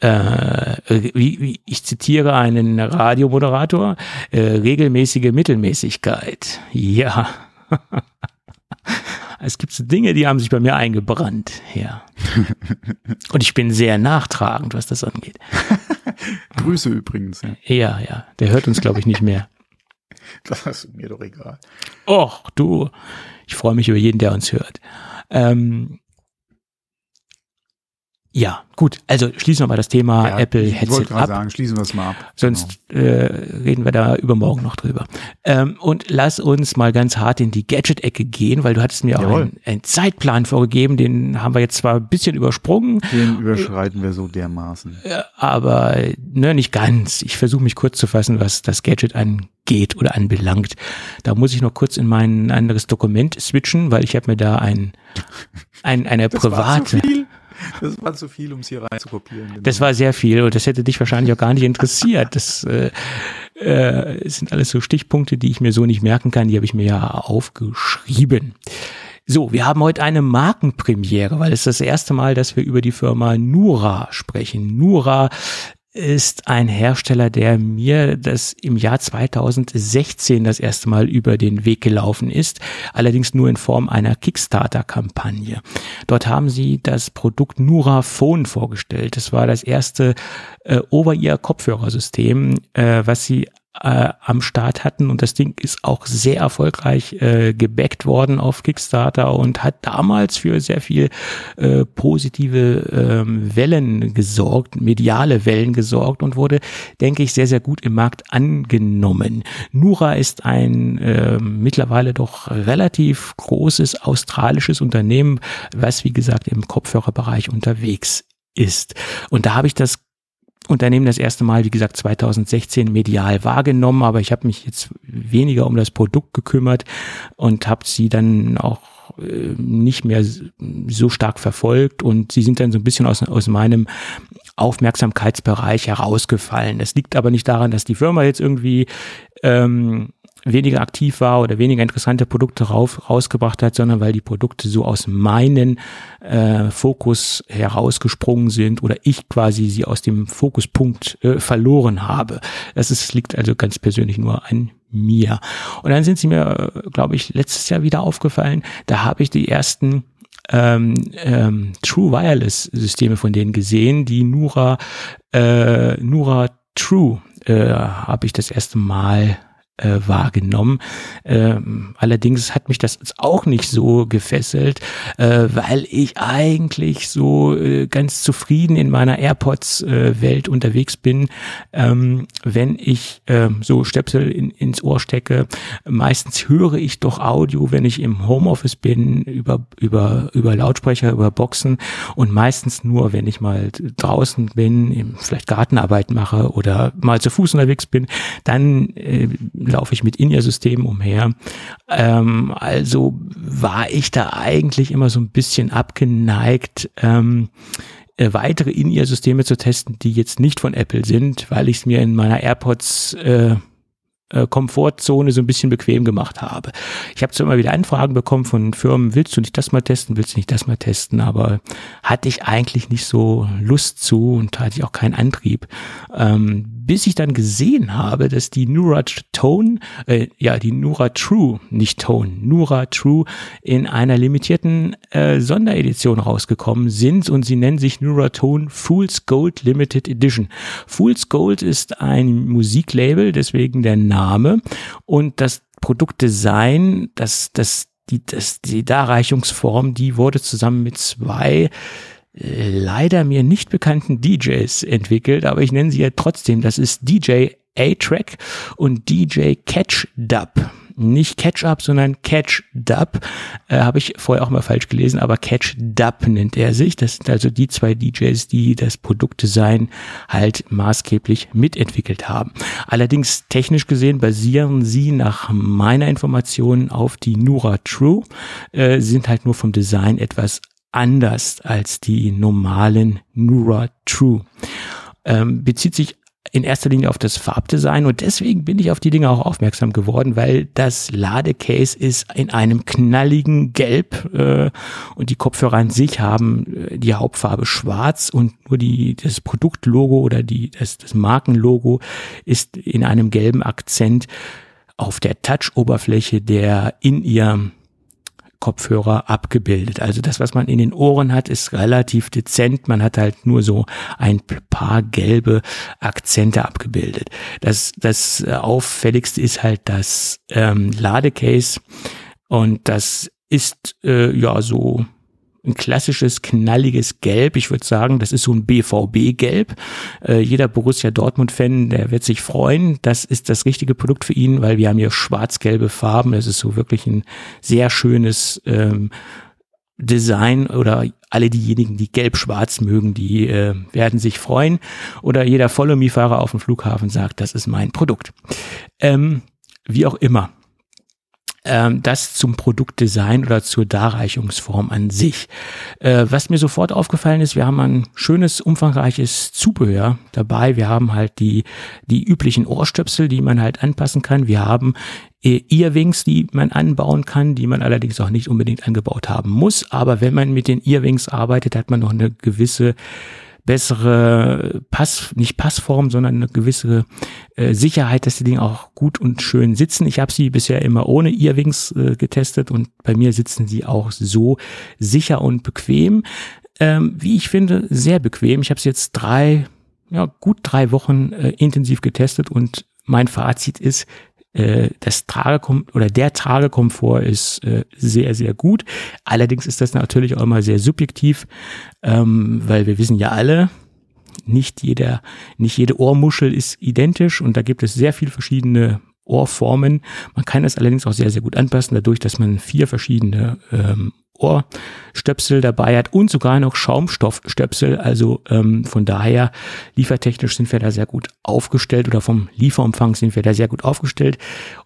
Äh, wie, wie, ich zitiere einen Radiomoderator, äh, regelmäßige Mittelmäßigkeit. Ja. Es gibt so Dinge, die haben sich bei mir eingebrannt, ja. Und ich bin sehr nachtragend, was das angeht. Grüße übrigens. Ja, ja, ja. Der hört uns, glaube ich, nicht mehr. Das ist mir doch egal. Och, du. Ich freue mich über jeden, der uns hört. Ähm, ja, gut. Also schließen wir mal das Thema ja, Apple ich Headset ab. sagen, schließen wir es mal ab. Sonst genau. äh, reden wir da übermorgen noch drüber. Ähm, und lass uns mal ganz hart in die Gadget-Ecke gehen, weil du hattest mir auch einen, einen, Zeitplan vorgegeben, den haben wir jetzt zwar ein bisschen übersprungen. Den überschreiten wir so dermaßen. Äh, aber ne, nicht ganz. Ich versuche mich kurz zu fassen, was das Gadget angeht oder anbelangt. Da muss ich noch kurz in mein anderes Dokument switchen, weil ich habe mir da ein, ein eine das private. Das war zu viel, um es hier rein zu kopieren. Genau. Das war sehr viel und das hätte dich wahrscheinlich auch gar nicht interessiert. Das, äh, äh, sind alles so Stichpunkte, die ich mir so nicht merken kann, die habe ich mir ja aufgeschrieben. So, wir haben heute eine Markenpremiere, weil es ist das erste Mal, dass wir über die Firma Nura sprechen. Nura ist ein Hersteller, der mir das im Jahr 2016 das erste Mal über den Weg gelaufen ist, allerdings nur in Form einer Kickstarter-Kampagne. Dort haben sie das Produkt Nura Phone vorgestellt. Das war das erste äh, Over-Ear-Kopfhörersystem, äh, was sie äh, am Start hatten und das Ding ist auch sehr erfolgreich äh, gebackt worden auf Kickstarter und hat damals für sehr viel äh, positive ähm, Wellen gesorgt, mediale Wellen gesorgt und wurde, denke ich, sehr, sehr gut im Markt angenommen. Nura ist ein äh, mittlerweile doch relativ großes australisches Unternehmen, was wie gesagt im Kopfhörerbereich unterwegs ist. Und da habe ich das Unternehmen das erste Mal, wie gesagt, 2016 medial wahrgenommen, aber ich habe mich jetzt weniger um das Produkt gekümmert und habe sie dann auch äh, nicht mehr so stark verfolgt und sie sind dann so ein bisschen aus, aus meinem Aufmerksamkeitsbereich herausgefallen. Das liegt aber nicht daran, dass die Firma jetzt irgendwie ähm, weniger aktiv war oder weniger interessante Produkte rauf, rausgebracht hat, sondern weil die Produkte so aus meinen äh, Fokus herausgesprungen sind oder ich quasi sie aus dem Fokuspunkt äh, verloren habe. Das ist, liegt also ganz persönlich nur an mir. Und dann sind sie mir, äh, glaube ich, letztes Jahr wieder aufgefallen. Da habe ich die ersten ähm, ähm, True Wireless Systeme von denen gesehen, die Nura, äh, Nura True äh, habe ich das erste Mal äh, wahrgenommen. Ähm, allerdings hat mich das auch nicht so gefesselt, äh, weil ich eigentlich so äh, ganz zufrieden in meiner AirPods-Welt äh, unterwegs bin, ähm, wenn ich ähm, so Stöpsel in, ins Ohr stecke. Meistens höre ich doch Audio, wenn ich im Homeoffice bin, über, über, über Lautsprecher, über Boxen und meistens nur, wenn ich mal draußen bin, vielleicht Gartenarbeit mache oder mal zu Fuß unterwegs bin, dann äh, laufe ich mit In-Ear-Systemen umher. Ähm, also war ich da eigentlich immer so ein bisschen abgeneigt, ähm, äh, weitere In-Ear-Systeme zu testen, die jetzt nicht von Apple sind, weil ich es mir in meiner AirPods äh, äh, Komfortzone so ein bisschen bequem gemacht habe. Ich habe zwar immer wieder Anfragen bekommen von Firmen, willst du nicht das mal testen, willst du nicht das mal testen, aber hatte ich eigentlich nicht so Lust zu und hatte ich auch keinen Antrieb. Ähm, bis ich dann gesehen habe, dass die Nura Tone, äh, ja, die Nura True, nicht Tone, Nura True in einer limitierten äh, Sonderedition rausgekommen sind und sie nennen sich Nura Tone Fool's Gold Limited Edition. Fool's Gold ist ein Musiklabel, deswegen der Name und das Produktdesign, das, das, die, das, die Darreichungsform, die wurde zusammen mit zwei leider mir nicht bekannten DJs entwickelt, aber ich nenne sie ja trotzdem. Das ist DJ A-Track und DJ Catch Dub. Nicht Catch Up, sondern Catch Dub. Äh, Habe ich vorher auch mal falsch gelesen, aber Catch Dub nennt er sich. Das sind also die zwei DJs, die das Produktdesign halt maßgeblich mitentwickelt haben. Allerdings technisch gesehen basieren sie nach meiner Information auf die Nura True, äh, sind halt nur vom Design etwas anders als die normalen Nura True. Ähm, bezieht sich in erster Linie auf das Farbdesign und deswegen bin ich auf die Dinge auch aufmerksam geworden, weil das Ladecase ist in einem knalligen Gelb äh, und die Kopfhörer an sich haben äh, die Hauptfarbe schwarz und nur die das Produktlogo oder die das, das Markenlogo ist in einem gelben Akzent auf der Touch-Oberfläche der in ihr Kopfhörer abgebildet. Also das, was man in den Ohren hat, ist relativ dezent. Man hat halt nur so ein paar gelbe Akzente abgebildet. Das, das auffälligste ist halt das ähm, Ladecase und das ist äh, ja so ein klassisches knalliges Gelb. Ich würde sagen, das ist so ein BVB-Gelb. Äh, jeder Borussia Dortmund-Fan, der wird sich freuen. Das ist das richtige Produkt für ihn, weil wir haben hier schwarz-gelbe Farben. Das ist so wirklich ein sehr schönes ähm, Design oder alle diejenigen, die gelb-schwarz mögen, die äh, werden sich freuen. Oder jeder Follow-Me-Fahrer auf dem Flughafen sagt, das ist mein Produkt. Ähm, wie auch immer. Ähm, das zum Produktdesign oder zur Darreichungsform an sich. Äh, was mir sofort aufgefallen ist, wir haben ein schönes, umfangreiches Zubehör dabei. Wir haben halt die, die üblichen Ohrstöpsel, die man halt anpassen kann. Wir haben äh, Earwings, die man anbauen kann, die man allerdings auch nicht unbedingt angebaut haben muss. Aber wenn man mit den Earwings arbeitet, hat man noch eine gewisse bessere Pass, nicht Passform, sondern eine gewisse äh, Sicherheit, dass die Dinge auch gut und schön sitzen. Ich habe sie bisher immer ohne Earwings äh, getestet und bei mir sitzen sie auch so sicher und bequem. Ähm, wie ich finde, sehr bequem. Ich habe sie jetzt drei, ja, gut drei Wochen äh, intensiv getestet und mein Fazit ist, äh, das Tragekom oder der Tragekomfort ist äh, sehr, sehr gut. Allerdings ist das natürlich auch immer sehr subjektiv, ähm, weil wir wissen ja alle, nicht jeder, nicht jede Ohrmuschel ist identisch und da gibt es sehr viele verschiedene Ohrformen. Man kann es allerdings auch sehr, sehr gut anpassen, dadurch, dass man vier verschiedene ähm, Ohrstöpsel dabei hat und sogar noch Schaumstoffstöpsel. Also ähm, von daher liefertechnisch sind wir da sehr gut aufgestellt oder vom Lieferumfang sind wir da sehr gut aufgestellt.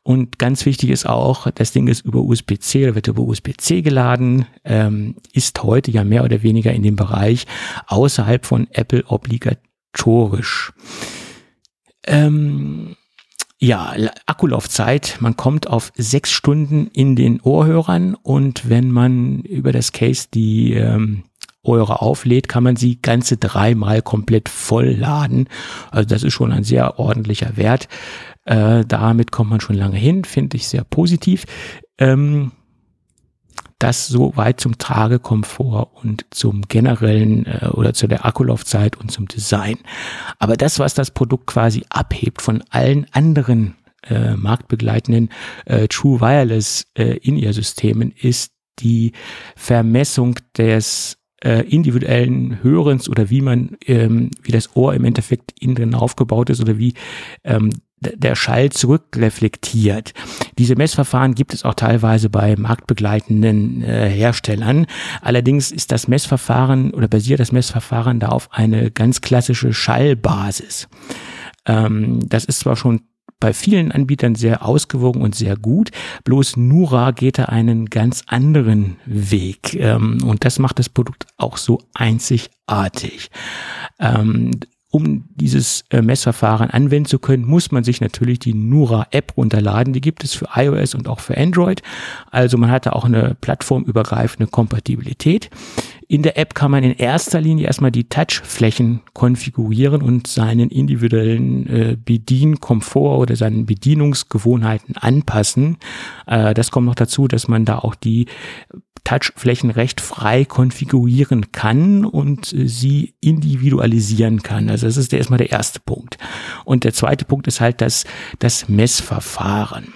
Und ganz wichtig ist auch, das Ding ist über USB-C oder wird über USB-C geladen, ähm, ist heute ja mehr oder weniger in dem Bereich außerhalb von Apple obligatorisch. Ähm, ja, Akkulaufzeit, man kommt auf sechs Stunden in den Ohrhörern und wenn man über das Case die ähm, Ohrhörer auflädt, kann man sie ganze dreimal komplett voll laden. Also das ist schon ein sehr ordentlicher Wert. Äh, damit kommt man schon lange hin, finde ich sehr positiv. Ähm, das so weit zum Tragekomfort und zum generellen äh, oder zu der Akkulaufzeit und zum Design. Aber das, was das Produkt quasi abhebt von allen anderen äh, marktbegleitenden äh, True Wireless äh, In-Ear-Systemen, ist die Vermessung des äh, individuellen Hörens oder wie man, ähm, wie das Ohr im Endeffekt innen aufgebaut ist oder wie ähm, der Schall zurückreflektiert. Diese Messverfahren gibt es auch teilweise bei marktbegleitenden äh, Herstellern. Allerdings ist das Messverfahren oder basiert das Messverfahren da auf eine ganz klassische Schallbasis. Ähm, das ist zwar schon bei vielen Anbietern sehr ausgewogen und sehr gut. Bloß Nura geht da einen ganz anderen Weg. Ähm, und das macht das Produkt auch so einzigartig. Ähm, um dieses äh, Messverfahren anwenden zu können, muss man sich natürlich die Nura-App runterladen. Die gibt es für iOS und auch für Android. Also man hat da auch eine plattformübergreifende Kompatibilität. In der App kann man in erster Linie erstmal die Touchflächen konfigurieren und seinen individuellen äh, Bedienkomfort oder seinen Bedienungsgewohnheiten anpassen. Äh, das kommt noch dazu, dass man da auch die Touchflächen recht frei konfigurieren kann und äh, sie individualisieren kann. Also das ist erstmal der erste Punkt. Und der zweite Punkt ist halt das, das Messverfahren.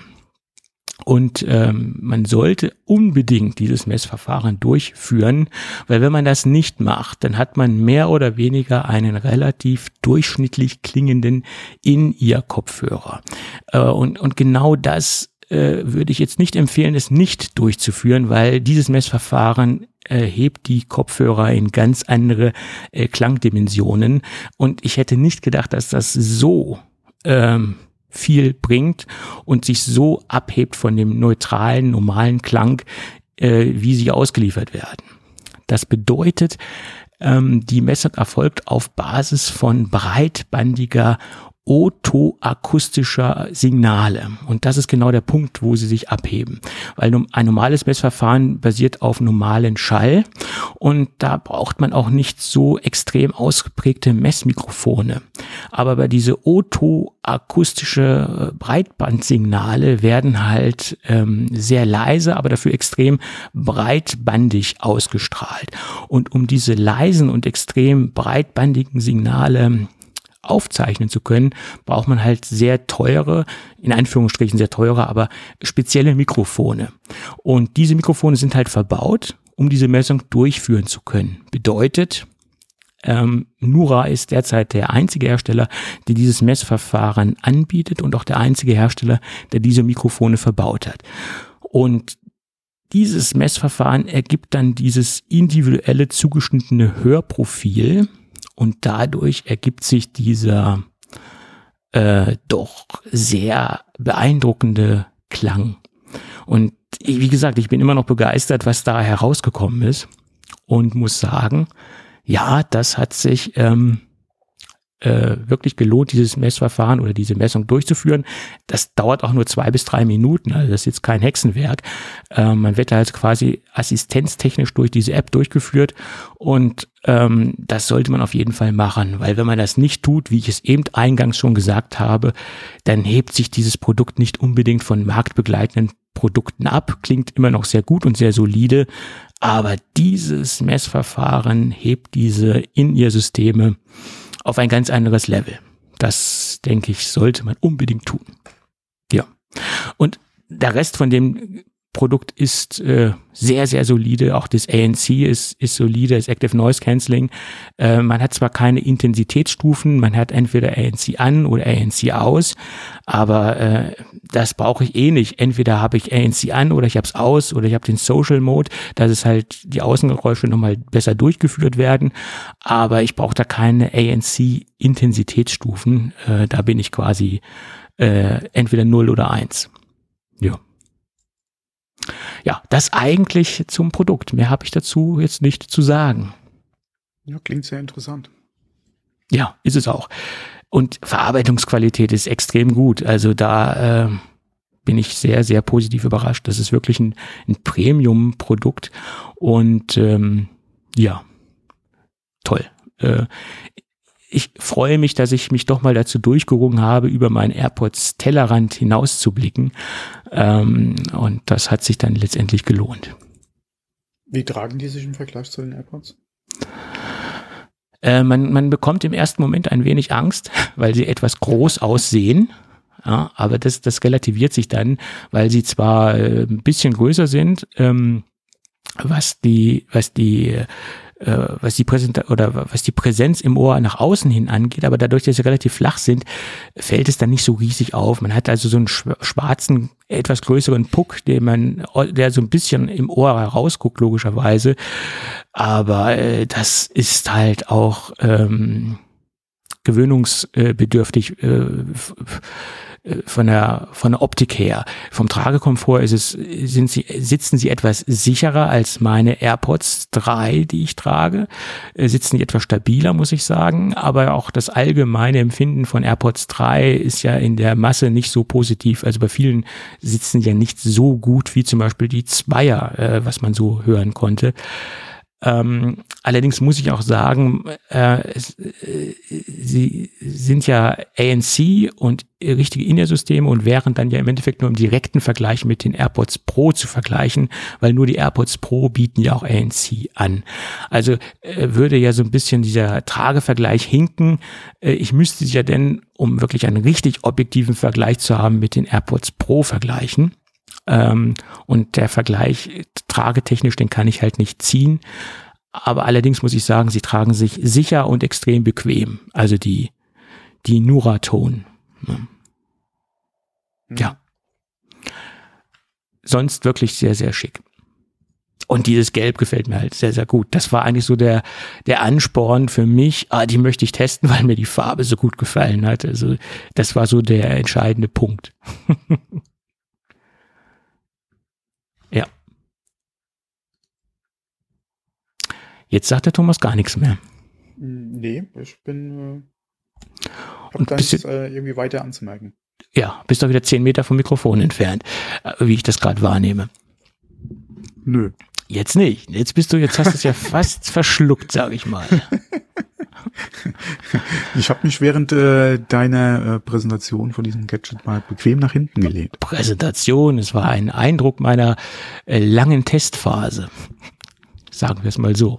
Und ähm, man sollte unbedingt dieses Messverfahren durchführen, weil wenn man das nicht macht, dann hat man mehr oder weniger einen relativ durchschnittlich klingenden In-Ear-Kopfhörer. Äh, und, und genau das äh, würde ich jetzt nicht empfehlen, es nicht durchzuführen, weil dieses Messverfahren äh, hebt die Kopfhörer in ganz andere äh, Klangdimensionen. Und ich hätte nicht gedacht, dass das so ähm, viel bringt und sich so abhebt von dem neutralen, normalen Klang, äh, wie sie ausgeliefert werden. Das bedeutet, ähm, die Messung erfolgt auf Basis von breitbandiger otoakustischer Signale. Und das ist genau der Punkt, wo sie sich abheben. Weil ein normales Messverfahren basiert auf normalen Schall und da braucht man auch nicht so extrem ausgeprägte Messmikrofone. Aber bei diese otoakustische Breitbandsignale werden halt ähm, sehr leise, aber dafür extrem breitbandig ausgestrahlt. Und um diese leisen und extrem breitbandigen Signale aufzeichnen zu können, braucht man halt sehr teure, in Anführungsstrichen sehr teure, aber spezielle Mikrofone. Und diese Mikrofone sind halt verbaut, um diese Messung durchführen zu können. Bedeutet, ähm, Nura ist derzeit der einzige Hersteller, der dieses Messverfahren anbietet und auch der einzige Hersteller, der diese Mikrofone verbaut hat. Und dieses Messverfahren ergibt dann dieses individuelle zugeschnittene Hörprofil, und dadurch ergibt sich dieser äh, doch sehr beeindruckende Klang. Und wie gesagt, ich bin immer noch begeistert, was da herausgekommen ist und muss sagen, ja, das hat sich ähm, äh, wirklich gelohnt, dieses Messverfahren oder diese Messung durchzuführen. Das dauert auch nur zwei bis drei Minuten, also das ist jetzt kein Hexenwerk. Äh, man wird halt quasi assistenztechnisch durch diese App durchgeführt und ähm, das sollte man auf jeden Fall machen, weil wenn man das nicht tut, wie ich es eben eingangs schon gesagt habe, dann hebt sich dieses Produkt nicht unbedingt von marktbegleitenden Produkten ab. Klingt immer noch sehr gut und sehr solide, aber dieses Messverfahren hebt diese In-Ear-Systeme auf ein ganz anderes Level. Das, denke ich, sollte man unbedingt tun. Ja. Und der Rest von dem Produkt ist äh, sehr, sehr solide. Auch das ANC ist, ist solide, das Active Noise Cancelling. Äh, man hat zwar keine Intensitätsstufen, man hat entweder ANC an oder ANC aus, aber äh, das brauche ich eh nicht. Entweder habe ich ANC an oder ich habe es aus oder ich habe den Social Mode, dass es halt die Außengeräusche nochmal besser durchgeführt werden. Aber ich brauche da keine ANC-Intensitätsstufen. Äh, da bin ich quasi äh, entweder 0 oder 1. Ja ja, das eigentlich zum Produkt. Mehr habe ich dazu jetzt nicht zu sagen. Ja, klingt sehr interessant. Ja, ist es auch. Und Verarbeitungsqualität ist extrem gut. Also da äh, bin ich sehr, sehr positiv überrascht. Das ist wirklich ein, ein Premium-Produkt. Und ähm, ja, toll. Äh, ich freue mich, dass ich mich doch mal dazu durchgerungen habe, über meinen AirPods Tellerrand hinauszublicken. Ähm, und das hat sich dann letztendlich gelohnt. Wie tragen die sich im Vergleich zu den AirPods? Äh, man, man bekommt im ersten Moment ein wenig Angst, weil sie etwas groß aussehen. Ja, aber das, das relativiert sich dann, weil sie zwar äh, ein bisschen größer sind, ähm, was die, was die äh, was die Präsent oder was die Präsenz im Ohr nach außen hin angeht, aber dadurch, dass sie relativ flach sind, fällt es dann nicht so riesig auf. Man hat also so einen schwarzen, etwas größeren Puck, den man, der so ein bisschen im Ohr herausguckt, logischerweise. Aber äh, das ist halt auch ähm, gewöhnungsbedürftig. Äh, von der, von der Optik her. Vom Tragekomfort ist es, sind sie, sitzen sie etwas sicherer als meine AirPods 3, die ich trage. Äh, sitzen sie etwas stabiler, muss ich sagen. Aber auch das allgemeine Empfinden von AirPods 3 ist ja in der Masse nicht so positiv. Also bei vielen sitzen ja nicht so gut wie zum Beispiel die Zweier, äh, was man so hören konnte. Ähm, allerdings muss ich auch sagen, äh, es, äh, sie sind ja ANC und richtige In-Ear-Systeme und wären dann ja im Endeffekt nur im direkten Vergleich mit den AirPods Pro zu vergleichen, weil nur die AirPods Pro bieten ja auch ANC an. Also äh, würde ja so ein bisschen dieser Tragevergleich hinken. Äh, ich müsste sie ja denn, um wirklich einen richtig objektiven Vergleich zu haben, mit den AirPods Pro vergleichen. Ähm, und der Vergleich tragetechnisch, den kann ich halt nicht ziehen. Aber allerdings muss ich sagen, sie tragen sich sicher und extrem bequem. Also die, die Nuraton. Ne? Mhm. Ja. Sonst wirklich sehr, sehr schick. Und dieses Gelb gefällt mir halt sehr, sehr gut. Das war eigentlich so der, der Ansporn für mich. Ah, die möchte ich testen, weil mir die Farbe so gut gefallen hat. Also, das war so der entscheidende Punkt. Jetzt sagt der Thomas gar nichts mehr. Nee, ich bin äh, hab da nichts äh, irgendwie weiter anzumerken. Ja, bist doch wieder zehn Meter vom Mikrofon entfernt, äh, wie ich das gerade wahrnehme. Nö. Jetzt nicht. Jetzt bist du, jetzt hast du es ja fast verschluckt, sage ich mal. Ich habe mich während äh, deiner äh, Präsentation von diesem Gadget mal bequem nach hinten gelegt. Präsentation, es war ein Eindruck meiner äh, langen Testphase. Sagen wir es mal so.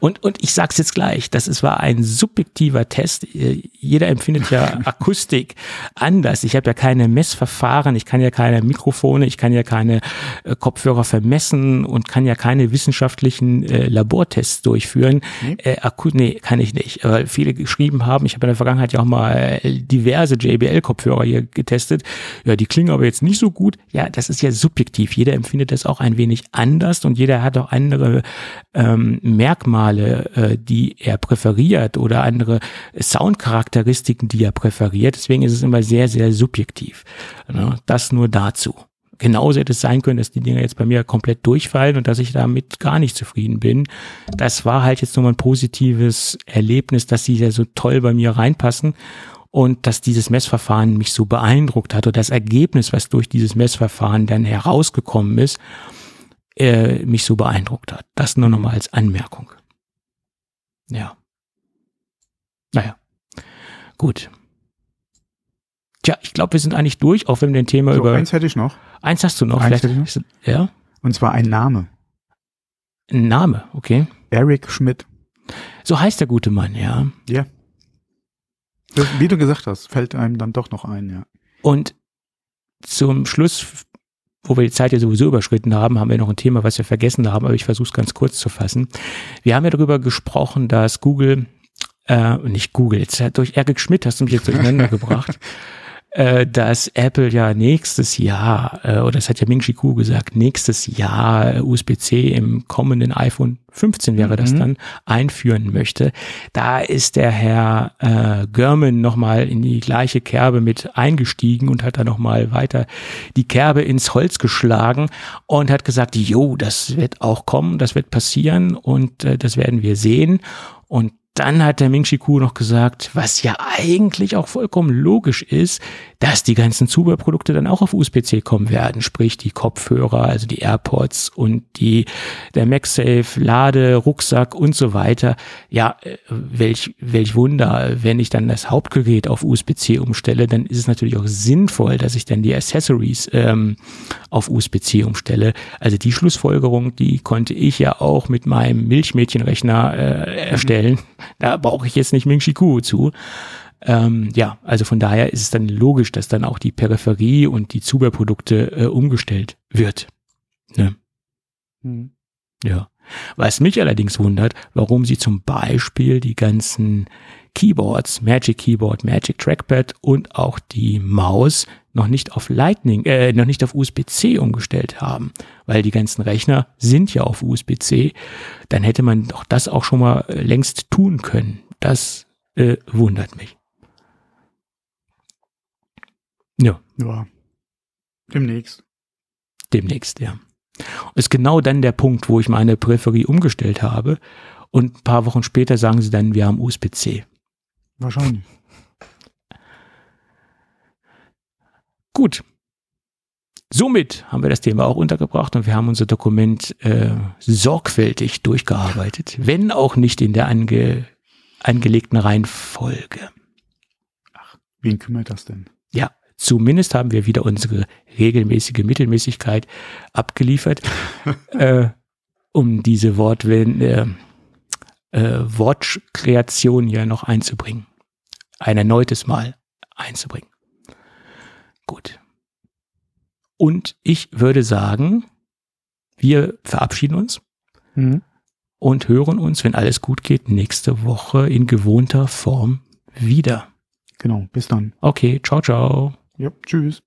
Und, und ich sag's jetzt gleich, das ist, war ein subjektiver Test. Jeder empfindet ja Akustik anders. Ich habe ja keine Messverfahren, ich kann ja keine Mikrofone, ich kann ja keine äh, Kopfhörer vermessen und kann ja keine wissenschaftlichen äh, Labortests durchführen. Nee. Äh, Akku nee, kann ich nicht. Weil viele geschrieben haben, ich habe in der Vergangenheit ja auch mal äh, diverse JBL-Kopfhörer hier getestet. Ja, die klingen aber jetzt nicht so gut. Ja, das ist ja subjektiv. Jeder empfindet das auch ein wenig anders und jeder hat auch andere ähm, Merkmale, äh, die er präferiert oder andere Soundcharakteristiken, die er präferiert. Deswegen ist es immer sehr, sehr subjektiv. Ne? Das nur dazu. genauso hätte es sein können, dass die Dinger jetzt bei mir komplett durchfallen und dass ich damit gar nicht zufrieden bin. Das war halt jetzt nochmal ein positives Erlebnis, dass sie ja so toll bei mir reinpassen und dass dieses Messverfahren mich so beeindruckt hat und das Ergebnis, was durch dieses Messverfahren dann herausgekommen ist, äh, mich so beeindruckt hat. Das nur nochmal als Anmerkung. Ja. Naja. Gut. Tja, ich glaube, wir sind eigentlich durch, auch wenn wir ein Thema So, über. eins hätte ich noch. Eins hast du noch, Eins vielleicht. hätte Ja? Und zwar ein Name. Ein Name, okay. Eric Schmidt. So heißt der gute Mann, ja. Ja. Wie du gesagt hast, fällt einem dann doch noch ein, ja. Und zum Schluss, wo wir die Zeit ja sowieso überschritten haben, haben wir noch ein Thema, was wir vergessen haben, aber ich versuche es ganz kurz zu fassen. Wir haben ja darüber gesprochen, dass Google, äh, nicht Google, jetzt durch Eric Schmidt hast du mich jetzt durcheinander gebracht, äh, dass Apple ja nächstes Jahr, äh, oder das hat ja Ming Chi Kuo gesagt, nächstes Jahr äh, USB-C im kommenden iPhone 15 wäre das Mhm. dann, einführen möchte. Da ist der Herr äh, Görman nochmal in die gleiche Kerbe mit eingestiegen und hat da nochmal weiter die Kerbe ins Holz geschlagen und hat gesagt, jo, das wird auch kommen, das wird passieren und äh, das werden wir sehen. Und dann hat der Ming Chi Kuo noch gesagt, was ja eigentlich auch vollkommen logisch ist, dass die ganzen Zubehörprodukte dann auch auf USB-C kommen werden, sprich die Kopfhörer, also die AirPods und die der MagSafe, Lade, Rucksack und so weiter. Ja, äh, welch welch Wunder, wenn ich dann das Hauptgerät auf USB-C umstelle, dann ist es natürlich auch sinnvoll, dass ich dann die Accessories ähm, auf USB-C umstelle. Also die Schlussfolgerung, die konnte ich ja auch mit meinem Milchmädchenrechner äh, erstellen. Da brauche ich jetzt nicht Ming Chi Kuo zu. Ähm, ja, also von daher ist es dann logisch, dass dann auch die Peripherie und die Zubehörprodukte äh, umgestellt wird. Ne? Mhm. Ja. Was mich allerdings wundert, warum sie zum Beispiel die ganzen Keyboards, Magic Keyboard, Magic Trackpad und auch die Maus noch nicht auf Lightning, äh, noch nicht auf USB-C umgestellt haben, weil die ganzen Rechner sind ja auf USB-C. Dann hätte man doch das auch schon mal äh, längst tun können. Das äh, wundert mich. Ja, Ja. Demnächst. demnächst, ja. Ist genau dann der Punkt, wo ich meine Peripherie umgestellt habe. Und ein paar Wochen später sagen sie dann, wir haben USB-C. Wahrscheinlich. Gut. Somit haben wir das Thema auch untergebracht und wir haben unser Dokument äh, sorgfältig durchgearbeitet, wenn auch nicht in der ange, angelegten Reihenfolge. Wen kümmert das denn? Zumindest haben wir wieder unsere regelmäßige Mittelmäßigkeit abgeliefert, äh, um diese Wortwende, äh, äh, Wortkreation hier noch einzubringen. Ein erneutes Mal einzubringen. Gut. Und ich würde sagen, wir verabschieden uns Mhm. und hören uns, wenn alles gut geht, nächste Woche in gewohnter Form wieder. Genau. Bis dann. Okay, ciao, ciao. Ja. Tschüss.